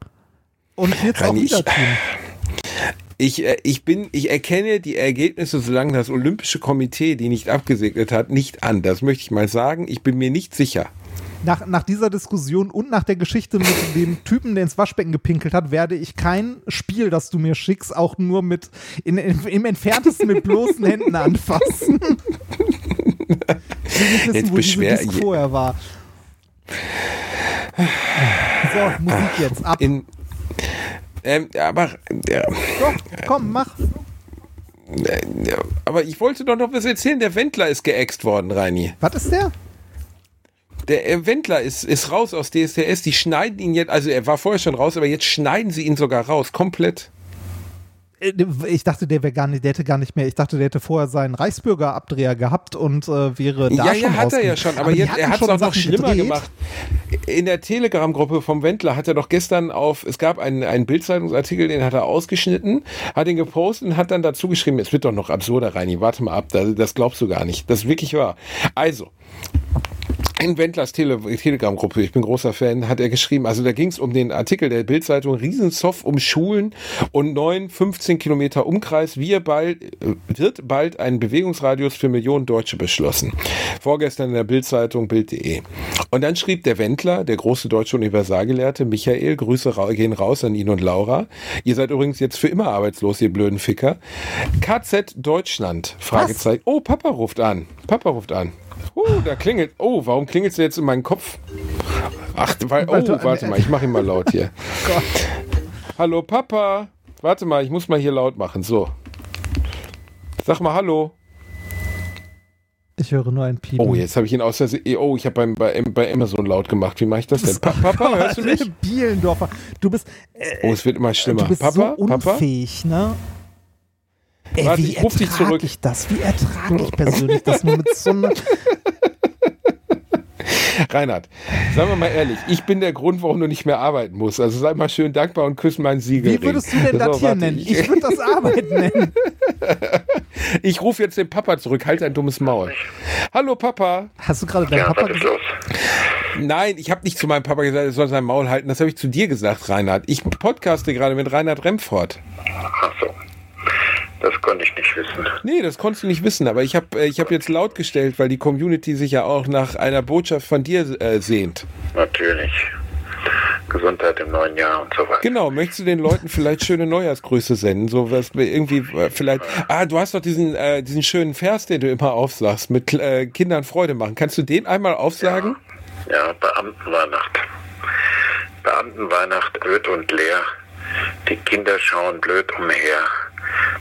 Und wird's auch wieder tun. Ich, äh, ich bin, ich erkenne die Ergebnisse, solange das Olympische Komitee die nicht abgesegnet hat, nicht an. Das möchte ich mal sagen. Ich bin mir nicht sicher. Nach, nach dieser Diskussion und nach der Geschichte mit dem Typen, der ins Waschbecken gepinkelt hat, werde ich kein Spiel, das du mir schickst, auch nur mit in, in, im entferntesten mit bloßen Händen anfassen. Ich will nicht wissen, Jetzt wo diese Disc vorher war. So, Musik jetzt ab. In, ähm, aber, äh, Doch, komm, mach. äh, aber ich wollte doch noch was erzählen. Der Wendler ist geäxt worden, Reini. Was ist der? Der äh, Wendler ist, ist raus aus DSDS. Die schneiden ihn jetzt, also er war vorher schon raus, aber jetzt schneiden sie ihn sogar raus, komplett. Äh, Ich dachte, der wäre gar nicht, der hätte gar nicht mehr. Ich dachte, der hätte vorher seinen Reichsbürgerabdreher gehabt und äh, wäre da ja, schon ja, hat er ja schon, aber, die jetzt, er hat es auch noch schlimmer gedreht. gemacht. In der Telegram-Gruppe vom Wendler hat er doch gestern auf, es gab einen, einen Bildzeitungsartikel, den hat er ausgeschnitten, hat ihn gepostet und hat dann dazu geschrieben, es wird doch noch absurder, Reini, warte mal ab, das, das glaubst du gar nicht. Das ist wirklich wahr. Also, in Wendlers Tele Telegram-Gruppe, ich bin großer Fan, hat er geschrieben, also da ging es um den Artikel der Bildzeitung Riesenzoff um Schulen und neun 15 Kilometer Umkreis. Wir bald, äh, wird bald ein Bewegungsradius für Millionen Deutsche beschlossen. Vorgestern in der Bildzeitung Bild.de. Und dann schrieb der Wendler, der große deutsche Universalgelehrte, Michael, Grüße gehen raus an ihn und Laura. Ihr seid übrigens jetzt für immer arbeitslos, ihr blöden Ficker. KZ Deutschland, Fragezeichen. Oh, Papa ruft an. Papa ruft an. Uh, da klingelt. Oh, warum klingelt es jetzt in meinen Kopf? Ach, weil, oh, du- warte mal, ich mache ihn mal laut hier. Hallo Papa. Warte mal, ich muss mal hier laut machen. So. Sag mal Hallo. Ich höre nur ein Piepen. Oh, jetzt habe ich ihn aus Versehen. Oh, ich habe beim, bei, bei Amazon laut gemacht. Wie mache ich das denn? Pa Papa, hörst du mich? Bielendorfer. Du bist, äh, Oh, es wird immer schlimmer. du bist Papa, so Papa. unfähig, ne? Ey, Warte, wie ich ruf dich ertrag zurück. ich das? Wie ertrage ich persönlich das nur mit so einer... Reinhard, sagen wir mal ehrlich, ich bin der Grund, warum du nicht mehr arbeiten musst. Also sei mal schön dankbar und küss meinen Siegel. Wie würdest du denn das hier nennen? Ich, Ich würde das Arbeit nennen. ich rufe jetzt den Papa zurück. Halt ein dummes Maul. Hallo Papa. Hast du gerade deinen Ja, Papa gesagt? Nein, ich habe nicht zu meinem Papa gesagt, er soll sein Maul halten. Das habe ich zu dir gesagt, Reinhard. Ich podcaste gerade mit Reinhard Remford. Ach so. Das konnte ich nicht wissen. Nee, das konntest du nicht wissen, aber ich habe ich hab jetzt laut gestellt, weil die Community sich ja auch nach einer Botschaft von dir äh, sehnt. Natürlich. Gesundheit im neuen Jahr und so weiter. Genau, möchtest du den Leuten vielleicht schöne Neujahrsgrüße senden? So was irgendwie äh, vielleicht. Ah, du hast doch diesen, äh, diesen schönen Vers, den du immer aufsagst, mit äh, Kindern Freude machen. Kannst du den einmal aufsagen? Ja, Beamtenweihnacht. Beamtenweihnacht öd und leer. Die Kinder schauen blöd umher.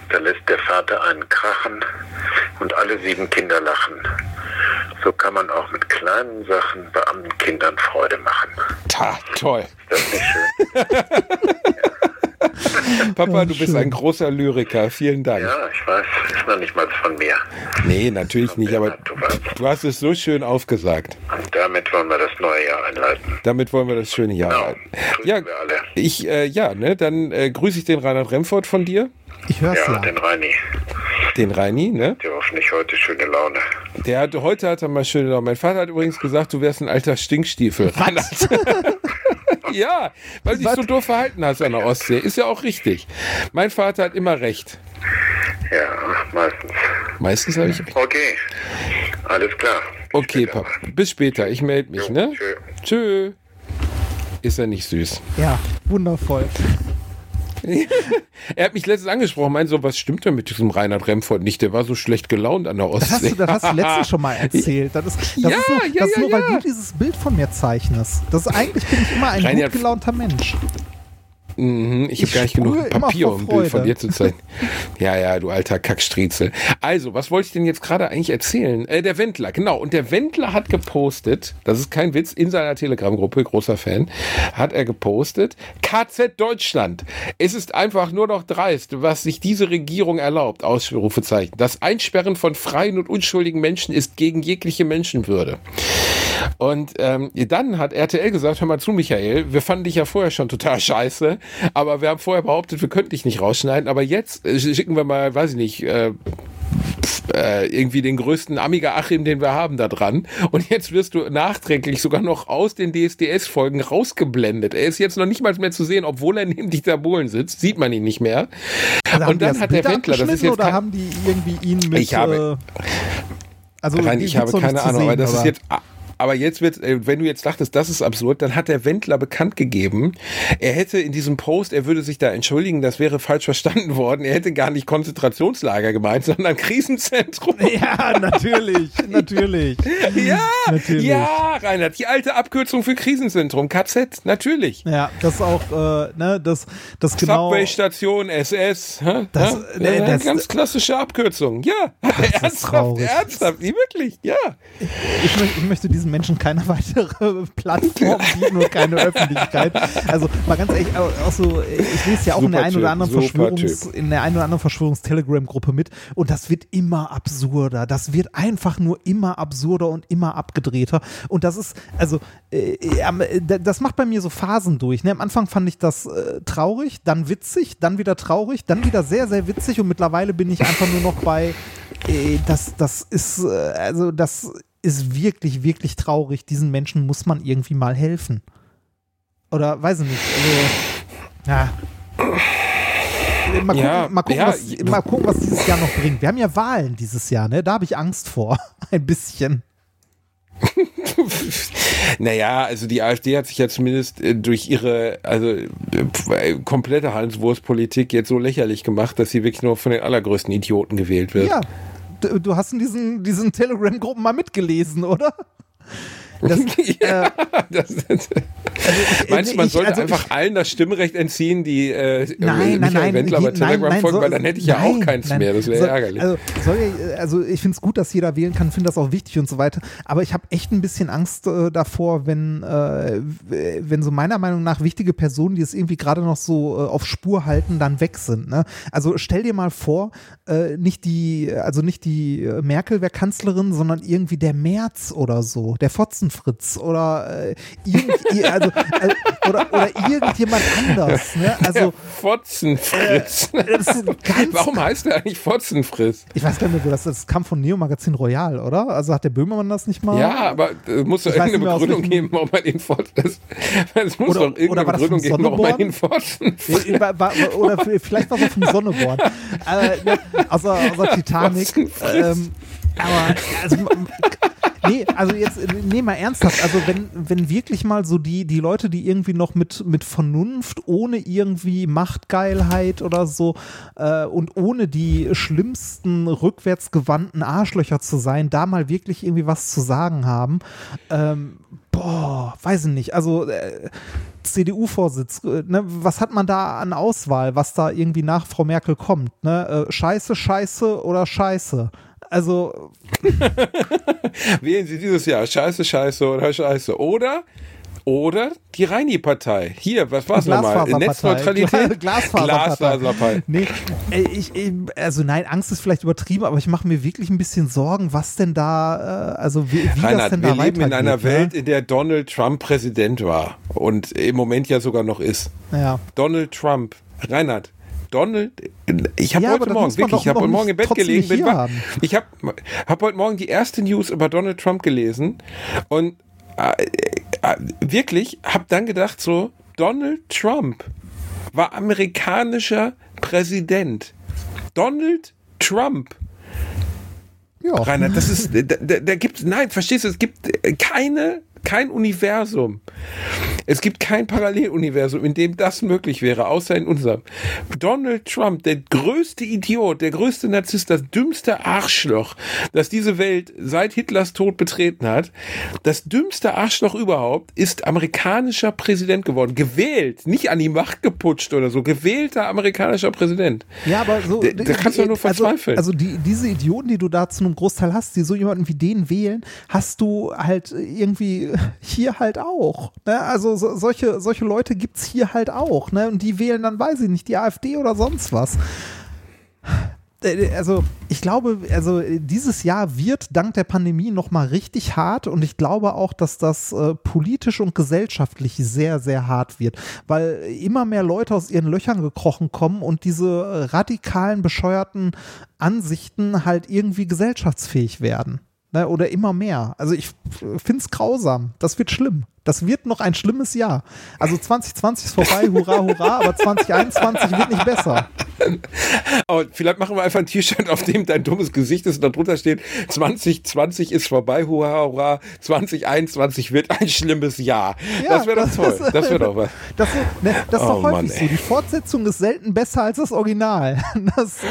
Da lässt der Vater einen krachen und alle sieben Kinder lachen. So kann man auch mit kleinen Sachen Beamtenkindern Freude machen. Ta, toll. Ist das nicht schön? Papa, du bist ein großer Lyriker. Vielen Dank. Ja, ich weiß. Ist noch nicht mal von mir. Nee, natürlich nicht, aber Du hast es so schön aufgesagt. Und damit wollen wir das neue Jahr einleiten. Damit wollen wir das schöne Jahr Genau. halten. Grüßen Ja, wir alle. ich, äh, ja, ne, dann äh, grüße ich den Reinhard Remford von dir, Ich hör's Ja, ja. den Reini. den Reini, ne? Der hoffentlich heute schöne Laune. Der hat, heute hat er mal schön, mein Vater hat übrigens gesagt, du wärst ein alter Stinkstiefel. Reinhard. ja, weil du dich so doof verhalten hast an der Ostsee. Ist ja auch richtig. Mein Vater hat immer recht. Ja, meistens. Meistens habe ich recht. Okay, alles klar. Bis Okay, später. Papa. Bis später. Ich melde mich, Jo, ne? tschö. Tschö. Ist er nicht süß? Ja, wundervoll. Er hat mich letztens angesprochen, meinte so, was stimmt denn mit diesem Reinhard Remford nicht? Der war so schlecht gelaunt an der Das hast Ostsee. du, das hast du letztens schon mal erzählt. Das ist, das Ja, ist nur, ja, das ist ja, nur weil du dieses Bild von mir zeichnest. Das ist, eigentlich bin ich immer ein Reinhard- gut gelaunter Mensch. Mhm, ich habe Ich gar nicht genug Papier, um ein Bild von dir zu zeigen. Ja, ja, du alter Kackstriezel. Also, was wollte ich denn jetzt gerade eigentlich erzählen? Äh, der Wendler, genau. Und der Wendler hat gepostet, das ist kein Witz, in seiner Telegram-Gruppe, großer Fan, hat er gepostet, KZ Deutschland. Es ist einfach nur noch dreist, was sich diese Regierung erlaubt, Ausrufezeichen. Das Einsperren von freien und unschuldigen Menschen ist gegen jegliche Menschenwürde. Und ähm, dann hat RTL gesagt, hör mal zu, Michael, wir fanden dich ja vorher schon total scheiße, aber wir haben vorher behauptet, wir könnten dich nicht rausschneiden, aber jetzt äh, schicken wir mal, weiß ich nicht, äh, äh, irgendwie den größten Amiga Achim, den wir haben, da dran. Und jetzt wirst du nachträglich sogar noch aus den DSDS-Folgen rausgeblendet. Er ist jetzt noch nicht mal mehr zu sehen, obwohl er neben Dieter Bohlen sitzt, sieht man ihn nicht mehr. Also Und dann hat der Wendler, das ist jetzt oder haben die irgendwie ihn mit Ich habe- äh, also Rein, ich habe keine Ahnung, sehen, aber das ist jetzt. Aber jetzt wird, äh, wenn du jetzt dachtest, das ist absurd, dann hat der Wendler bekannt gegeben, er hätte in diesem Post, er würde sich da entschuldigen, das wäre falsch verstanden worden. Er hätte gar nicht Konzentrationslager gemeint, sondern Krisenzentrum. Ja, natürlich, natürlich. Ja, Natürlich. ja, Reinhard, die alte Abkürzung für Krisenzentrum, KZ, natürlich. Ja, das ist auch, äh, ne, das, das genau. Subway-Station, SS, hä? Das- Hä? Äh, das- ganz klassische Abkürzung, ja. ist ernsthaft, ernsthaft, wie wirklich, ja. Ich, möchte, ich möchte diesen Menschen keine weitere Plattform bieten und keine Öffentlichkeit. Also mal ganz ehrlich, auch so, ich lese ja auch in der einen oder anderen Verschwörungs, in der einen oder anderen Verschwörungs-Telegram-Gruppe mit und das wird immer absurder. Das wird einfach nur immer absurder und immer abgedrehter. Und das ist, also, äh, das macht bei mir so Phasen durch. Ne? Am Anfang fand ich das äh, traurig, dann witzig, dann wieder traurig, dann wieder sehr, sehr witzig und mittlerweile bin ich einfach nur noch bei, äh, das, das ist, äh, also das ist wirklich, wirklich traurig. Diesen Menschen muss man irgendwie mal helfen. Oder weiß ich nicht. Also, ja. Mal gucken, ja, mal, gucken, ja, was, mal gucken, was dieses Jahr noch bringt. Wir haben ja Wahlen dieses Jahr, ne? Da habe ich Angst vor. Ein bisschen. naja, also die AfD hat sich ja zumindest äh, durch ihre also äh, komplette Hanswurstpolitik jetzt so lächerlich gemacht, dass sie wirklich nur von den allergrößten Idioten gewählt wird. Ja, du hast in diesen, diesen Telegram-Gruppen mal mitgelesen, oder? Das, ja, äh, das, das, also ich, Meinst du, man ich, sollte also einfach ich, allen das Stimmrecht entziehen, die äh, nein, Michael nein, Wendler bei Telegram nein, folgen, so, weil dann hätte ich ja auch keins nein, mehr. Das wäre so, ärgerlich. Also, soll, also ich finde es gut, dass jeder wählen kann, finde das auch wichtig und so weiter. Aber ich habe echt ein bisschen Angst äh, davor, wenn, äh, wenn so meiner Meinung nach wichtige Personen, die es irgendwie gerade noch so äh, auf Spur halten, dann weg sind. Ne? Also stell dir mal vor, äh, nicht die, also nicht die Merkel wäre Kanzlerin, sondern irgendwie der Merz oder so, der Fotzen Fritz oder äh, irgendwie, also, äh, oder, oder irgendjemand anders. Ne? Also, Fotzenfritz. Äh, Warum heißt der eigentlich Fotzenfritz? Ich weiß gar nicht, das, das kam von Neo Magazin Royal, oder? Also hat der Böhmermann das nicht mal? Ja, aber es muss doch irgendeine Begründung geben, warum man den Fotzen. Es muss oder, doch irgendeine Begründung geben, warum man den Fotzen. Oder vielleicht war es auch vom Sonneborn. äh, ne, außer, außer Titanic. Ähm, aber also, nee, also jetzt, nee, mal ernsthaft. Also wenn, wenn wirklich mal so die, die Leute, die irgendwie noch mit, mit Vernunft, ohne irgendwie Machtgeilheit oder so äh, und ohne die schlimmsten rückwärtsgewandten Arschlöcher zu sein, da mal wirklich irgendwie was zu sagen haben, ähm, boah, weiß ich nicht. Also äh, CDU-Vorsitz, äh, ne, was hat man da an Auswahl, was da irgendwie nach Frau Merkel kommt? Ne? Äh, scheiße, Scheiße oder Scheiße? Also. Wählen Sie dieses Jahr Scheiße, Scheiße oder Scheiße. Oder oder die Reini-Partei. Hier, was war es nochmal? Netzneutralität? Glasfaserpartei. Glasfaserpartei. Nee, ich, ich, also nein, Angst ist vielleicht übertrieben, aber ich mache mir wirklich ein bisschen Sorgen, was denn da, äh, also wie, wie Reinhard, das denn da wir leben in einer ne? Welt, in der Donald Trump Präsident war und im Moment ja sogar noch ist. Ja. Donald Trump. Reinhard, Donald, ich habe ja, heute Morgen, wirklich, ich habe heute Morgen im Bett gelegen, bin, ich habe hab heute Morgen die erste News über Donald Trump gelesen und äh, äh, wirklich habe dann gedacht so, Donald Trump war amerikanischer Präsident. Donald Trump. Ja. Rainer, das ist, da, da, da gibt nein, verstehst du, es gibt keine kein Universum. Es gibt kein Paralleluniversum, in dem das möglich wäre, außer in unserem. Donald Trump, der größte Idiot, der größte Narzisst, das dümmste Arschloch, das diese Welt seit Hitlers Tod betreten hat, das dümmste Arschloch überhaupt, ist amerikanischer Präsident geworden. Gewählt, nicht an die Macht geputscht oder so, gewählter amerikanischer Präsident. Ja, aber so. Da, da kannst du nur also, verzweifeln. Also, also die, diese Idioten, die du da zu einem Großteil hast, die so jemanden wie den wählen, hast du halt irgendwie hier halt auch. Ne? Also so, solche, solche Leute gibt es hier halt auch. Ne? Und die wählen dann, weiß ich nicht, die AfD oder sonst was äh, also ich glaube, also dieses Jahr wird dank der Pandemie nochmal richtig hart und ich glaube auch, dass das äh, politisch und gesellschaftlich sehr, sehr hart wird, weil immer mehr Leute aus ihren Löchern gekrochen kommen und diese radikalen, bescheuerten Ansichten halt irgendwie gesellschaftsfähig werden ne, oder immer mehr. Also ich finde es grausam. Das wird schlimm. Das wird noch ein schlimmes Jahr. Also 2020 ist vorbei, hurra, hurra, aber 2021 wird nicht besser. Aber vielleicht machen wir einfach ein T-Shirt, auf dem dein dummes Gesicht ist und darunter steht, 2020 ist vorbei, hurra, hurra, 2021 wird ein schlimmes Jahr. Ja, das wäre doch toll. Das, das wäre doch was. Das, ne, das ist oh, doch häufig Mann, so. Die Fortsetzung ist selten besser als das Original. Das ist,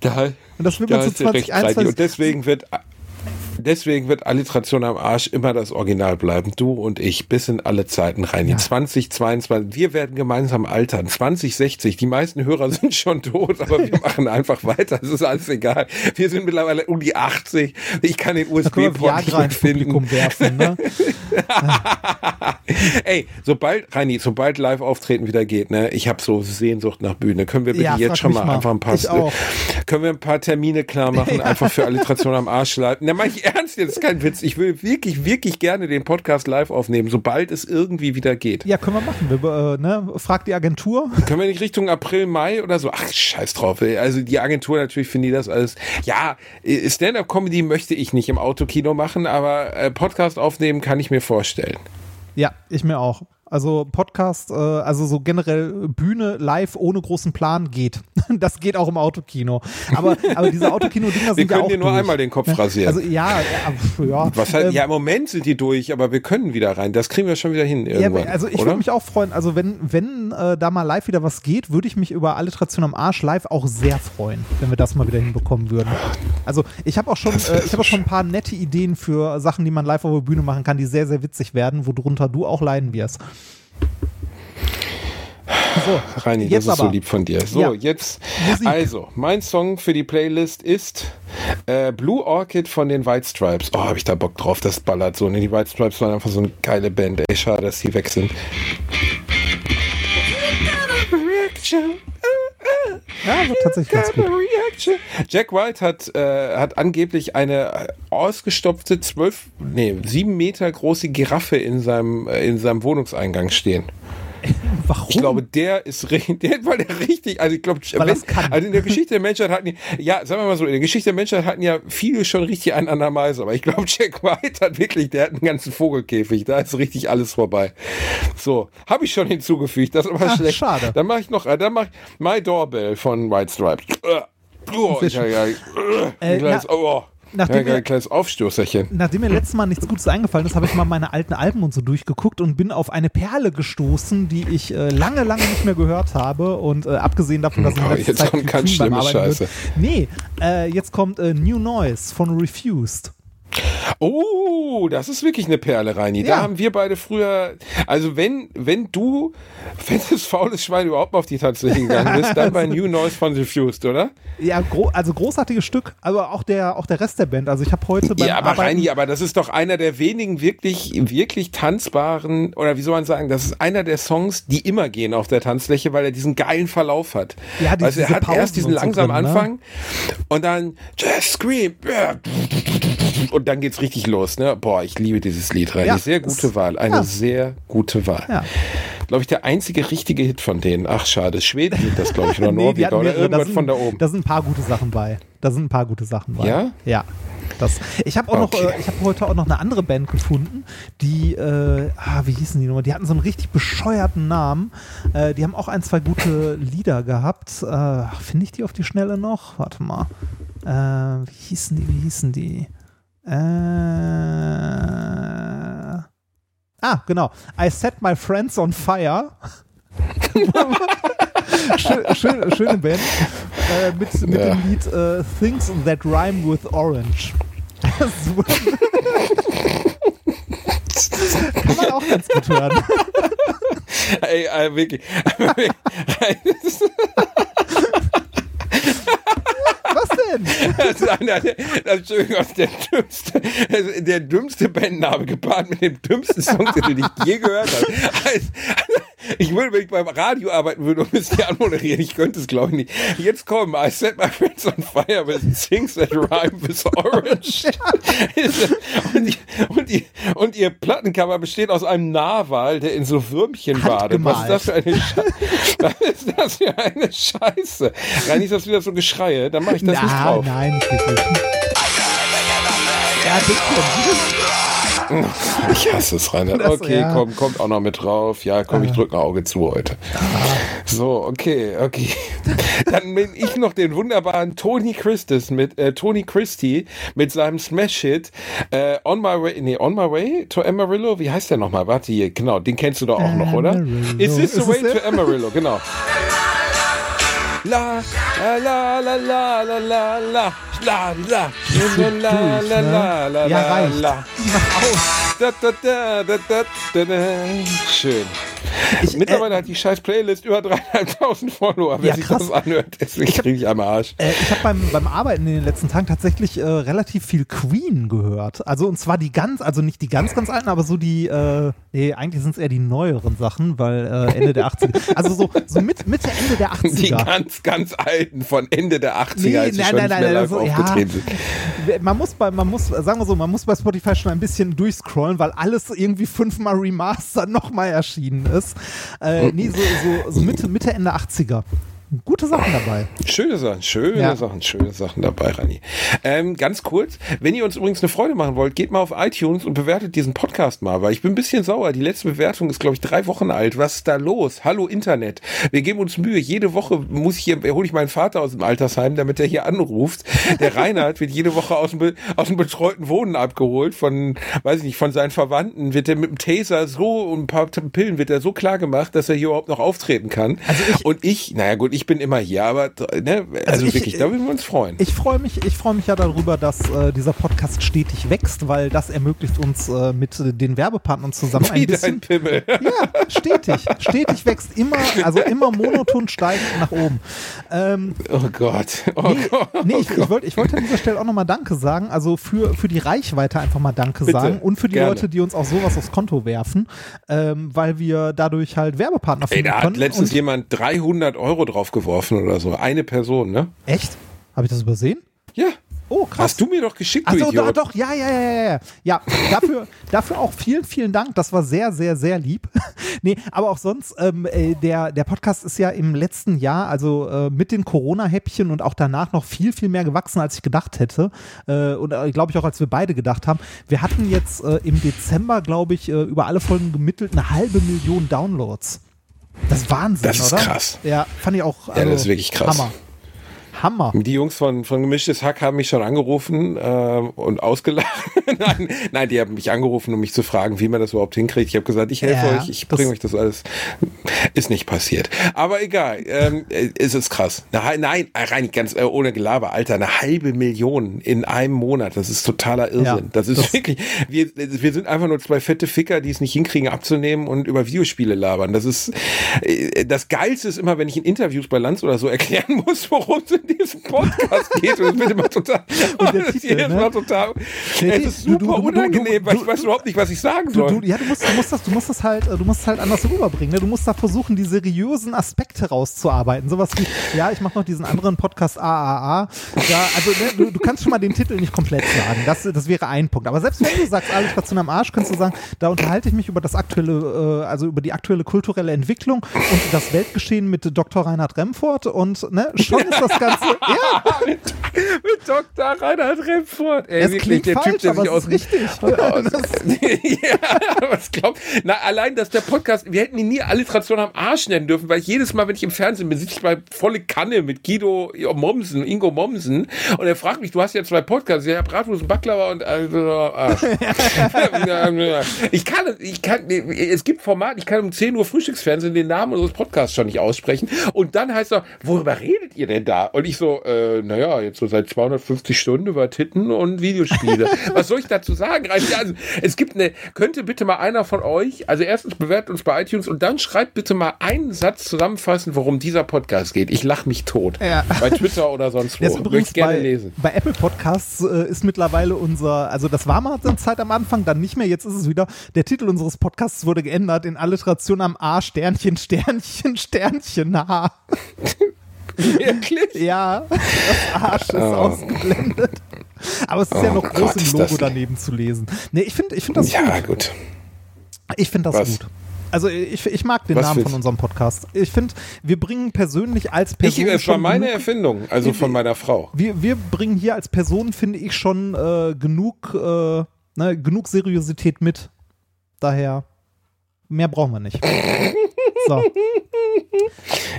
da, und das wird man zu 2021. Und deswegen wird Deswegen wird Alliteration am Arsch immer das Original bleiben. Du und ich bis in alle Zeiten rein. Ja. 2022, wir werden gemeinsam altern. 2060, die meisten Hörer sind schon tot, aber wir machen einfach weiter. Es ist alles egal. Wir sind mittlerweile um die 80. Ich kann den USB-Port nicht mehr finden. Werfen, ne? Ey, sobald, Reini, sobald Live-Auftreten wieder geht, ne, ich habe so Sehnsucht nach Bühne. Können wir bitte ja, jetzt schon mal, mal, einfach ein paar, können wir ein paar Termine klar machen, einfach für Alliteration am Arsch leiten. Na, mach ich ernst jetzt, kein Witz. Ich will wirklich, wirklich gerne den Podcast live aufnehmen, sobald es irgendwie wieder geht. Ja, können wir machen. Wir, äh, ne? Frag die Agentur. Können wir nicht Richtung April, Mai oder so? Ach, scheiß drauf. Ey. Also die Agentur natürlich finde ich das alles. Ja, äh, Stand-up-Comedy möchte ich nicht im Autokino machen, aber äh, Podcast aufnehmen kann ich mir vorstellen. Ja, ich mir auch. Also Podcast, äh, also so generell Bühne live ohne großen Plan geht. Das geht auch im Autokino. Aber, aber diese Autokino-Dinger sind ja auch Wir können dir nur durch. einmal den Kopf rasieren. Also ja, ja. ja Was halt, ähm, ja, im Moment sind die durch, aber wir können wieder rein. Das kriegen wir schon wieder hin irgendwann. Ja, also ich würde mich auch freuen. Also wenn, wenn äh, da mal live wieder was geht, würde ich mich über Alliteration am Arsch live auch sehr freuen, wenn wir das mal wieder hinbekommen würden. Also ich habe auch schon, äh, ich habe auch schon ein paar nette Ideen für Sachen, die man live auf der Bühne machen kann, die sehr, sehr witzig werden, worunter du auch leiden wirst. So, Reini, das ist aber. so lieb von dir. So, ja. jetzt, Musik. also, mein Song für die Playlist ist äh, Blue Orchid von den White Stripes. Oh, hab ich da Bock drauf, das ballert so. Ne, die White Stripes waren einfach so eine geile Band. Ey, schade, dass die weg sind. Ja, wird tatsächlich ganz gut. Jack White hat, äh, hat angeblich eine ausgestopfte zwölf, nee, sieben Meter große Giraffe in seinem, äh, in seinem Wohnungseingang stehen. Warum? Ich glaube, der ist der, weil der richtig, also ich glaube, also in der Geschichte der Menschheit hatten, ja, sagen wir mal so, in der Geschichte der Menschheit hatten ja viele schon richtig einen an der Meise, aber ich glaube, Jack White hat wirklich, der hat einen ganzen Vogelkäfig, da ist richtig alles vorbei. So, habe ich schon hinzugefügt, das ist aber Ach, schlecht. Schade. Dann mache ich noch, äh, dann mache ich My Doorbell von White Stripes. Oh, ja, ja, äh, na, oh. Nachdem ja, ein kleines Aufstoßerchen. Nachdem mir letztes Mal nichts Gutes eingefallen ist, habe ich mal meine alten Alben und so durchgeguckt und bin auf eine Perle gestoßen, die ich äh, lange, lange nicht mehr gehört habe. Und äh, abgesehen davon, dass ich oh, jetzt Zeit kommt ganz schlimme Scheiße. Wird. Nee, äh, jetzt kommt äh, New Noise von Refused. Oh, das ist wirklich eine Perle, Reini. Ja. Da haben wir beide früher, also wenn, wenn du, wenn das faules Schwein überhaupt mal auf die Tanzfläche gegangen bist, dann bei New Noise von Refused, oder? Ja, gro also großartiges Stück, aber auch der, auch der Rest der Band. Also ich habe heute beim Ja, aber Arbeiten Reini, aber das ist doch einer der wenigen wirklich, wirklich tanzbaren, oder wie soll man sagen, das ist einer der Songs, die immer gehen auf der Tanzfläche, weil er diesen geilen Verlauf hat. Ja, die, also er hat Pausen erst diesen langsamen drin, ne? Anfang und dann Just Scream und dann geht's richtig los, ne? Boah, ich liebe dieses Lied, Reini. Ja, sehr gute Wahl, eine ja. sehr gute Wahl. Ja glaube ich, der einzige richtige Hit von denen. Ach, schade. Schweden sind das, glaube ich, oder nee, Norweger oder irgendwas sind, von da oben. Da sind ein paar gute Sachen bei. Da sind ein paar gute Sachen bei. Ja? Ja. Das, ich habe auch okay. noch, äh, ich habe heute auch noch eine andere Band gefunden, die, äh, ah, wie hießen die nochmal? Die hatten so einen richtig bescheuerten Namen. Äh, die haben auch ein, zwei gute Lieder gehabt. Äh, Finde ich die auf die Schnelle noch? Warte mal. Äh, wie hießen die? Wie hießen die? Äh, Ah, genau. I set my friends on fire. schön, schön, schöne Band. Äh, mit mit ja. dem Lied äh, Things That Rhyme with Orange. Kann man auch ganz gut hören. Ey, äh, wirklich. Denn? Das ist einer der, das ist der dümmste, also der dümmste Bandname gepaart mit dem dümmsten Song, den ich je gehört habe. Also, ich würde, wenn ich beim Radio arbeiten würde und müsste anmoderieren, ich könnte es glaube ich nicht. Jetzt kommen, I set my friends on fire with things that rhyme with orange. und, und, und, ihr Plattencover besteht aus einem Narwal, der in so Würmchen badet. Was ist das für eine Scheiße? Was ist das für eine Scheiße? Rein ist das wieder so Geschreie, dann mache ich das Na, nicht drauf. Nein, nicht wirklich. Ja. Ich hasse es, Reinhard. Okay, ja. komm, kommt auch noch mit drauf. Ja, komm, ich drücke ein Auge zu heute. So, okay, okay. Dann bin ich noch den wunderbaren Tony Christus mit äh, Tony Christie mit seinem Smash-Hit äh, On My Way, nee, On My Way to Amarillo. Wie heißt der nochmal? Warte hier, genau, den kennst du doch auch noch, oder? Is this the way to Amarillo? Genau. La, la, la, la, la, la, la, la, la, la, la, la, la, la, la, Ja, la, reicht. la. Mach aus. Da, da, da, da, da, da, da. Schön. Mittlerweile hat die scheiß Playlist über dreieinhalbtausend Follower. Wer Ja, sich krass. das anhört, deswegen kriege ich am Arsch. Äh, ich habe beim, beim Arbeiten in den letzten Tagen tatsächlich äh, relativ viel Queen gehört. Also und zwar die ganz, also nicht die ganz, ganz alten, aber so die, äh, nee, eigentlich sind es eher die neueren Sachen, weil äh, Ende der 80er, also so, so mit, Mitte, Ende der 80er. Die ganz, ganz alten von Ende der 80er, Nee, als sie nein, schon nein, nicht mehr nein, live also, ja. aufgetreten sind. Man muss bei, man muss, sagen wir so, man muss bei Spotify schon ein bisschen durchscrollen, weil alles irgendwie fünfmal remastered nochmal erschienen ist. Äh, nee, so, so, so Mitte, Mitte, Ende 80er. Gute Sachen dabei. Schöne Sachen, schöne Ja. Sachen, schöne Sachen dabei, Rani. Ähm, ganz kurz, wenn ihr uns übrigens eine Freude machen wollt, geht mal auf iTunes und bewertet diesen Podcast mal, weil ich bin ein bisschen sauer. Die letzte Bewertung ist, glaube ich, drei Wochen alt. Was ist da los? Hallo Internet. Wir geben uns Mühe. Jede Woche muss ich hier, hole ich meinen Vater aus dem Altersheim, damit er hier anruft. Der Reinhard wird jede Woche aus dem, aus dem betreuten Wohnen abgeholt von, weiß ich nicht, von seinen Verwandten. Wird er mit dem Taser so und ein paar Pillen wird er so klar gemacht, dass er hier überhaupt noch auftreten kann. Also ich- und ich, naja gut, ich bin immer hier, aber ne, also, ich- wirklich, da würden wir uns freuen. Ich freue mich, ich freue mich ja darüber, dass äh, dieser Podcast stetig wächst, weil das ermöglicht uns äh, mit den Werbepartnern zusammen ein Wie bisschen. dein Pimmel. Ja, stetig, stetig wächst immer, also immer monoton steigend nach oben. Ähm, Oh Gott. Oh nee, Gott. nee, oh ich, ich Gott. wollte ich wollte an dieser Stelle auch nochmal Danke sagen, also für, für die Reichweite einfach mal Danke Bitte, sagen und für die gerne. Leute, die uns auch sowas aufs Konto werfen, ähm, weil wir dadurch halt Werbepartner Ey, finden da hat können. letztens jemand 300 Euro draufgeworfen oder so. Eine Person, ne? echt? Habe ich das übersehen? Ja. Oh, krass. Hast du mir doch geschickt, du Also doch, doch, ja, ja, ja, ja, ja. Ja, dafür, dafür auch vielen, vielen Dank. Das war sehr, sehr, sehr lieb. nee, aber auch sonst, ähm, äh, der, der Podcast ist ja im letzten Jahr, also äh, mit den Corona-Häppchen und auch danach noch viel, viel mehr gewachsen, als ich gedacht hätte. Äh, und äh, glaube ich auch, als wir beide gedacht haben. Wir hatten jetzt äh, im Dezember, glaube ich, äh, über alle Folgen gemittelt eine halbe Million Downloads. Das ist Wahnsinn, Das ist oder? krass. Ja, fand ich auch. Ja, also, das ist wirklich krass. Hammer. Hammer. Die Jungs von, von Gemischtes Hack haben mich schon angerufen äh, und ausgelacht. nein, nein, die haben mich angerufen, um mich zu fragen, wie man das überhaupt hinkriegt. Ich habe gesagt, ich helfe Ja, euch, ich bringe euch das alles. Ist nicht passiert. Aber egal, ähm, äh, es ist krass. Eine, nein, rein ganz äh, ohne Gelaber, Alter, eine halbe Million in einem Monat. Das ist totaler Irrsinn. Ja, das ist das- wirklich, wir, wir sind einfach nur zwei fette Ficker, die es nicht hinkriegen abzunehmen und über Videospiele labern. Das ist, äh, das Geilste ist immer, wenn ich in Interviews bei Lanz oder so erklären muss, worum es in diesem Podcast geht. Und das wird immer total, Und der Titel, ne? Mal total, Der es ist super du- du- du- unangenehm, weil du- ich weiß überhaupt nicht, was ich sagen soll. du, ja, du musst, du musst das, du musst das halt, äh, du musst es halt anders rüberbringen. Ne? Du musst da versuchen, die seriösen Aspekte rauszuarbeiten. Sowas wie, ja, ich mache noch diesen anderen Podcast AAA. Da, also, ne, du, du kannst schon mal den Titel nicht komplett sagen. Das, das wäre ein Punkt. Aber selbst wenn du sagst, Alliteration am Arsch, kannst du sagen, da unterhalte ich mich über das aktuelle, äh, also über die aktuelle kulturelle Entwicklung und das Weltgeschehen mit Dr. Reinhard Remford und ne, schon ist das Ganze, ja, mit, Dr. Reinhard Remford. Ey, Es wirklich, der falsch, Typ, der sich aus richtig. ja, was glaubt? Na, allein, dass der Podcast, wir hätten ihn nie Alliteration am Arsch nennen dürfen, weil ich jedes Mal, wenn ich im Fernsehen bin, sitze ich bei volle Kanne mit Guido Mommsen, Ingo Mommsen, und er fragt mich, du hast ja zwei Podcasts, ja, Bratwurst und Baklava und also, Arsch. ich kann, ich kann, es gibt Formate, ich kann um 10 Uhr Frühstücksfernsehen den Namen unseres Podcasts schon nicht aussprechen, und dann heißt er, worüber redet ihr denn da? Und ich so, äh, naja, jetzt so seit 250 Stunden über Titten und Videospiele. Was soll ich dazu sagen? Also, also, es gibt eine, könnte bitte mal einer von euch, also erstens bewertet uns bei iTunes und dann schreibt bitte mal einen Satz zusammenfassen, worum dieser Podcast geht. Ich lache mich tot. Ja. Bei Twitter oder sonst wo. Das übrigens ich gerne bei, lesen. bei Apple Podcasts äh, ist mittlerweile unser, also das war mal eine Zeit am Anfang, dann nicht mehr, jetzt ist es wieder, der Titel unseres Podcasts wurde geändert in Alliteration am A, Sternchen, Sternchen, Sternchen, H. Wirklich? Ja, das Arsch ist ausgeblendet. Aber es ist ja Oh noch Gott, groß im Logo das- daneben zu lesen. Nee, ich finde ich find das Ja, gut. gut. Ich finde das Was? gut. Also ich, ich mag den Was Namen willst- von unserem Podcast. Ich finde, wir bringen persönlich als Person Ich, es war meine genug- Erfindung, also von meiner Frau. wir, wir bringen hier als Person, finde ich, schon äh, genug, äh, ne, genug Seriosität mit. Daher, mehr brauchen wir nicht. So.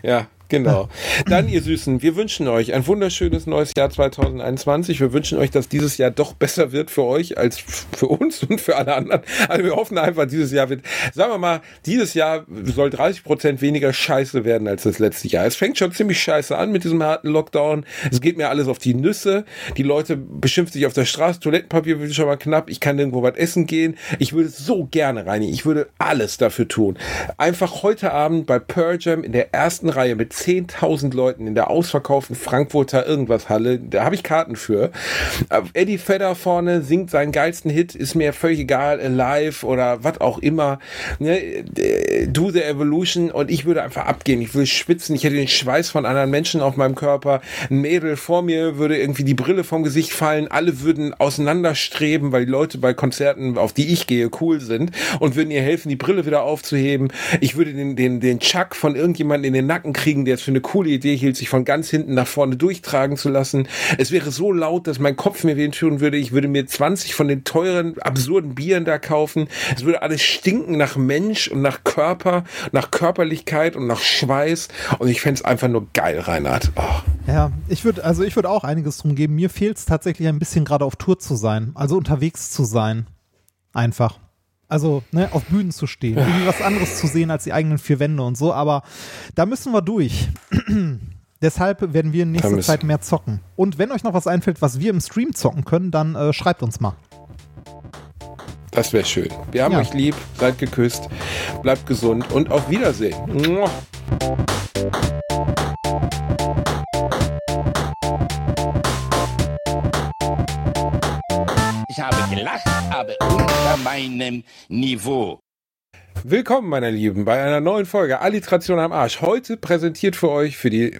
Ja, Genau. Dann, ihr Süßen, wir wünschen euch ein wunderschönes neues Jahr 2021. Wir wünschen euch, dass dieses Jahr doch besser wird für euch als für uns und für alle anderen. Also wir hoffen einfach, dieses Jahr wird, sagen wir mal, dieses Jahr soll 30 Prozent weniger scheiße werden als das letzte Jahr. Es fängt schon ziemlich scheiße an mit diesem harten Lockdown. Es geht mir alles auf die Nüsse. Die Leute beschimpfen sich auf der Straße. Toilettenpapier wird schon mal knapp. Ich kann nirgendwo was essen gehen. Ich würde so gerne, Reini, ich würde alles dafür tun. Einfach heute Abend bei Pearl Jam in der ersten Reihe mit 10.000 Leuten in der ausverkauften Frankfurter irgendwas Halle. Da habe ich Karten für. Äh, Eddie Vedder vorne singt seinen geilsten Hit, ist mir völlig egal, Alive oder was auch immer. Ne? Do the Evolution und ich würde einfach abgehen. Ich würde schwitzen. Ich hätte den Schweiß von anderen Menschen auf meinem Körper. Ein Mädel vor mir würde irgendwie die Brille vom Gesicht fallen. Alle würden auseinanderstreben, weil die Leute bei Konzerten, auf die ich gehe, cool sind und würden ihr helfen, die Brille wieder aufzuheben. Ich würde den, den, den Chuck von irgendjemandem in den Nacken kriegen, der es für eine coole Idee hielt, sich von ganz hinten nach vorne durchtragen zu lassen. Es wäre so laut, dass mein Kopf mir weh tun würde. Ich würde mir 20 von den teuren, absurden Bieren da kaufen. Es würde alles stinken nach Mensch und nach Körper, nach Körperlichkeit und nach Schweiß. Und ich fände es einfach nur geil, Reinhard. Oh. Ja, ich würde, also ich würde auch einiges drum geben. Mir fehlt es tatsächlich ein bisschen gerade auf Tour zu sein, also unterwegs zu sein. Einfach. Also, ne, auf Bühnen zu stehen, irgendwie was anderes zu sehen als die eigenen vier Wände und so, aber da müssen wir durch. Deshalb werden wir in nächster Zeit mehr zocken. Und wenn euch noch was einfällt, was wir im Stream zocken können, dann äh, schreibt uns mal. Das wäre schön. Wir haben Ja. euch lieb, seid geküsst, bleibt gesund und auf Wiedersehen. Mua. Ich habe gelacht, aber unter meinem Niveau. Willkommen, meine Lieben, bei einer neuen Folge Alliteration am Arsch. Heute präsentiert für euch für die.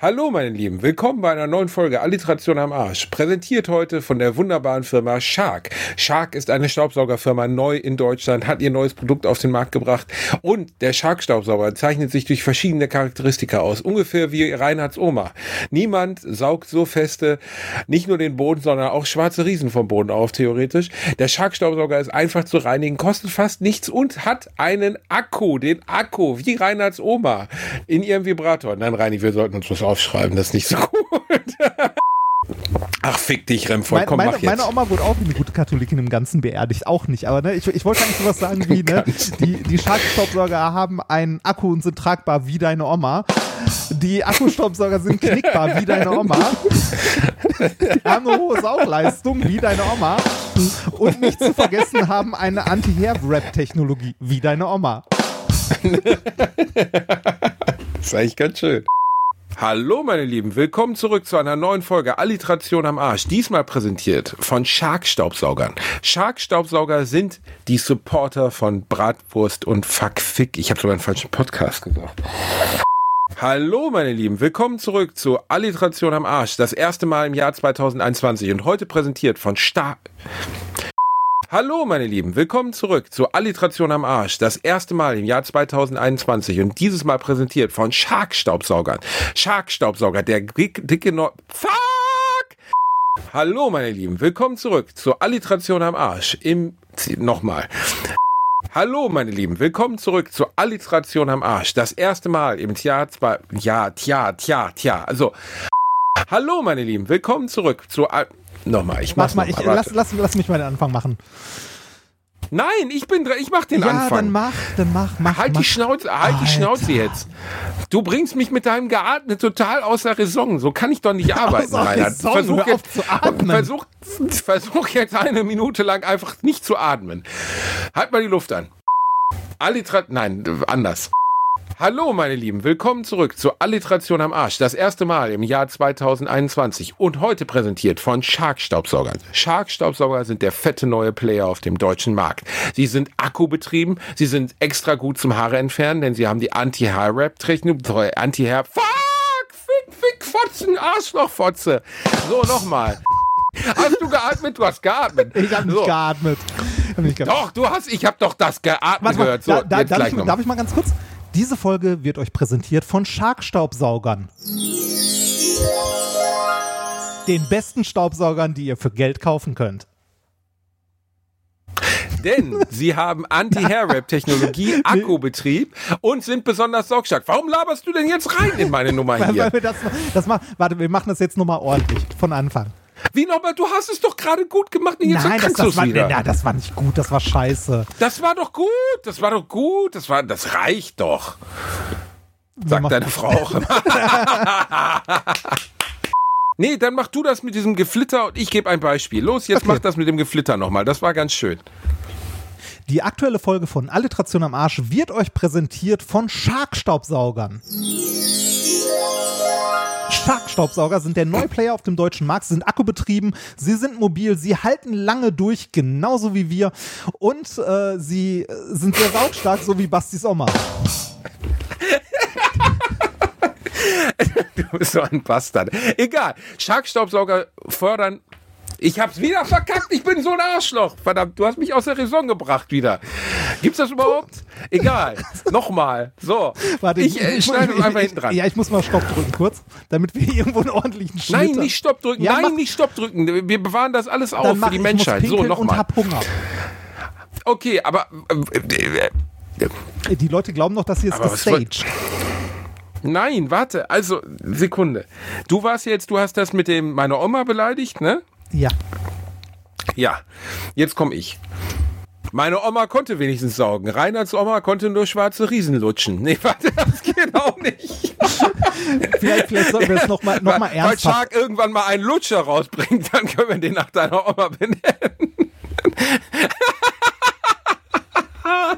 Hallo, meine Lieben, willkommen bei einer neuen Folge Alliteration am Arsch. Präsentiert heute von der wunderbaren Firma Shark. Shark ist eine Staubsaugerfirma neu in Deutschland, hat ihr neues Produkt auf den Markt gebracht und der Shark-Staubsauger zeichnet sich durch verschiedene Charakteristika aus. Ungefähr wie Reinhards Oma. Niemand saugt so feste, nicht nur den Boden, sondern auch schwarze Riesen vom Boden auf, theoretisch. Der Shark-Staubsauger ist einfach zu reinigen, kostet fast nichts und hat einen Akku, den Akku, wie Reinhards Oma, in ihrem Vibrator. Nein, Reini, wir sollten uns was aufschreiben, das ist nicht so gut. Ach, fick dich, Remford, komm, meine, mach jetzt. meine Oma wurde auch wie eine gute Katholikin im Ganzen beerdigt. Auch nicht. Aber ne, ich, ich wollte eigentlich sowas sagen wie, ne, die, die Shark-Staubsauger haben einen Akku und sind tragbar wie deine Oma. Die Akkustaubsauger sind knickbar wie deine Oma. Die haben eine hohe Saugleistung wie deine Oma. Und nicht zu vergessen haben eine Anti-Hair-Wrap-Technologie wie deine Oma. Das ist eigentlich ganz schön. Hallo meine Lieben, willkommen zurück zu einer neuen Folge Alliteration am Arsch. Diesmal präsentiert von Shark Staubsaugern. Shark Staubsauger sind die Supporter von Bratwurst und Fuck Fick. Ich habe sogar einen falschen Podcast gesagt. Hallo meine Lieben, willkommen zurück zu Alliteration am Arsch. Das erste Mal im Jahr 2021 und heute präsentiert von Star... Hallo meine Lieben, willkommen zurück zu Alliteration am Arsch. Das erste Mal im Jahr 2021 und dieses Mal präsentiert von Shark Staubsaugern. Shark Staubsauger, der dick- dicke Nord... Fuck! Hallo meine Lieben, willkommen zurück zu Alliteration am Arsch. Im... Nochmal. Hallo meine Lieben, willkommen zurück zu Alliteration am Arsch. Das erste Mal im Jahr zwei... Ja, tja, tja, tja. Also... Hallo meine Lieben, willkommen zurück zu... Al Nochmal, ich mach's Mach mal, ich, nochmal, lass, lass, lass mich mal den Anfang machen. Nein, ich bin dran. Ich mach den ja, Anfang. dann mach, dann mach, mach. halt mach. die Schnauze, halt die Alter. Schnauze jetzt. Du bringst mich mit deinem Geatmet total außer Raison. So kann ich doch nicht arbeiten, Außer Reinhard. Raison, Versuch jetzt, zu atmen. versuch, versuch jetzt eine Minute lang einfach nicht zu atmen. Halt mal die Luft an. Alliteration, nein, anders. Hallo, meine Lieben, willkommen zurück zu Alliteration am Arsch. Das erste Mal im Jahr 2021 und heute präsentiert von Shark Staubsaugern. Shark Staubsauger sind der fette neue Player auf dem deutschen Markt. Sie sind akkubetrieben, sie sind extra gut zum Haare entfernen, denn sie haben die Anti-Hair-Rap-Technik, Anti-Hair, fuck, fick, fick, Fotzen, Arschloch-Fotze. So, nochmal. Hast du geatmet? Du hast geatmet. Ich habe nicht so. geatmet. Hab nicht geatmet. Doch, du hast, ich habe doch das geatmet mal, gehört. So, da, da, darf, ich, darf ich mal ganz kurz? Diese Folge wird euch präsentiert von Shark-Staubsaugern. Den besten Staubsaugern, die ihr für Geld kaufen könnt. Denn sie haben Anti-Hair-Wrap-Technologie, Akkubetrieb und sind besonders saugstark. Warum laberst du denn jetzt rein in meine Nummer hier? das, das mal, warte, wir machen das jetzt nochmal ordentlich von Anfang. Wie nochmal? Du hast es doch gerade gut gemacht und jetzt Nein, das, das, war, wieder. na, das war nicht gut, das war scheiße. Das war doch gut, das war doch gut, das war, das reicht doch. Sagt deine Frau auch immer. nee, dann mach du das mit diesem Geflitter und ich gebe ein Beispiel. Los, jetzt Okay. mach das mit dem Geflitter nochmal. Das war ganz schön. Die aktuelle Folge von Alliteration am Arsch wird euch präsentiert von Shark-Staubsaugern. Shark-Staubsauger sind der Neuplayer auf dem deutschen Markt, sie sind akkubetrieben, sie sind mobil, sie halten lange durch, genauso wie wir und äh, sie äh, sind sehr saugstark, so wie Bastis Oma. Du bist so ein Bastard. Egal. Shark-Staubsauger fördern. Ich hab's wieder verkackt. Ich bin so ein Arschloch. Verdammt, du hast mich aus der Raison gebracht wieder. Gibt's das überhaupt? Egal. Nochmal. So. Warte, ich äh, schneide es einfach hinten dran. Ja, ich muss mal Stopp drücken kurz, damit wir irgendwo einen ordentlichen Schnitt Nein, haben. nicht Stopp drücken. Ja, Nein, nicht Stopp drücken. Wir bewahren das alles auf für die ich muss Menschheit. So, pinkeln und nochmal. hab Hunger. Okay, aber. äh, äh, Die Leute glauben noch, das hier ist woll- gestaged. Nein, warte. Also, Sekunde. Du warst jetzt, du hast das mit dem meine Oma beleidigt, ne? Ja. Ja, jetzt komme ich. Meine Oma konnte wenigstens saugen. Reinhards Oma konnte nur schwarze Riesen lutschen. Nee, warte, das geht auch nicht. Vielleicht, vielleicht sollten wir es nochmal noch mal Weil ernsthaft. Shark irgendwann mal einen Lutscher rausbringt, dann können wir den nach deiner Oma benennen.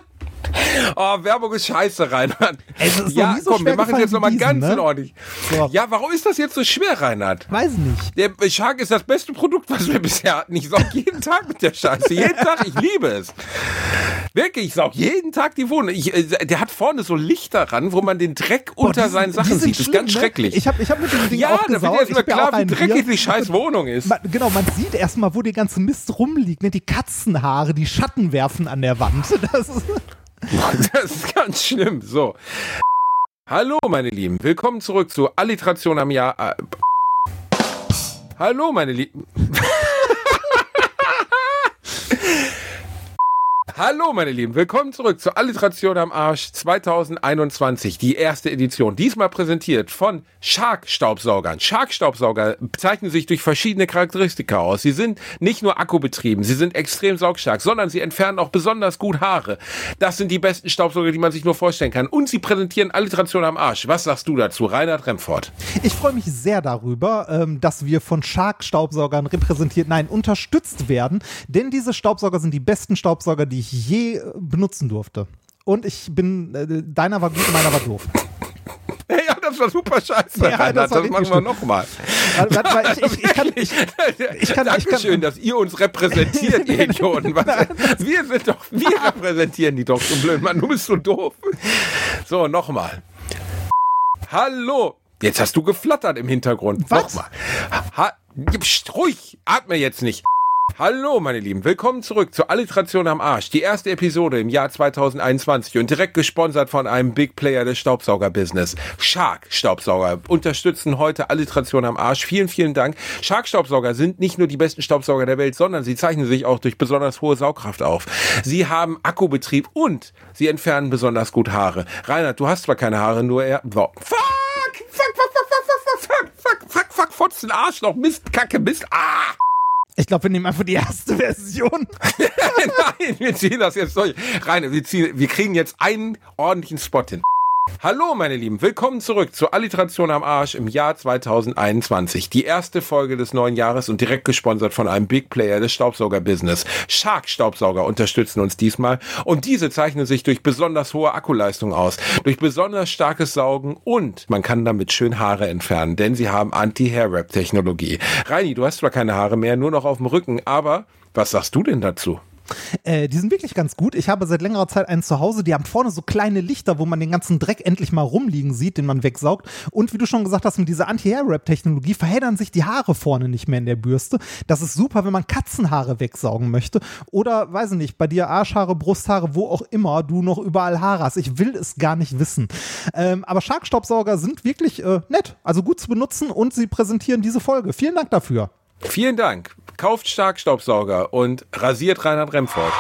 Oh, Werbung ist scheiße, Reinhard. Es ist ja, so komm, wir machen gefallen jetzt nochmal ganz ne? in ordentlich. So. Ja, warum ist das jetzt so schwer, Reinhard? Weiß nicht. Der Shark ist das beste Produkt, was wir bisher hatten. Ich saug jeden Tag mit der Scheiße. Jeden Tag. Ich liebe es. Wirklich, ich saug jeden Tag die Wohnung. Ich, äh, der hat vorne so Lichter ran, wo man den Dreck Boah, unter die seinen Sachen sieht. Das ist ganz ne? schrecklich. Ich habe ich hab mit dem Ding ja, da aufgesaugt. wird erstmal Ich hab ja klar, auch wie dreckig die scheiß Wohnung ist. Man, genau, man sieht erstmal, wo der ganze Mist rumliegt. Ne? Die Katzenhaare, die Schatten werfen an der Wand. Das ist, Das ist ganz schlimm. So. Hallo, meine Lieben. Willkommen zurück zu Alliteration am Jahr. Äh, Hallo, meine Lieben. Hallo, meine Lieben. Willkommen zurück zu Alliteration am Arsch 2021, die erste Edition. Diesmal präsentiert von Shark-Staubsaugern. Shark-Staubsauger zeichnen sich durch verschiedene Charakteristika aus. Sie sind nicht nur akkubetrieben, sie sind extrem saugstark, sondern sie entfernen auch besonders gut Haare. Das sind die besten Staubsauger, die man sich nur vorstellen kann. Und sie präsentieren Alliteration am Arsch. Was sagst du dazu, Reinhard Remford? ich freue mich sehr darüber, ähm, dass wir von Shark-Staubsaugern repräsentiert, nein, unterstützt werden. Denn diese Staubsauger sind die besten Staubsauger, die ich je äh, benutzen durfte. Und ich bin, äh, deiner war gut, meiner war doof. Ja, das war super scheiße, Ja, Reinhard. das Das, machen wir nochmal. Weil ich, ich, ich kann, ich, ich kann- ich Dankeschön, kann- dass ihr uns repräsentiert, ihr Idioten. Was, wir sind doch, wir repräsentieren die doch so blöd, Mann. Du bist so doof. So, nochmal. Hallo. Jetzt hast du geflattert im Hintergrund. Was? Nochmal. Ha ruhig. Atme jetzt nicht. Hallo, meine Lieben. Willkommen zurück zur Alliteration am Arsch. Die erste Episode im Jahr 2021 und direkt gesponsert von einem Big Player des Staubsauger-Business. Shark Staubsauger unterstützen heute Alliteration am Arsch. Vielen, vielen Dank. Shark Staubsauger sind nicht nur die besten Staubsauger der Welt, sondern sie zeichnen sich auch durch besonders hohe Saugkraft auf. Sie haben Akkubetrieb und sie entfernen besonders gut Haare. Reinhard, du hast zwar keine Haare, nur er... So. Fuck! Fuck, fuck, fuck, fuck, fuck, fuck, fuck, fuck, fuck, Fotzen, Arschloch, Mist, Kacke, Mist, ah! Ich glaube, wir nehmen einfach die erste Version. Nein, wir ziehen das jetzt durch. Rein, wir, ziehen, wir kriegen jetzt einen ordentlichen Spot hin. Hallo, meine Lieben, willkommen zurück zur Alliteration am Arsch im Jahr 2021. Die erste Folge des neuen Jahres und direkt gesponsert von einem Big Player des Staubsauger-Business. Shark Staubsauger unterstützen uns diesmal und diese zeichnen sich durch besonders hohe Akkuleistung aus, durch besonders starkes Saugen und man kann damit schön Haare entfernen, denn sie haben Anti-Hair-Wrap-Technologie. Reini, du hast zwar keine Haare mehr, nur noch auf dem Rücken, aber was sagst du denn dazu? Äh, die sind wirklich ganz gut. Ich habe seit längerer Zeit einen zu Hause. Die haben vorne so kleine Lichter, wo man den ganzen Dreck endlich mal rumliegen sieht, den man wegsaugt. Und wie du schon gesagt hast, mit dieser Anti-Hair-Wrap-Technologie verheddern sich die Haare vorne nicht mehr in der Bürste. Das ist super, wenn man Katzenhaare wegsaugen möchte. Oder, weiß ich nicht, bei dir Arschhaare, Brusthaare, wo auch immer du noch überall Haare hast. Ich will es gar nicht wissen. Ähm, aber Shark-Staubsauger sind wirklich äh, nett, also gut zu benutzen und sie präsentieren diese Folge. Vielen Dank dafür. Vielen Dank. Kauft stark Staubsauger und rasiert Reinhard Remford.